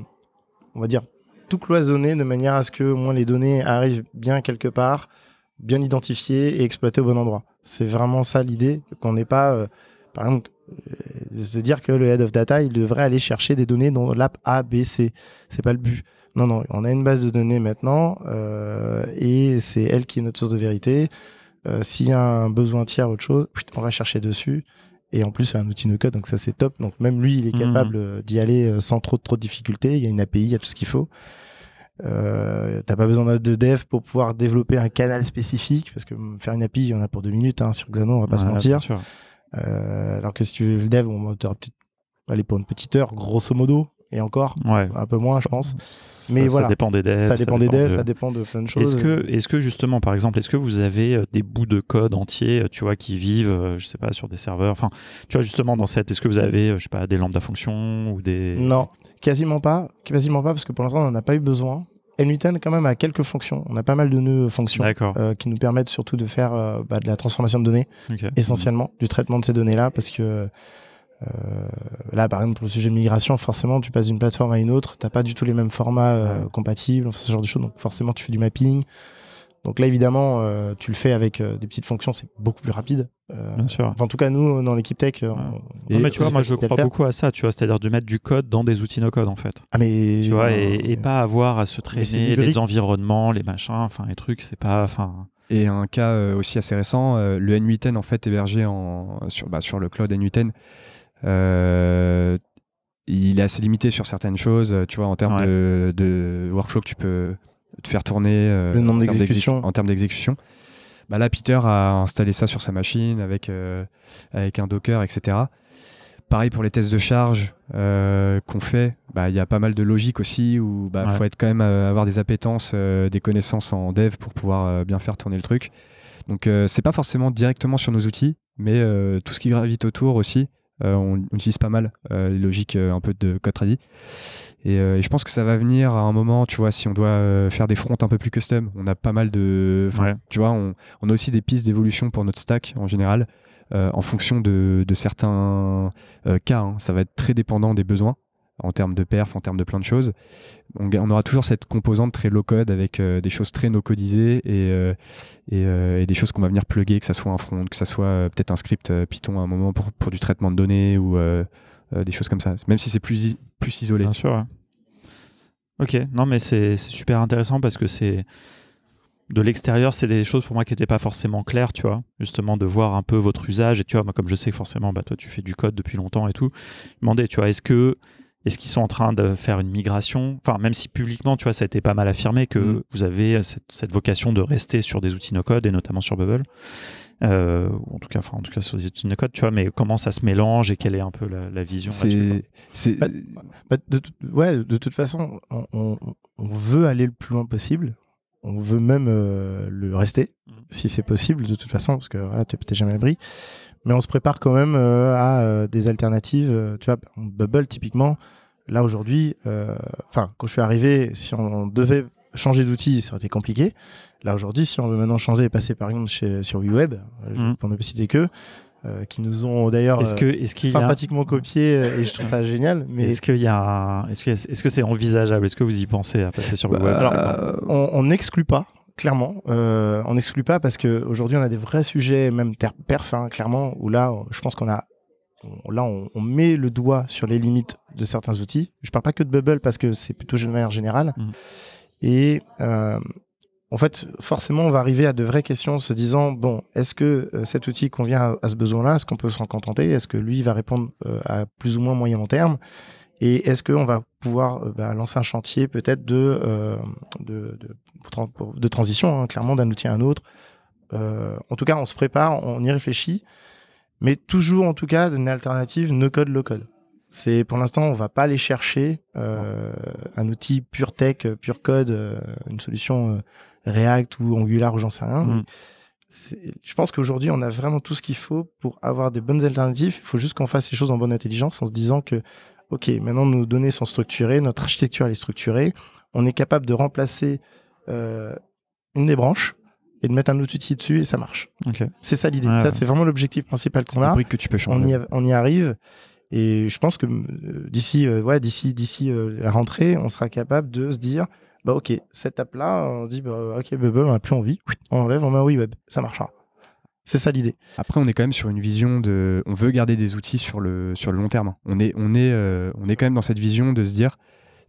Speaker 3: on va dire, tout cloisonné de manière à ce que au moins les données arrivent bien quelque part, bien identifiées et exploitées au bon endroit. C'est vraiment ça l'idée, qu'on n'ait pas, euh, par exemple, de dire que le head of data, il devrait aller chercher des données dans l'app A, B, C. C'est pas le but. Non, non, on a une base de données maintenant et c'est elle qui est notre source de vérité. S'il y a un besoin tiers, autre chose, on va chercher dessus. Et en plus, c'est un outil no code, donc ça c'est top. Donc même lui, il est mhm. capable euh, d'y aller euh, sans trop, trop de difficultés. Il y a une API, il y a tout ce qu'il faut. Euh, t'as pas besoin de dev pour pouvoir développer un canal spécifique parce que faire une API, il y en a pour deux minutes hein, sur Xano, on va pas se mentir. Euh, alors que si tu veux le dev, on va peut-être aller pour une petite heure, grosso modo et encore. Un peu moins je pense.
Speaker 1: Mais voilà. ça dépend des devs
Speaker 3: ça dépend des devs ça dépend de plein de choses.
Speaker 1: est-ce que justement par exemple est-ce que vous avez euh, des bouts de code entiers euh, tu vois qui vivent euh, je sais pas sur des serveurs? Enfin tu vois justement dans cette est-ce que vous avez je sais pas des lambda fonctions ou des
Speaker 3: non quasiment pas quasiment pas parce que pour l'instant on n'en a pas eu besoin n quand même a quelques fonctions. On a pas mal de nœuds fonctions qui nous permettent surtout de faire bah, de la transformation de données, essentiellement du traitement de ces données-là, parce que euh, là, par exemple, pour le sujet de migration, forcément, tu passes d'une plateforme à une autre, t'as pas du tout les mêmes formats euh, compatibles, ce genre de choses. Donc, forcément, tu fais du mapping. Donc là, évidemment, euh, tu le fais avec des petites fonctions, c'est beaucoup plus rapide.
Speaker 1: Bien sûr.
Speaker 3: en tout cas, nous, dans l'équipe tech,
Speaker 1: mais tu vois, moi, je crois beaucoup à ça, tu vois, c'est-à-dire de mettre du code dans des outils no-code, en fait.
Speaker 3: Ah, mais
Speaker 1: tu vois, et, pas avoir à se traîner les environnements, les machins, enfin, les trucs, c'est pas, enfin.
Speaker 2: Et un cas aussi assez récent, le N8N en fait hébergé en, sur, bah, sur le cloud N8N euh, il est assez limité sur certaines choses, tu vois, en termes de, workflow que tu peux te faire tourner.
Speaker 3: Euh, le nombre d'exécutions.
Speaker 2: En termes d'exécution. Bah là, Peter a installé ça sur sa machine avec, euh, avec un Docker, etc. Pareil pour les tests de charge qu'on fait, bah, il y a pas mal de logique aussi où il bah, faut être quand même avoir des appétences, des connaissances en dev pour pouvoir bien faire tourner le truc. Donc c'est pas forcément directement sur nos outils, mais tout ce qui gravite autour aussi, euh, on, utilise pas mal euh, les logiques euh, un peu de code. Et, je pense que ça va venir à un moment, tu vois, si on doit faire des fronts un peu plus custom. On a pas mal de. Tu vois, on, a aussi des pistes d'évolution pour notre stack en général, en fonction de, certains cas. Hein. Ça va être très dépendant des besoins en termes de perf, en termes de plein de choses. On, aura toujours cette composante très low-code avec euh, des choses très no-codisées et, euh, euh, et, des choses qu'on va venir plugger, que ça soit un front, que ça soit peut-être un script Python à un moment pour, du traitement de données ou des choses comme ça, même si c'est plus, isolé.
Speaker 1: Bien sûr. Ok, non mais c'est super intéressant parce que c'est de l'extérieur, c'est des choses pour moi qui n'étaient pas forcément claires, tu vois. Justement, de voir un peu votre usage. Et tu vois, moi, comme je sais forcément, bah, toi, tu fais du code depuis longtemps et tout, demander, tu vois, est-ce que est-ce qu'ils sont en train de faire une migration? Enfin, même si publiquement, tu vois, ça a été pas mal affirmé que mm. vous avez cette, vocation de rester sur des outils no-code et notamment sur Bubble. Euh, en tout cas, enfin, en tout cas sur des outils no-code, tu vois. Mais comment ça se mélange et quelle est un peu la, vision
Speaker 3: C'est, bah, bah, de, ouais, de toute façon, on, veut aller le plus loin possible. On veut même euh, le rester, mm. si c'est possible, de toute façon, parce que voilà, tu n'es jamais à l'abri mais on se prépare quand même euh, à euh, des alternatives. Euh, tu vois, Bubble, typiquement, là aujourd'hui, enfin, quand je suis arrivé, si on devait changer d'outil, ça aurait été compliqué. Là aujourd'hui, si on veut maintenant changer et passer par exemple chez, sur UWeb, mmh. pour ne pas citer que, qui nous ont d'ailleurs sympathiquement copié et je trouve ça génial. Mais
Speaker 1: est-ce qu'il y a, est-ce que c'est envisageable? Est-ce que vous y pensez à passer sur bah, web
Speaker 3: Alors, on n'exclut pas clairement. Euh, on n'exclut pas parce qu'aujourd'hui, on a des vrais sujets, même perf, hein, clairement, où là, je pense qu'on a. là, on, met le doigt sur les limites de certains outils. Je parle pas que de Bubble parce que c'est plutôt de manière générale. Mmh. Et euh, en fait, forcément, on va arriver à de vraies questions se disant bon, est-ce que euh, cet outil convient à, ce besoin-là? Est-ce qu'on peut s'en contenter? Est-ce que lui va répondre à plus ou moins moyen long terme? Et est-ce qu'on va pouvoir euh, bah, lancer un chantier peut-être de, euh, de, de, transition, hein, clairement, d'un outil à un autre euh, En tout cas, on se prépare, on y réfléchit, mais toujours en tout cas d'une alternative no code, low code. C'est pour l'instant, on va pas aller chercher un outil pur tech, pur code, une solution React ou Angular ou j'en sais rien. Mm. Je pense qu'aujourd'hui, on a vraiment tout ce qu'il faut pour avoir des bonnes alternatives. Il faut juste qu'on fasse les choses en bonne intelligence en se disant que OK, maintenant nos données sont structurées, notre architecture est structurée, on est capable de remplacer euh, une des branches et de mettre un autre outil dessus et ça marche. C'est ça l'idée. ça, c'est vraiment l'objectif principal qu'on a.
Speaker 2: que tu peux changer.
Speaker 3: On y, arrive. Et je pense que euh, d'ici, euh, ouais, d'ici, d'ici la rentrée, on sera capable de se dire, bah ok, cette étape-là, on dit, bah, ok, Bubble, on n'a plus envie, on enlève, on met un web, ça marchera. C'est ça l'idée.
Speaker 2: Après, on est quand même sur une vision de. On veut garder des outils sur le, sur le long terme. On est, on, est, euh, on est quand même dans cette vision de se dire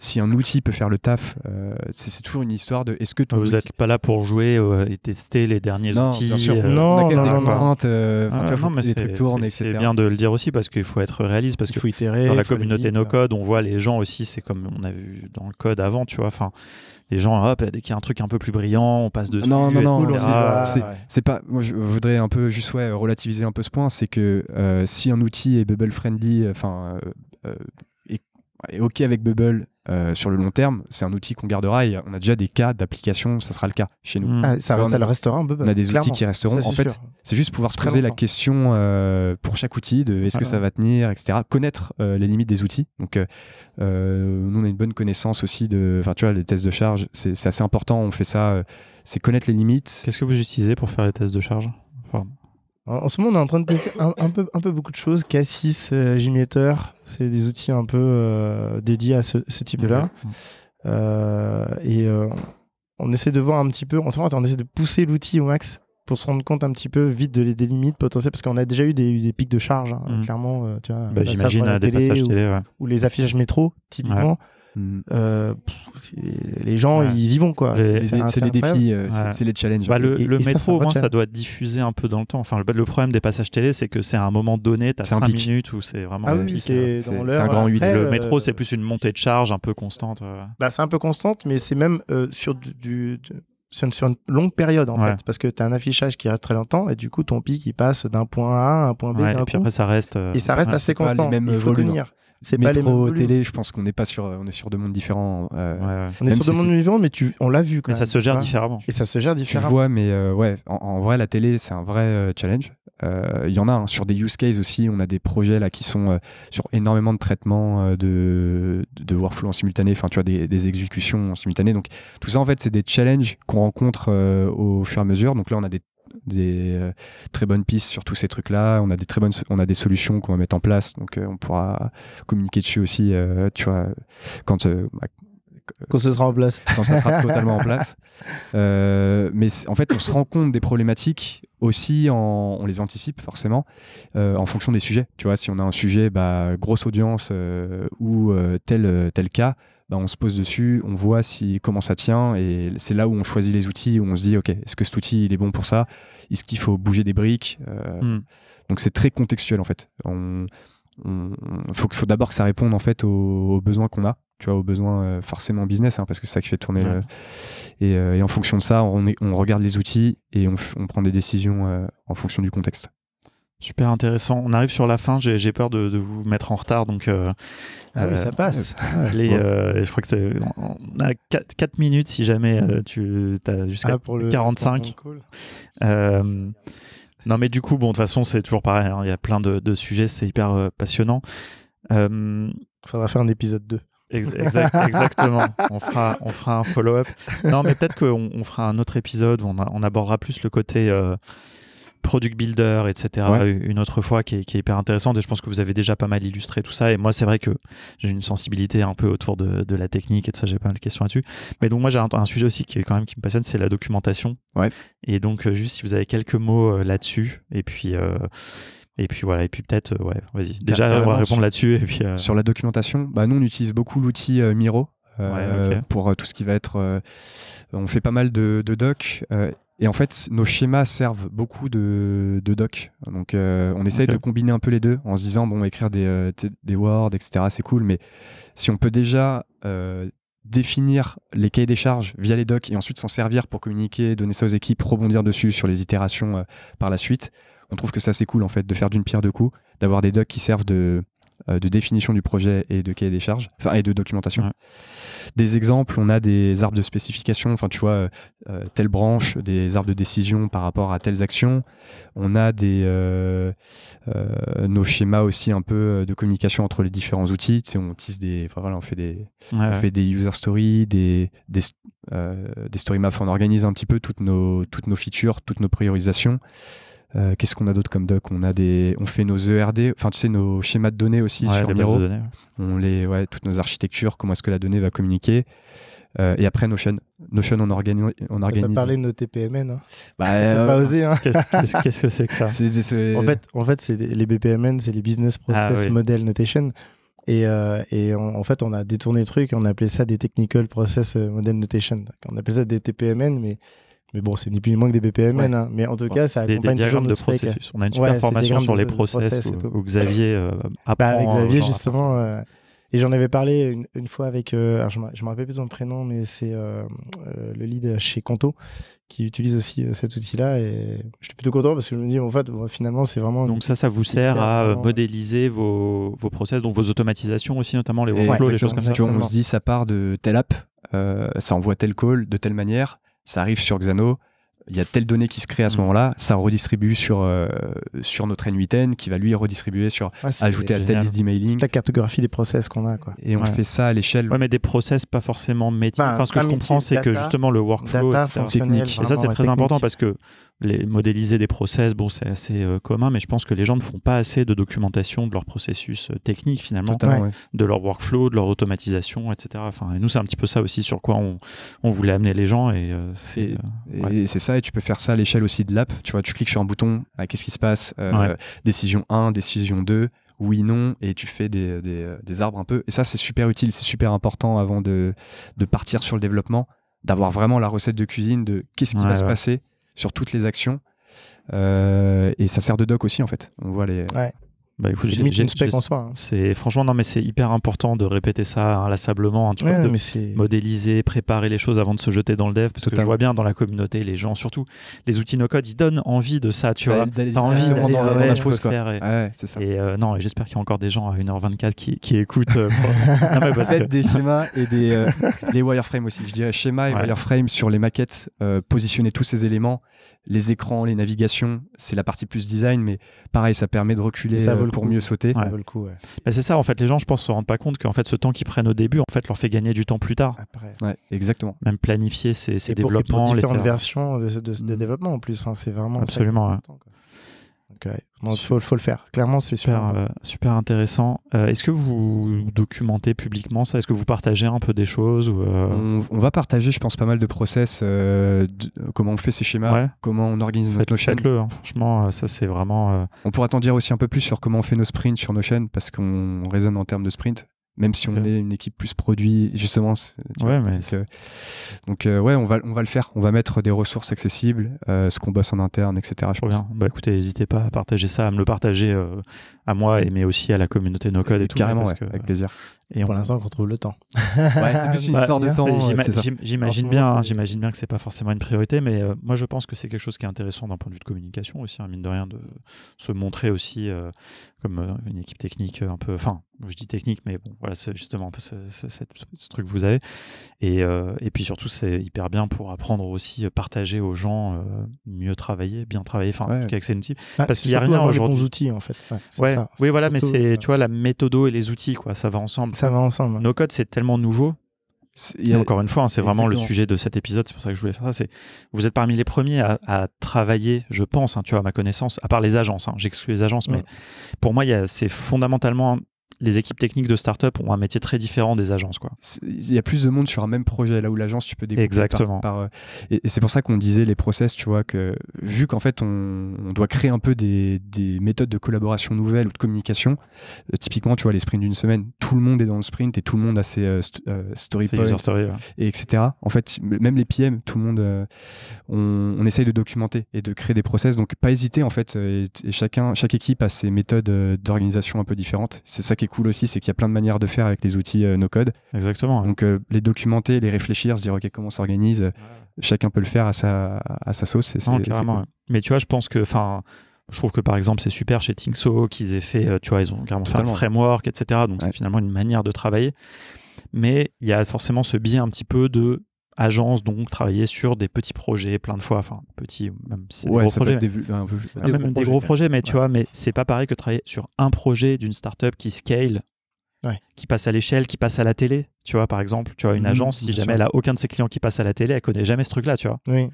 Speaker 2: si un outil peut faire le taf, euh, c'est toujours une histoire de est-ce que ton
Speaker 1: vous n'êtes pas là pour jouer euh, et tester les derniers
Speaker 2: non,
Speaker 1: outils.
Speaker 2: Bien sûr.
Speaker 3: Euh, non,
Speaker 2: on a
Speaker 3: non,
Speaker 2: des
Speaker 3: non,
Speaker 2: contraintes, euh,
Speaker 1: Ah, non, mais
Speaker 2: les trucs tournent,
Speaker 1: c'est
Speaker 2: etc.
Speaker 1: bien de le dire aussi parce qu'il faut être réaliste parce
Speaker 3: Il
Speaker 1: que
Speaker 3: faut itérer.
Speaker 1: dans la communauté no code, on voit les gens aussi, c'est comme on a vu dans le code avant, tu vois. Enfin, les gens, hop, dès qu'il y a un truc un peu plus brillant, on passe dessus.
Speaker 2: Non, non, non,
Speaker 3: va,
Speaker 2: c'est- pas. Moi, je voudrais un peu juste ouais, relativiser un peu ce point, c'est que euh, si un outil est bubble friendly, enfin, euh, euh, est, est ok avec Bubble euh, sur le long terme, c'est un outil qu'on gardera. Et on a déjà des cas d'application, ça sera le cas chez nous.
Speaker 1: Mm.
Speaker 3: Ah, ça,
Speaker 2: a-
Speaker 3: le restera un peu.
Speaker 2: On a des outils qui resteront.
Speaker 3: Ça,
Speaker 2: En
Speaker 3: c'est
Speaker 2: fait, c'est juste pouvoir se poser la question euh, pour chaque outil de est-ce que
Speaker 1: Ah
Speaker 2: ça va tenir, etc. Connaître euh, les limites des outils. Donc, nous, on a une bonne connaissance aussi de. Enfin, tu vois, les tests de charge, c'est c'est assez important. On fait ça. euh, c'est connaître les limites.
Speaker 1: Qu'est-ce que vous utilisez pour faire les tests de charge? Enfin,
Speaker 3: En, ce moment, on est en train de tester un, un peu, un peu beaucoup de choses. K6, euh, JMeter, c'est des outils un peu euh, dédiés à ce, ce type de là. Euh, et euh, on essaie de voir un petit peu, en fait, on essaie de pousser l'outil au max pour se rendre compte un petit peu vite de, des limites potentielles parce qu'on a déjà eu des, des pics de charge, hein,
Speaker 1: Mhm.
Speaker 3: clairement. tu vois, un
Speaker 1: Bah, J'imagine à des
Speaker 3: télé
Speaker 1: passages
Speaker 3: ou,
Speaker 1: télé. ouais.
Speaker 3: ou les affichages métro, typiquement.
Speaker 2: Mm.
Speaker 3: Euh, pff, les gens,
Speaker 1: Ouais.
Speaker 3: ils y vont quoi.
Speaker 2: C'est les, défis, euh, c'est-
Speaker 1: Ouais.
Speaker 2: c'est les challenges.
Speaker 1: Bah, le
Speaker 3: Et-
Speaker 1: le
Speaker 3: et
Speaker 1: métro, au moins, ça doit diffuser un peu dans le temps. Enfin, le, le problème des passages télé, c'est que c'est à un moment donné, tu as
Speaker 2: C'est un
Speaker 1: 5
Speaker 2: pic.
Speaker 1: minutes où c'est vraiment
Speaker 3: Ah oui,
Speaker 1: pic,
Speaker 3: c'est
Speaker 2: un grand huit.
Speaker 3: Après,
Speaker 1: Le
Speaker 3: euh,
Speaker 1: métro, c'est plus une montée de charge un peu constante.
Speaker 3: Bah, c'est un peu constante, mais c'est même sur du, sur une longue période en
Speaker 1: Ouais.
Speaker 3: fait, parce que tu as un affichage qui reste très longtemps et du coup ton pic il passe d'un point A à un point B
Speaker 1: Ouais, et puis
Speaker 3: coup
Speaker 1: après, ça reste. euh,
Speaker 3: et ça reste
Speaker 1: ouais.
Speaker 3: assez constant. il faut tenir. C'est les
Speaker 2: Métro,
Speaker 3: volumes.
Speaker 2: télé, je pense qu'on n'est pas sur, on est sur deux mondes différents. euh,
Speaker 1: Ouais, ouais.
Speaker 3: On est sur
Speaker 2: si
Speaker 3: deux mondes vivants, mais tu, on l'a vu quand
Speaker 1: Mais ça se gère
Speaker 3: tu
Speaker 1: différemment.
Speaker 3: Et ça se gère
Speaker 2: Tu
Speaker 3: différemment.
Speaker 2: vois, mais euh, ouais, en, en vrai, la télé, c'est un vrai euh, challenge. Euh, Il y en a hein, sur des use cases aussi. On a des projets là qui sont euh, sur énormément de traitements euh, de, de workflow en simultané, enfin, tu vois, des, des exécutions en simultané. Donc, tout ça, en fait, c'est des challenges qu'on rencontre euh, au fur et à mesure. Donc là, on a des, des euh, très bonnes pistes sur tous ces trucs-là. On a des très bonnes, on a des solutions qu'on va mettre en place. Donc, euh, on pourra communiquer dessus aussi, euh, tu vois, quand bah,
Speaker 3: Quand ce sera en place.
Speaker 2: quand ça sera totalement en place. Euh, mais en fait, on se rend compte des problématiques aussi, en, on les anticipe forcément euh, en fonction des sujets. Tu vois, si on a un sujet, bah, grosse audience euh, ou tel, tel cas, bah, on se pose dessus, on voit si, comment ça tient et c'est là où on choisit les outils, où on se dit, OK, est-ce que cet outil il est bon pour ça? Est-ce qu'il faut bouger des briques? Euh,
Speaker 1: Hmm.
Speaker 2: Donc c'est très contextuel en fait. On- faut, faut d'abord que ça réponde en fait aux, aux besoins qu'on a, tu vois, aux besoins euh, forcément business, hein, parce que c'est ça qui fait tourner.
Speaker 1: Ouais.
Speaker 2: le- et, euh, et en fonction de ça, on, est- on regarde les outils et on, prend des décisions en fonction du contexte.
Speaker 1: Super intéressant. On arrive sur la fin. J'ai peur de, de vous mettre en retard. Donc, euh,
Speaker 3: Ah oui,
Speaker 1: euh,
Speaker 3: ça passe.
Speaker 1: allez,
Speaker 2: Bon.
Speaker 1: euh, je crois que on a 4, minutes si jamais euh, tu as jusqu'à
Speaker 3: Ah, pour le
Speaker 1: 45.
Speaker 3: pour le call.
Speaker 1: Euh, non, mais du coup, bon, de toute façon, c'est toujours pareil. hein, Il y a plein de, de sujets, c'est hyper euh, passionnant. Euh,
Speaker 3: Faudra faire un épisode 2.
Speaker 1: ex- exact- exactement. On fera, on fera un follow-up. Non, mais peut-être qu'on on fera un autre épisode où on, a- on abordera plus le côté euh, product builder, etc.
Speaker 2: Ouais.
Speaker 1: Une autre fois qui est, qui est hyper intéressante. Et je pense que vous avez déjà pas mal illustré tout ça. Et moi, c'est vrai que j'ai une sensibilité un peu autour de, de la technique et de ça. J'ai pas mal de questions là-dessus. Mais donc, moi, j'ai un, un sujet aussi qui est quand même qui me passionne, c'est la documentation.
Speaker 2: Ouais.
Speaker 1: Et donc, euh, juste si vous avez quelques mots euh, là-dessus. Et puis. euh, et puis voilà, et puis peut-être, ouais, vas-y. Déjà, on va répondre là-dessus. Et puis,
Speaker 2: Sur la documentation, bah, nous on utilise beaucoup l'outil Miro euh,
Speaker 1: Ouais,
Speaker 2: pour euh, tout ce qui va être. euh, on fait pas mal de, de docs. Et en fait, nos schémas servent beaucoup de, de docs. Donc, euh, on essaye de combiner un peu les deux en se disant, bon, écrire des, euh, des Word, etc., c'est cool, mais si on peut déjà euh, définir les cahiers des charges via les docs et ensuite s'en servir pour communiquer, donner ça aux équipes, rebondir dessus sur les itérations euh, par la suite, on trouve que ça c'est cool en fait de faire d'une pierre deux coups, d'avoir des docs qui servent de, de définition du projet et de cahier des charges, enfin et de documentation.
Speaker 1: Ouais.
Speaker 2: Des exemples, on a des arbres de spécification, enfin tu vois, euh, euh, telle branche, des arbres de décision par rapport à telles actions. On a des euh, euh, nos schémas aussi un peu euh, de communication entre les différents outils. Tu sais, on tisse des, enfin voilà, on fait des,
Speaker 1: ouais,
Speaker 2: on
Speaker 1: ouais.
Speaker 2: fait des user stories, des, des, euh, des story maps, on organise un petit peu toutes nos, toutes nos features, toutes nos priorisations. Euh, Qu'est-ce qu'on a d'autre comme doc? On a des, on fait nos ERD, enfin tu sais nos schémas de données aussi
Speaker 1: Ouais,
Speaker 2: sur
Speaker 1: les
Speaker 2: Miro.
Speaker 1: de données, ouais.
Speaker 2: On les, ouais, toutes nos architectures, comment est-ce que la donnée va communiquer. Euh, et après Notion, Notion on organise, on
Speaker 3: On va
Speaker 2: organise.
Speaker 3: pas parler de nos TPMN. Hein.
Speaker 2: Bah,
Speaker 3: On
Speaker 2: euh,
Speaker 3: va pas osé. Hein.
Speaker 1: Qu'est-ce que c'est que ça?
Speaker 3: En fait, en fait c'est les BPMN, c'est les Business Process
Speaker 1: Ah oui.
Speaker 3: Model Notation. Et, et en fait, on a détourné le truc, on a appelé ça des Technical Process Model Notation. On appelait ça des TPMN, mais mais bon, c'est ni plus ni moins que des BPMN. Hein. Mais en tout cas, ça accompagne
Speaker 1: des, diagrammes de processus. On a une super formation sur les process, où, Xavier euh, apprend. Bah,
Speaker 3: avec Xavier, justement. Euh, et j'en avais parlé une, fois avec. Euh, alors je ne me rappelle plus son prénom, mais c'est le lead chez Conto qui utilise aussi cet outil-là. Et j'étais plutôt content parce que je me dis, en fait, finalement, c'est vraiment.
Speaker 1: Donc ça, ça vous sert, à modéliser vos, vos process, donc vos automatisations aussi, notamment les workflows, les choses comme ça.
Speaker 2: on se dit, ça part de telle app, ça envoie tel call de telle manière ça arrive sur Xano, il y a telle donnée qui se crée à ce mm. moment-là, ça redistribue sur, euh, sur notre N8N qui va lui redistribuer sur ajouter à telle liste d'emailing.
Speaker 3: La cartographie des process qu'on a. Quoi.
Speaker 2: Et on fait ça à l'échelle.
Speaker 1: Ouais, mais des process pas forcément métier. Enfin, ce que je comprends, c'est que justement le workflow technique. Et ça, c'est très important parce que les modéliser des process, bon, c'est assez euh, commun, mais je pense que les gens ne font pas assez de documentation de leur processus euh, technique finalement, de leur workflow, de leur automatisation, etc. Enfin, et nous, c'est un petit peu ça aussi sur quoi on, on voulait amener les gens. Et euh, c'est
Speaker 2: c'est ça, et tu peux faire ça à l'échelle aussi de l'app. Tu vois, tu cliques sur un bouton, ah, qu'est-ce qui se passe Décision 1, décision 2, oui, non, et tu fais des, des, des arbres un peu. Et ça, c'est super utile, c'est super important avant de, de partir sur le développement, d'avoir vraiment la recette de cuisine de qu'est-ce qui va se passer sur toutes les actions. Euh, et ça sert de doc aussi en fait. On voit les.
Speaker 3: Bah écoute, j'ai une spec en soi. Hein.
Speaker 1: C'est franchement non mais c'est hyper important de répéter ça inlassablement, hein, de modéliser, préparer les choses avant de se jeter dans le dev parce que je vois bien dans la communauté les gens surtout les outils no code ils donnent envie de ça, tu vois. T'as envie de dans la quoi. Et, ouais, ça. et euh, non, et j'espère qu'il y a encore des gens à 1h24 qui, qui écoutent euh,
Speaker 2: non, des schémas et des les wireframes aussi. Je dirais schéma et wireframe sur les maquettes, positionner tous ces éléments les écrans, les navigations, c'est la partie plus design, mais pareil, ça permet de reculer ça pour mieux sauter.
Speaker 3: Ça vaut le coup,
Speaker 1: bah, c'est ça, en fait, les gens, je pense, se rendent pas compte qu'en fait, ce temps qu'ils prennent au début, en fait, leur fait gagner du temps plus tard.
Speaker 2: Après. Ouais, exactement.
Speaker 1: Même planifier ces, développements.
Speaker 3: Pour, différentes versions de, de, mm. développement en plus, hein, c'est vraiment.
Speaker 1: Absolument.
Speaker 3: Il faut, le faire. Clairement, c'est
Speaker 1: super, euh, super intéressant. Euh, est-ce que vous documentez publiquement ça? Est-ce que vous partagez un peu des choses ou
Speaker 2: euh, on, va partager, je pense, pas mal de process, comment on fait ces schémas, comment on organise notre.
Speaker 1: Faites-le, hein. franchement, ça c'est vraiment.
Speaker 2: On pourra t'en dire aussi un peu plus sur comment on fait nos sprints sur Notion parce qu'on raisonne en termes de sprint même si on est une équipe plus produit justement
Speaker 1: ouais, mais
Speaker 2: donc, euh, ouais on va on va le faire. On va mettre des ressources accessibles euh, ce qu'on bosse en interne etc
Speaker 1: je bien. Bah écoutez n'hésitez pas à partager ça à me le partager euh, à moi et mais aussi à la communauté no code et tout
Speaker 2: carrément avec plaisir
Speaker 3: et pour l'instant on retrouve le temps.
Speaker 2: Ouais, c'est plus une histoire de temps
Speaker 1: j'imagine bien hein, j'imagine bien que c'est pas forcément une priorité mais moi je pense que c'est quelque chose qui est intéressant d'un point de vue de communication aussi hein, mine de rien de se montrer aussi comme une équipe technique un peu enfin je dis technique mais bon voilà c'est justement un peu ce, truc que vous avez. Et, et puis surtout c'est hyper bien pour apprendre aussi partager aux gens mieux travailler bien travailler enfin en tout cas avec ces outils
Speaker 3: bah, parce qu'il y a rien aujourd'hui. bons outils en fait.
Speaker 1: Ouais, oui, voilà, mais c'est, tu vois, la méthodo et les outils, quoi, ça va ensemble.
Speaker 3: Ça va ensemble.
Speaker 1: Nos codes, c'est tellement nouveau. Et encore une fois, hein, c'est vraiment le sujet de cet épisode, c'est pour ça que je voulais faire ça. C'est, vous êtes parmi les premiers à, travailler, je pense, hein, tu vois, à ma connaissance, à part les agences, hein, j'exclus les agences, mais pour moi, c'est fondamentalement les équipes techniques de start-up ont un métier très différent des agences. Quoi.
Speaker 2: Il y a plus de monde sur un même projet, là où l'agence, tu peux découper
Speaker 1: Exactement.
Speaker 2: Par, euh, et, c'est pour ça qu'on disait les process, tu vois, que vu qu'en fait, on, doit créer un peu des, des, méthodes de collaboration nouvelles ou de communication, euh, typiquement, tu vois, les sprints d'une semaine, tout le monde est dans le sprint et tout le monde a ses euh, story points, et etc. En fait, même les PM, tout le monde, on, essaye de documenter et de créer des process. Donc, pas hésiter, en fait, et, et chacun, chaque équipe a ses méthodes d'organisation un peu différentes. C'est ça qui est cool aussi, c'est qu'il y a plein de manières de faire avec les outils euh, no code.
Speaker 1: Exactement.
Speaker 2: Donc euh, les documenter, les réfléchir, se dire ok comment on s'organise, chacun peut le faire à sa, à sa sauce.
Speaker 1: Mais tu vois, je pense que, enfin, je trouve que par exemple c'est super chez Thinkso qu'ils aient fait, euh, tu vois, ils ont carrément fait un framework, etc. Donc c'est finalement une manière de travailler. Mais il y a forcément ce biais un petit peu de agence, donc travailler sur des petits projets plein de fois, enfin petits, même si
Speaker 2: des gros
Speaker 1: projets,
Speaker 2: des,
Speaker 1: même des, gros projets, mais tu vois, mais c'est pas pareil que travailler sur un projet d'une startup qui scale, qui passe à l'échelle, qui passe à la télé, tu vois, par exemple, tu vois, une mmh, agence, si jamais elle a aucun de ses clients qui passe à la télé, elle connaît jamais ce truc-là, tu vois.
Speaker 3: Oui,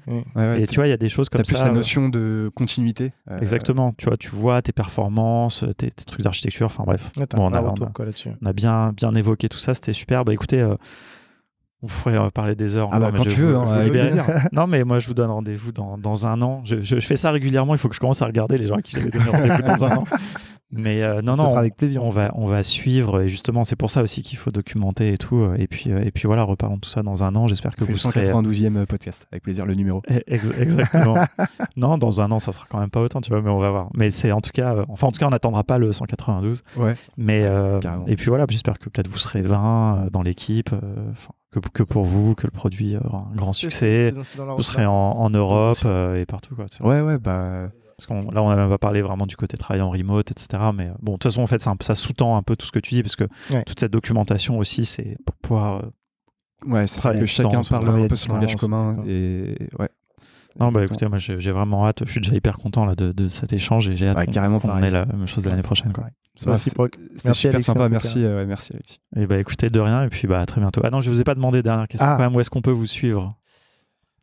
Speaker 1: et tu vois, il y a des choses comme ça.
Speaker 2: plus la notion de continuité.
Speaker 1: Euh, Exactement, tu vois, tu vois tes performances, tes, trucs d'architecture, enfin bref.
Speaker 3: on, a,
Speaker 1: on, a, bien, bien évoqué tout ça, c'était super. Bah écoutez, euh, on pourrait parler des heures.
Speaker 2: Ah bah, quand tu veux, hein,
Speaker 1: non, mais moi, je vous donne rendez-vous dans, dans, un an. Je, je, fais ça régulièrement. Il faut que je commence à regarder les gens à qui j'avais donné rendez-vous dans un an. Mais euh, non,
Speaker 3: Ça
Speaker 1: non,
Speaker 3: sera avec plaisir.
Speaker 1: on va, on va suivre. Et justement, c'est pour ça aussi qu'il faut documenter et tout. euh, Et puis, euh, et puis voilà, reparlons de tout ça dans un an. J'espère que
Speaker 2: le
Speaker 1: vous serez.
Speaker 2: 192e podcast, avec plaisir, le numéro.
Speaker 1: Eh, ex- Exactement. non, dans un an, ça sera quand même pas autant, tu vois, mais on va voir. Mais c'est en tout cas, euh, enfin, en tout cas, on n'attendra pas le 192.
Speaker 2: Ouais.
Speaker 1: Mais euh, et puis voilà, j'espère que peut-être vous serez 20 euh, dans l'équipe, euh, enfin, que, que pour vous, que le produit aura un grand succès. Vous serez en, en Europe euh, et partout, quoi.
Speaker 2: Ouais, ouais, bah.
Speaker 1: Parce qu'on là, on n'a pas parlé vraiment du côté travail en remote, etc. Mais bon, de toute façon, en fait, ça sous-tend un peu tout ce que tu dis, parce que
Speaker 3: Ouais.
Speaker 1: toute cette documentation aussi, c'est pour pouvoir. euh,
Speaker 2: Ouais, c'est ça,
Speaker 1: Travailler
Speaker 2: que chacun parle un peu son langage
Speaker 3: distance,
Speaker 2: commun. Et ouais.
Speaker 1: Non, bah écoutez, moi j'ai vraiment hâte. Je suis déjà hyper content là de, de cet échange et j'ai hâte
Speaker 2: Ouais,
Speaker 1: qu'on
Speaker 2: carrément
Speaker 1: qu'on
Speaker 2: pareil.
Speaker 1: ait la même chose l'année prochaine. Quoi.
Speaker 3: Merci
Speaker 2: super
Speaker 3: Alexis,
Speaker 2: sympa, merci, euh, ouais, merci Alexis.
Speaker 1: Et bah écoutez, de rien, et puis bah à très bientôt. Ah non, je vous ai pas demandé dernière question
Speaker 3: Ah.
Speaker 1: quand même, où est-ce qu'on peut vous suivre?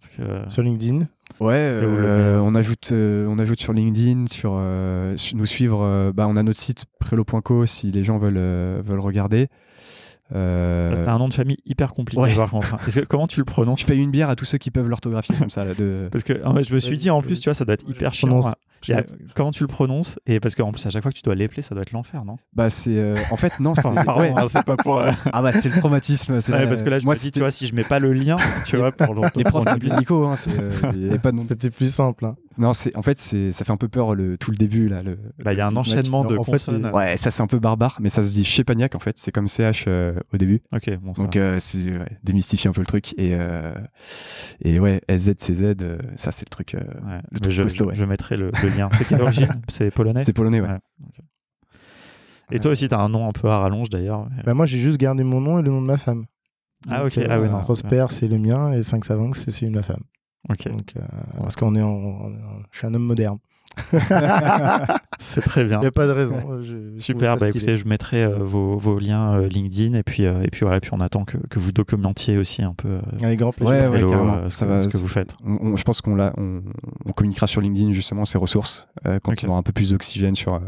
Speaker 1: Parce que-
Speaker 3: Sur LinkedIn.
Speaker 2: Ouais, euh, on ajoute, euh, on ajoute sur LinkedIn, sur euh, su- nous suivre. euh, bah, on a notre site prelo.co si les gens veulent euh, veulent regarder. Euh,
Speaker 1: T'as un nom de famille hyper compliqué.
Speaker 2: Ouais.
Speaker 1: à voir comment- enfin, est-ce que- comment tu le prononces
Speaker 2: je paye une bière à tous ceux qui peuvent l'orthographier comme ça. Là, de...
Speaker 1: Parce que en fait, je me suis dit en plus, tu vois, ça doit être hyper chiant.
Speaker 3: Prononce.
Speaker 1: A- comment tu le prononces Et parce qu'en plus, à chaque fois que tu dois l'épeler, ça doit être l'enfer, non?
Speaker 2: Bah c'est, euh, en fait non, c'est, ouais.
Speaker 1: hein, c'est pas pour. euh,
Speaker 2: ah bah c'est le traumatisme. C'est
Speaker 1: ouais,
Speaker 2: la-
Speaker 1: parce que là, je
Speaker 2: moi
Speaker 1: me dis, tu vois, si je mets pas le lien, tu vois, pour le.
Speaker 2: les profs Nico. Hein, c'est, euh, pas.
Speaker 3: C'était plus simple. hein.
Speaker 2: Non, c'est, en fait c'est, ça fait un peu peur le tout le début là. Le,
Speaker 1: Bah, il y a un enchaînement de
Speaker 3: En fait,
Speaker 1: consonnes.
Speaker 2: Ouais, ça c'est un peu barbare, mais ça se dit Chepagnac en fait. C'est comme CH euh, au début.
Speaker 1: Ok, bon, ça
Speaker 2: Donc euh, c'est ouais, démystifier un peu le truc et euh, et ouais SZCZ ça c'est le truc
Speaker 1: Ouais,
Speaker 2: le truc
Speaker 1: je,
Speaker 2: costaud, ouais.
Speaker 1: je mettrai le, le lien. C'est quelle origine? C'est polonais?
Speaker 2: C'est polonais ouais.
Speaker 1: Et toi aussi, t'as un nom un peu à rallonge d'ailleurs.
Speaker 3: Bah, moi, j'ai juste gardé mon nom et le nom de ma femme.
Speaker 1: Ah,
Speaker 3: Donc,
Speaker 1: ok. Ah, ouais, non.
Speaker 3: Prosper, c'est le mien et 5 Savanx, c'est celui de ma femme.
Speaker 1: Ok,
Speaker 3: Donc, euh, Parce qu'on est en, en- Je suis un homme moderne.
Speaker 1: c'est très bien.
Speaker 3: Il n'y a pas de raison. je- je
Speaker 1: Super, bah écoutez, je mettrai euh, vos, vos liens euh, LinkedIn et puis, euh, et puis voilà, puis on attend que, que vous documentiez aussi un peu euh,
Speaker 3: Avec grand plaisir.
Speaker 2: Ouais,
Speaker 1: euh,
Speaker 2: Ça
Speaker 1: que,
Speaker 2: va,
Speaker 1: ce que vous faites.
Speaker 2: On- on- je pense qu'on l'a on, on communiquera sur LinkedIn justement ces ressources euh, quand
Speaker 1: Ok.
Speaker 2: on aura un peu plus d'oxygène sur euh,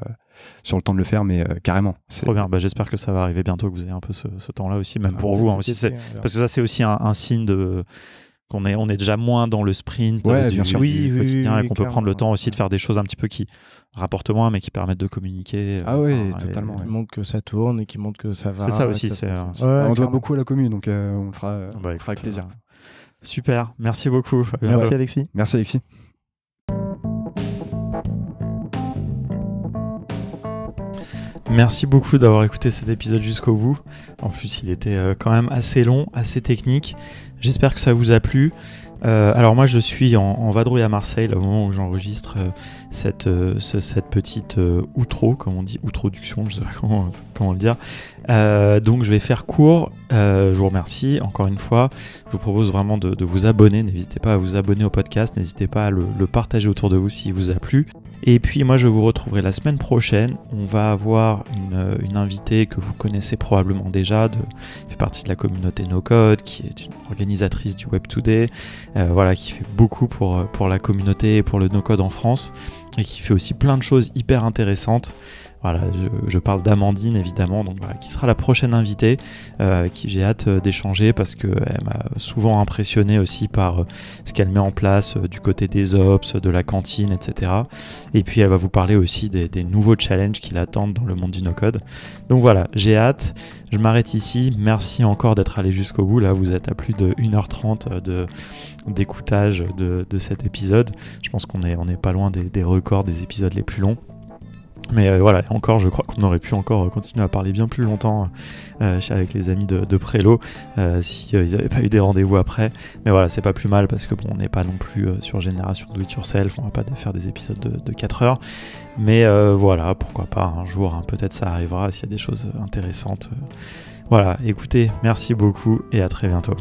Speaker 2: sur le temps de le faire mais euh, carrément c'est
Speaker 1: Trop bien, bah, j'espère que ça va arriver bientôt, que vous ayez un peu ce, ce temps-là aussi, même
Speaker 3: Ah,
Speaker 1: pour vous. hein, aussi,
Speaker 3: verra.
Speaker 1: parce que ça, c'est aussi un, un signe de qu'on est, on est déjà moins dans le sprint
Speaker 2: Ouais,
Speaker 1: du,
Speaker 2: bien sûr.
Speaker 1: du
Speaker 3: Oui, oui,
Speaker 1: quotidien
Speaker 3: oui,
Speaker 1: et qu'on peut prendre le temps aussi de faire des choses un petit peu qui rapportent moins mais qui permettent de communiquer. euh,
Speaker 2: Ah oui,
Speaker 1: enfin, et-
Speaker 2: totalement,
Speaker 3: Qui
Speaker 2: ouais.
Speaker 3: montre que ça tourne et qui montre que ça va.
Speaker 1: C'est ça aussi, euh,
Speaker 3: bien.
Speaker 2: on doit beaucoup à la commune donc euh, on le fera, euh,
Speaker 1: Bah,
Speaker 2: on fera avec plaisir
Speaker 1: Super, merci beaucoup.
Speaker 3: Merci Alexis.
Speaker 2: merci Alexis
Speaker 1: Merci beaucoup d'avoir écouté cet épisode jusqu'au bout. En plus, il était quand même assez long, assez technique. J'espère que ça vous a plu. Euh, alors moi, je suis en, vadrouille à Marseille, au moment où j'enregistre euh, cette, euh, ce- cette petite outro, comme on dit, outroduction, je sais pas comment, comment le dire. Donc je vais faire court. Je vous remercie encore une fois. Je vous propose vraiment de, de vous abonner. N'hésitez pas à vous abonner au podcast. N'hésitez pas à le, le partager autour de vous s'il vous a plu. Et puis moi je vous retrouverai la semaine prochaine. On va avoir une, euh, invitée que vous connaissez probablement déjà, qui fait partie de la communauté No Code, qui est une organisatrice du Web Today, euh, voilà, qui fait beaucoup pour, euh, pour la communauté et pour le No Code en France, et qui fait aussi plein de choses hyper intéressantes. Voilà, je, parle d'Amandine évidemment, donc voilà, qui sera la prochaine invitée, euh, qui j'ai hâte euh, d'échanger parce qu'elle m'a souvent impressionné aussi par euh, ce qu'elle met en place du côté des ops, de la cantine, etc. Et puis elle va vous parler aussi des, nouveaux challenges qui l'attendent dans le monde du no-code. Donc voilà, j'ai hâte. Je m'arrête ici. Merci encore d'être allé jusqu'au bout. Là, vous êtes à plus de 1h30 de, d'écoutage de, de cet épisode. Je pense qu'on est, on pas loin des records des épisodes les plus longs. Mais euh, voilà, encore, je crois qu'on aurait pu encore euh, continuer à parler bien plus longtemps euh, avec les amis de, de Prélo euh, si ils n'avaient pas eu des rendez-vous après. Mais voilà, c'est pas plus mal parce que bon, on n'est pas non plus sur génération do it yourself, on va pas faire des épisodes de, de 4 heures. Mais voilà, pourquoi pas un jour, hein, peut-être ça arrivera s'il y a des choses intéressantes. Voilà, écoutez, merci beaucoup et à très bientôt.